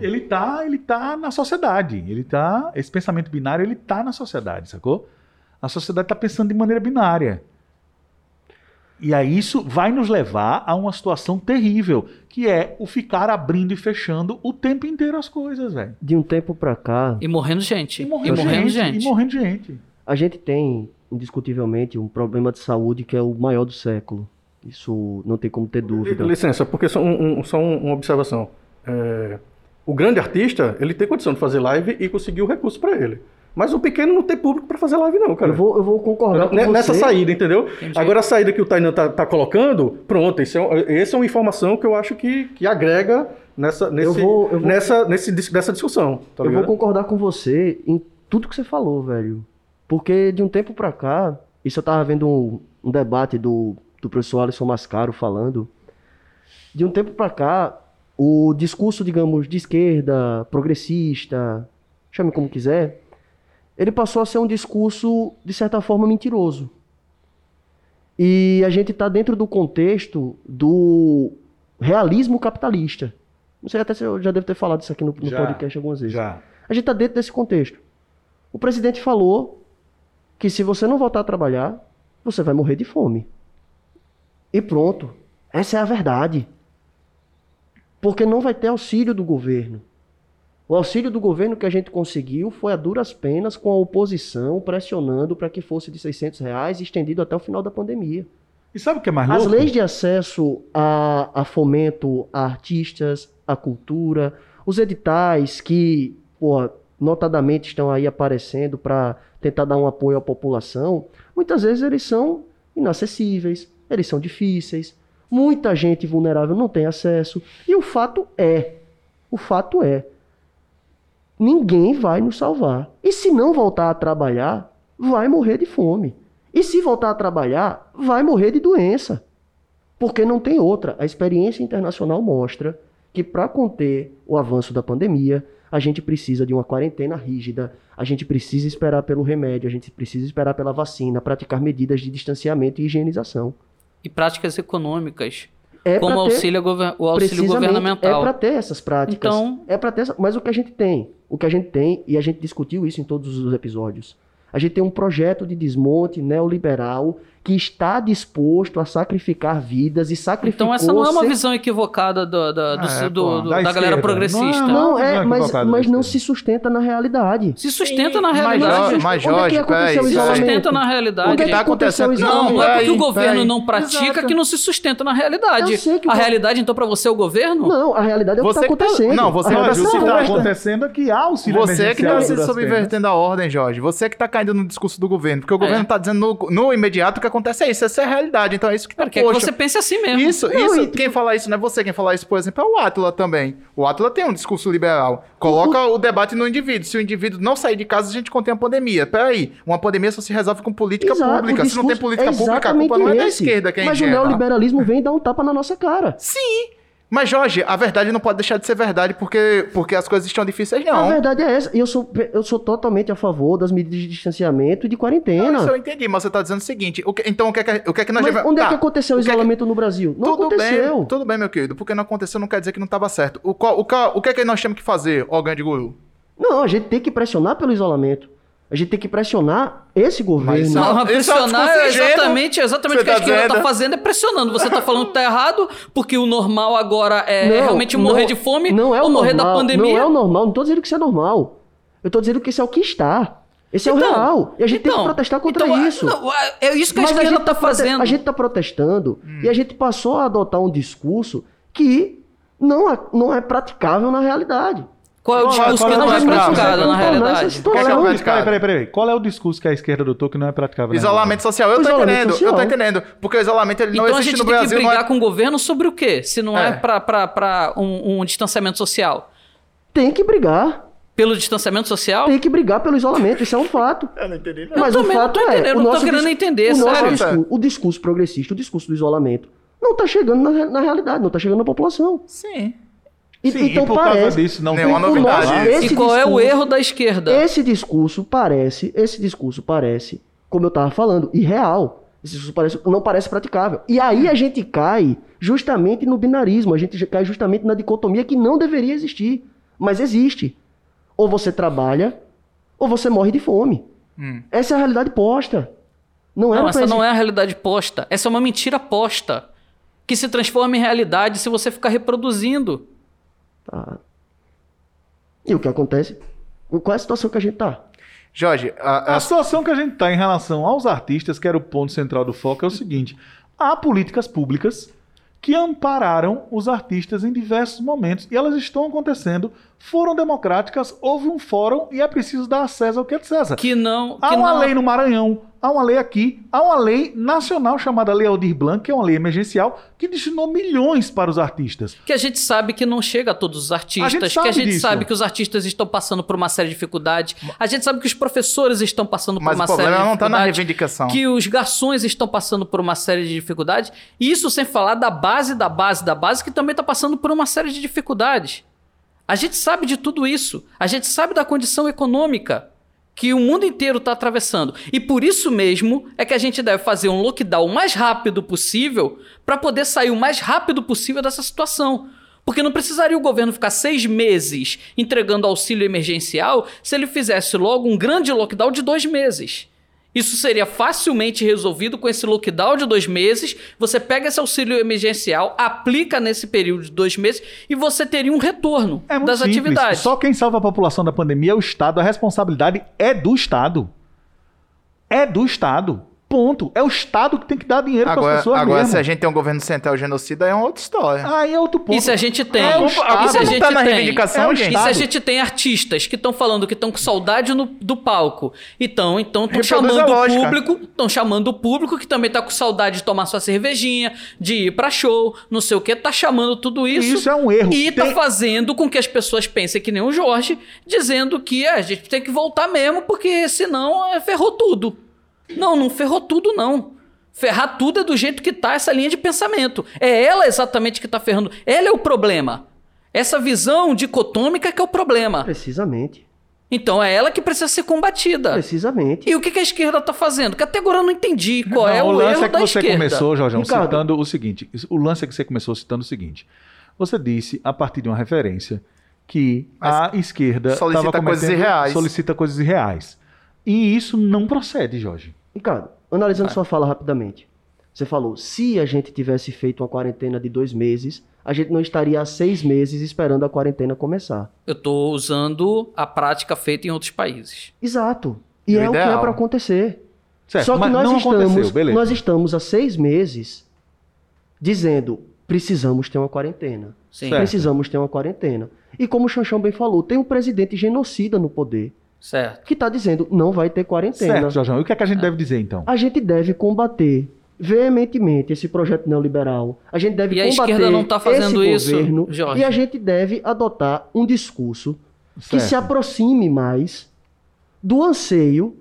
ele, ele tá, ele tá na sociedade. Ele tá, esse pensamento binário, ele tá na sociedade, sacou? A sociedade tá pensando de maneira binária. E aí isso vai nos levar a uma situação terrível, que é o ficar abrindo e fechando o tempo inteiro as coisas, velho. De um tempo pra cá, E morrendo gente. E morrendo, gente, E morrendo gente. a gente tem, indiscutivelmente, um problema de saúde que é o maior do século. Isso não tem como ter dúvida. Licença, porque só, um- um- só um- uma observação. É, o grande artista, ele tem condição de fazer live e conseguir o recurso pra ele. Mas o pequeno não tem público pra fazer live não, cara. Eu vou, eu vou concordar com N- você. Nessa saída, entendeu? Entendi. Agora a saída que o Tainan tá, tá colocando, pronto, esse é, essa é uma informação que eu acho que, que agrega nessa, nesse, vou- eu vou- nessa, nesse, nessa discussão. Tá eu vou concordar com você em tudo que você falou, velho. Porque de um tempo pra cá, isso eu tava vendo um, um debate do, do professor Alisson Mascaro falando. De um tempo pra cá, o discurso, digamos, de esquerda, progressista, chame como quiser, ele passou a ser um discurso, de certa forma, mentiroso. E a gente tá dentro do contexto do realismo capitalista. Não sei até se eu já devo ter falado isso aqui no, no Já, podcast algumas vezes. Já. A gente está dentro desse contexto. O presidente falou que se você não voltar a trabalhar, você vai morrer de fome. E pronto. Essa é a verdade. Porque não vai ter auxílio do governo. O auxílio do governo que a gente conseguiu foi a duras penas com a oposição pressionando para que fosse de 600 reais estendido até o final da pandemia. E sabe o que é mais As louco? leis de acesso a, a fomento a artistas, a cultura, os editais que, pô, notadamente estão aí aparecendo para tentar dar um apoio à população, muitas vezes eles são inacessíveis, eles são difíceis, muita gente vulnerável não tem acesso. E o fato é, o fato é, ninguém vai nos salvar. E se não voltar a trabalhar, vai morrer de fome. E se voltar a trabalhar, vai morrer de doença. Porque não tem outra. A experiência internacional mostra que para conter o avanço da pandemia, a gente precisa de uma quarentena rígida, a gente precisa esperar pelo remédio, a gente precisa esperar pela vacina, praticar medidas de distanciamento e higienização. E práticas econômicas, É como ter- auxílio, gover- o auxílio governamental. É para ter essas práticas. Então- É para ter essa... Mas o que a gente tem, o que a gente tem, e a gente discutiu isso em todos os episódios, a gente tem um projeto de desmonte neoliberal que está disposto a sacrificar vidas e sacrificou... Então essa não é uma ser- visão equivocada do- do- do- É, do- da da, galera progressista. Não, Não, é, não é mas, mas não se sustenta na realidade. Se sustenta na Mas, realidade. Jorge, mas é que Jorge, aconteceu peraí. o Se sustenta na realidade. Onde é que tá o acontecendo? Não, não é porque o governo não pratica Exato. que não se sustenta na realidade. Eu sei que o a realidade, então, pra você é o governo? Não, a realidade é o que está tá- acontecendo. não, você que tá realidade Mas o que está Você- acontecendo é que há auxílio Você que emergencial tá se subvertendo a ordem, Jorge. Você que tá caindo no discurso do governo. Porque o governo É. tá dizendo no, imediato o que acontece é isso. Essa é a realidade. Então é isso que tá Porque é que poxa. você pense assim mesmo. Isso, Não, isso. e- Quem fala isso não é você. Quem fala isso, por exemplo, é o Atila também. O Atila tem um discurso liberal. Coloca o debate no indivíduo. Se o indivíduo não sair de casa, a gente contém a pandemia. Peraí, uma pandemia só se resolve com política Exato, pública. Se não tem política é pública, a culpa não é da esse. esquerda que é Mas o neoliberalismo vem dar um tapa na nossa cara. Sim. Mas, Jorge, a verdade não pode deixar de ser verdade porque, porque as coisas estão difíceis, A não. verdade é essa. E eu sou, eu sou totalmente a favor das medidas de distanciamento e de Não, quarentena. isso eu entendi, mas você tá dizendo o seguinte. o que- então, o que é que, o que, é que nós Mas devemos- onde é Tá, que aconteceu o o que é que- isolamento no Brasil? Não tudo aconteceu. bem, tudo bem, meu querido. Porque não aconteceu não quer dizer que não estava certo. O, qual- o, qual- o que é que nós temos que fazer, ó grande guru? Não, a gente tem que pressionar pelo isolamento. A gente tem que pressionar esse governo. Mas Não, é pressionar é exatamente, exatamente Você o que a tá esquerda tá dizendo? fazendo é pressionando. Você tá falando que tá errado, porque o normal agora é Não, realmente morrer não- de fome não é o ou morrer normal, da pandemia. Não é o normal, não tô dizendo que isso é normal. Eu tô dizendo que isso é o que está. Esse é o Então, real. E a gente tem que então, protestar contra então, isso. não, é isso que a esquerda gente tá prote- fazendo. A gente tá protestando e a gente passou a adotar um discurso que não é, não é praticável na realidade. Qual é o Qual- discurso que é não o é discurso? praticado na Não, não, realidade? que é que é situação- praticado? Peraí, peraí, peraí. Qual é o discurso que a esquerda adotou que não é praticável? na Isolamento social, eu tô entendendo, eu tô entendendo. Porque o isolamento ele não Então a existe gente no tem que Brasil. brigar não é... com o governo sobre o quê? Se não é, É. pra um, distanciamento social? Tem que brigar. Pelo distanciamento social? Tem que brigar pelo isolamento. Isso é um fato. Eu não entendi. não. Mas Eu o também não fato tô é, entendendo, o não tô nosso querendo dis- entender, o nosso sério. discurso, o discurso progressista, o discurso do isolamento, não tá chegando na, na realidade, não tá chegando na população. Sim. E, Sim, então e por causa parece, disso não tem é uma o novidade. nosso- E qual é o discurso- erro da esquerda? Esse discurso parece, esse discurso parece, como eu tava falando, irreal. Esse discurso parece, não parece praticável. E aí a gente cai justamente no binarismo, a gente cai justamente na dicotomia que não deveria existir, mas existe. Ou você trabalha, ou você morre de fome. Hum. Essa é a realidade posta. Não Não, essa não é a realidade posta. Essa é uma mentira posta. Que se transforma em realidade se você ficar reproduzindo. Tá. E o que acontece? Qual é a situação que a gente tá? Jorge, a- A a- situação que a gente está em relação aos artistas, que era o ponto central do foco, é o seguinte: há políticas públicas que ampararam os artistas em diversos momentos e elas estão acontecendo, foram democráticas, houve um fórum e é preciso dar a César o que é de César. Que não. Há que uma não- lei no Maranhão, há uma lei aqui, há uma lei nacional chamada Lei Aldir Blanc, que é uma lei emergencial, que destinou milhões para os artistas. Que a gente sabe que não chega a todos os artistas, A que a gente disso. sabe que os artistas estão passando por uma série de dificuldades, a gente sabe que os professores estão passando por mas uma o série de problema não tá na dificuldades, reivindicação. que os garçons estão passando por uma série de dificuldades, e isso sem falar da base da base da base que também está passando por uma série de dificuldades. A gente sabe de tudo isso, a gente sabe da condição econômica que o mundo inteiro está atravessando. E por isso mesmo é que a gente deve fazer um lockdown o mais rápido possível para poder sair o mais rápido possível dessa situação. Porque não precisaria o governo ficar seis meses entregando auxílio emergencial se ele fizesse logo um grande lockdown de dois meses. Isso seria facilmente resolvido com esse lockdown de dois meses. Você pega esse auxílio emergencial, aplica nesse período de dois meses e você teria um retorno É das simples. atividades. Só quem salva a população da pandemia é o Estado. A responsabilidade é do Estado. É do Estado. Ponto. É o Estado que tem que dar dinheiro para as agora, pessoas agora mesmo. se a gente tem um governo central genocida, é uma outra história. Aí é outro ponto. E se a gente tem, É e se a gente tá na tem, reivindicação, é gente. e se a gente tem artistas que estão falando que estão com saudade no- do palco, então então estão chamando o público, estão chamando o público que também tá com saudade de tomar sua cervejinha, de ir pra show, não sei o que, tá chamando tudo isso. Isso é um erro. E tá Tem- fazendo com que as pessoas pensem que nem o Jorge, dizendo que é, a gente tem que voltar mesmo, porque senão é, ferrou tudo. Não, não ferrou tudo, não. Ferrar tudo é do jeito que tá essa linha de pensamento. É ela exatamente que tá ferrando. Ela é o problema. Essa visão dicotômica que é o problema. Precisamente. Então é ela que precisa ser combatida. Precisamente. E o que a esquerda tá fazendo? Que até agora eu não entendi qual é Não, o, lance erro é que da você esquerda. começou, Jorjão, Ricardo. citando o seguinte. O lance é que você começou citando o seguinte. Você disse, a partir de uma referência, que Mas a esquerda solicita coisas irreais. Solicita coisas irreais. E isso não procede, Jorge. Ricardo, analisando sua fala rapidamente. Você falou, se a gente tivesse feito uma quarentena de dois meses, a gente não estaria há seis meses esperando a quarentena começar. Eu tô usando a prática feita em outros países. Exato. E O é o que é para acontecer. Certo, Só que mas nós não estamos, aconteceu, beleza. nós estamos há seis meses dizendo precisamos ter uma quarentena. Sim. Precisamos ter uma quarentena. E como o Chanchão bem falou, tem um presidente genocida no poder Certo. que está dizendo não vai ter quarentena. Certo, Jorjão. E o que é que a gente deve dizer, então? A gente deve combater veementemente esse projeto neoliberal. A gente deve E a combater esquerda não tá fazendo esse isso, governo Jorge. e a gente deve adotar um discurso que Certo. se aproxime mais do anseio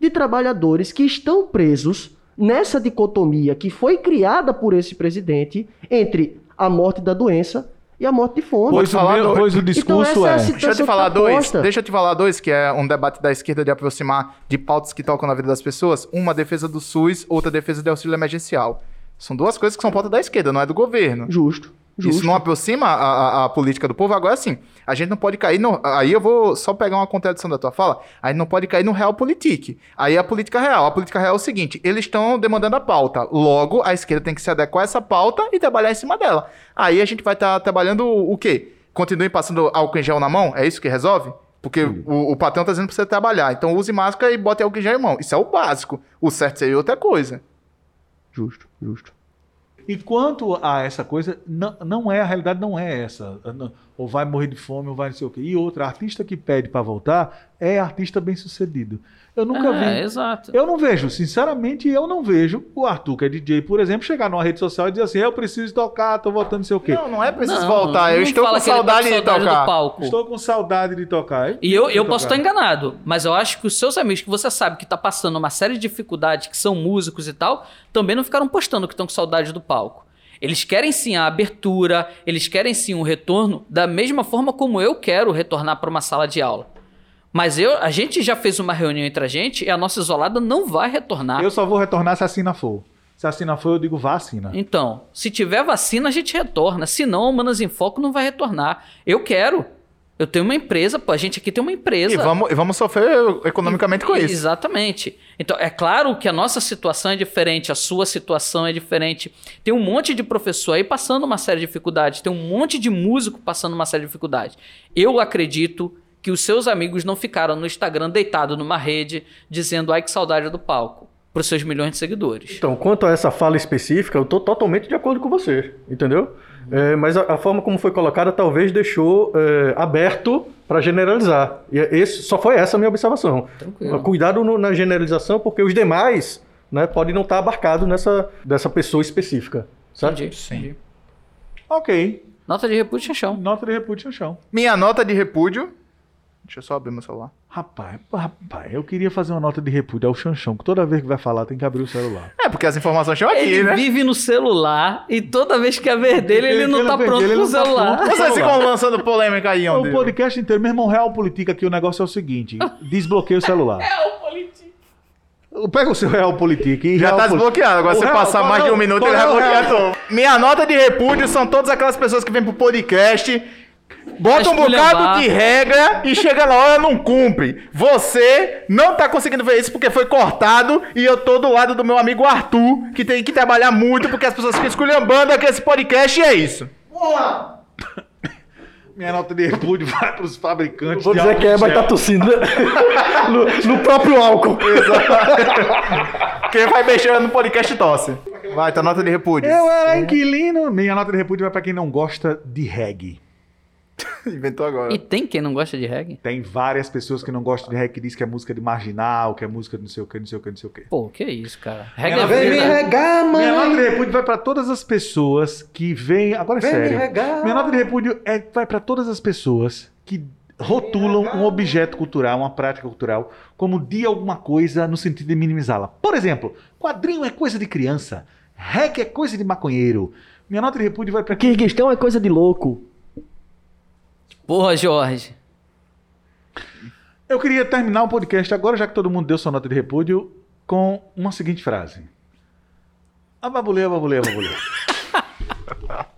de trabalhadores que estão presos nessa dicotomia que foi criada por esse presidente entre a morte da doença e a morte de fome. Pois, o, meu- do- pois o Então discurso essa é é... Deixa eu te que falar tá dois. posta. Deixa eu te falar dois, que é um debate da esquerda de aproximar de pautas que tocam na vida das pessoas. Uma defesa do SUS, outra defesa de auxílio emergencial. São duas coisas que são pauta da esquerda, não é do governo. Justo. Justo. Isso não aproxima a, a- a política do povo. Agora sim, a gente não pode cair no. Aí eu vou só pegar uma contradição da tua fala. A gente não pode cair no realpolitik. Aí é a política real. A política real é o seguinte: eles estão demandando a pauta. Logo, a esquerda tem que se adequar a essa pauta e trabalhar em cima dela. Aí a gente vai estar trabalhando o, quê? Continuem passando álcool em gel na mão? É isso que resolve? Porque o, o patrão tá dizendo pra você trabalhar. Então use máscara e bote álcool em gel em mão. Isso é o básico. O certo seria outra coisa. Justo, justo. E quanto a essa coisa, não, não é, a realidade não é essa. Não- Ou vai morrer de fome, ou vai não sei o quê. E outra, artista que pede pra voltar é artista bem sucedido. Eu nunca é, vi. exato. Eu não vejo, sinceramente, eu não vejo o Arthur, que é DJ, por exemplo, chegar numa rede social e dizer assim: eu preciso tocar, tô voltando não sei o quê. Não, não é preciso Não, voltar. Eu não estou fala com que ele tá saudade, de saudade tocar. palco. Estou com saudade de tocar. E eu, eu posso estar enganado, mas eu acho que os seus amigos que você sabe que tá passando uma série de dificuldades, que são músicos e tal, também não ficaram postando que estão com saudade do palco. Eles querem sim a abertura, eles querem sim um retorno, da mesma forma como eu quero retornar para uma sala de aula. Mas eu, a gente já fez uma reunião entre a gente e a nossa isolada não vai retornar. Eu só vou retornar se a assina for. Se a assina for, eu digo vacina. Então, se tiver vacina, a gente retorna. Se não, o Manas em Foco não vai retornar. Eu quero. Eu tenho uma empresa, pô, a gente aqui tem uma empresa. E vamos, e vamos sofrer economicamente com E- isso. Exatamente. Então, é claro que a nossa situação é diferente, a sua situação é diferente. Tem um monte de professor aí passando uma série de dificuldades, tem um monte de músico passando uma série de dificuldades. Eu acredito que os seus amigos não ficaram no Instagram deitado numa rede dizendo ai que saudade do palco para os seus milhões de seguidores. Então, quanto a essa fala específica, eu tô totalmente de acordo com você, entendeu? É, mas a, a forma como foi colocada talvez deixou é, aberto para generalizar. E é- esse, só foi essa a minha observação. Tranquilo. Cuidado no- na generalização, porque os demais né, podem não estar abarcados nessa dessa pessoa específica. Certo? Entendi. Sim. entendi. Ok. Nota de repúdio, chão. Nota de repúdio no chão. Minha nota de repúdio. Deixa eu só abrir meu celular. Rapaz, rapaz, eu queria fazer uma nota de repúdio ao Xanchão, que toda vez que vai falar tem que abrir o celular. É, porque as informações estão aqui, Ele né? vive no celular e toda vez que é ver dele, ele, Ele- não ele tá vê pronto dele, ele pro não tá celular. pronto. Vocês ficam lançando polêmica aí, O onde? podcast inteiro, meu irmão, Real Política aqui, o negócio é o seguinte: desbloqueia o celular. Real Política. Pega o seu Real Política e Já Real tá desbloqueado. Agora O você Real- passar mais é de o- um minuto, ele é vai o bloquear tudo. Minha nota de repúdio são todas aquelas pessoas que vêm pro podcast, botam um bocado de regra e chega na hora não cumpre. Você não tá conseguindo ver isso porque foi cortado e eu tô do lado do meu amigo Arthur, que tem que trabalhar muito porque as pessoas ficam esculhambando aqui esse podcast e é isso. Minha nota de repúdio vai para os fabricantes Vou de dizer que é, vai estar tossindo né? no, no próprio álcool. Quem vai mexer no podcast tosse. Vai, tua nota de repúdio. Eu era inquilino. Minha nota de repúdio vai para quem não gosta de reggae. Inventou agora. E tem quem não gosta de reggae? Tem várias pessoas que não gostam de reggae que diz que é música de marginal, que é música de não sei o que, não sei o que, não sei o que. Pô, que isso, cara. Reggae é vida. repúdio- regar, Minha nota de repúdio vai para todas as pessoas que vêm. Agora é Vem me sério. regar. Minha nota de repúdio é, vai para todas as pessoas que rotulam um objeto cultural, uma prática cultural, como de alguma coisa no sentido de minimizá-la. Por exemplo, quadrinho é coisa de criança, reggae é coisa de maconheiro. Minha nota de repúdio vai para quem. Kirguistão é coisa de louco. Porra, Jorge. Eu queria terminar o podcast agora, já que todo mundo deu sua nota de repúdio, com uma seguinte frase. Ababulê, ababulê, ababulê.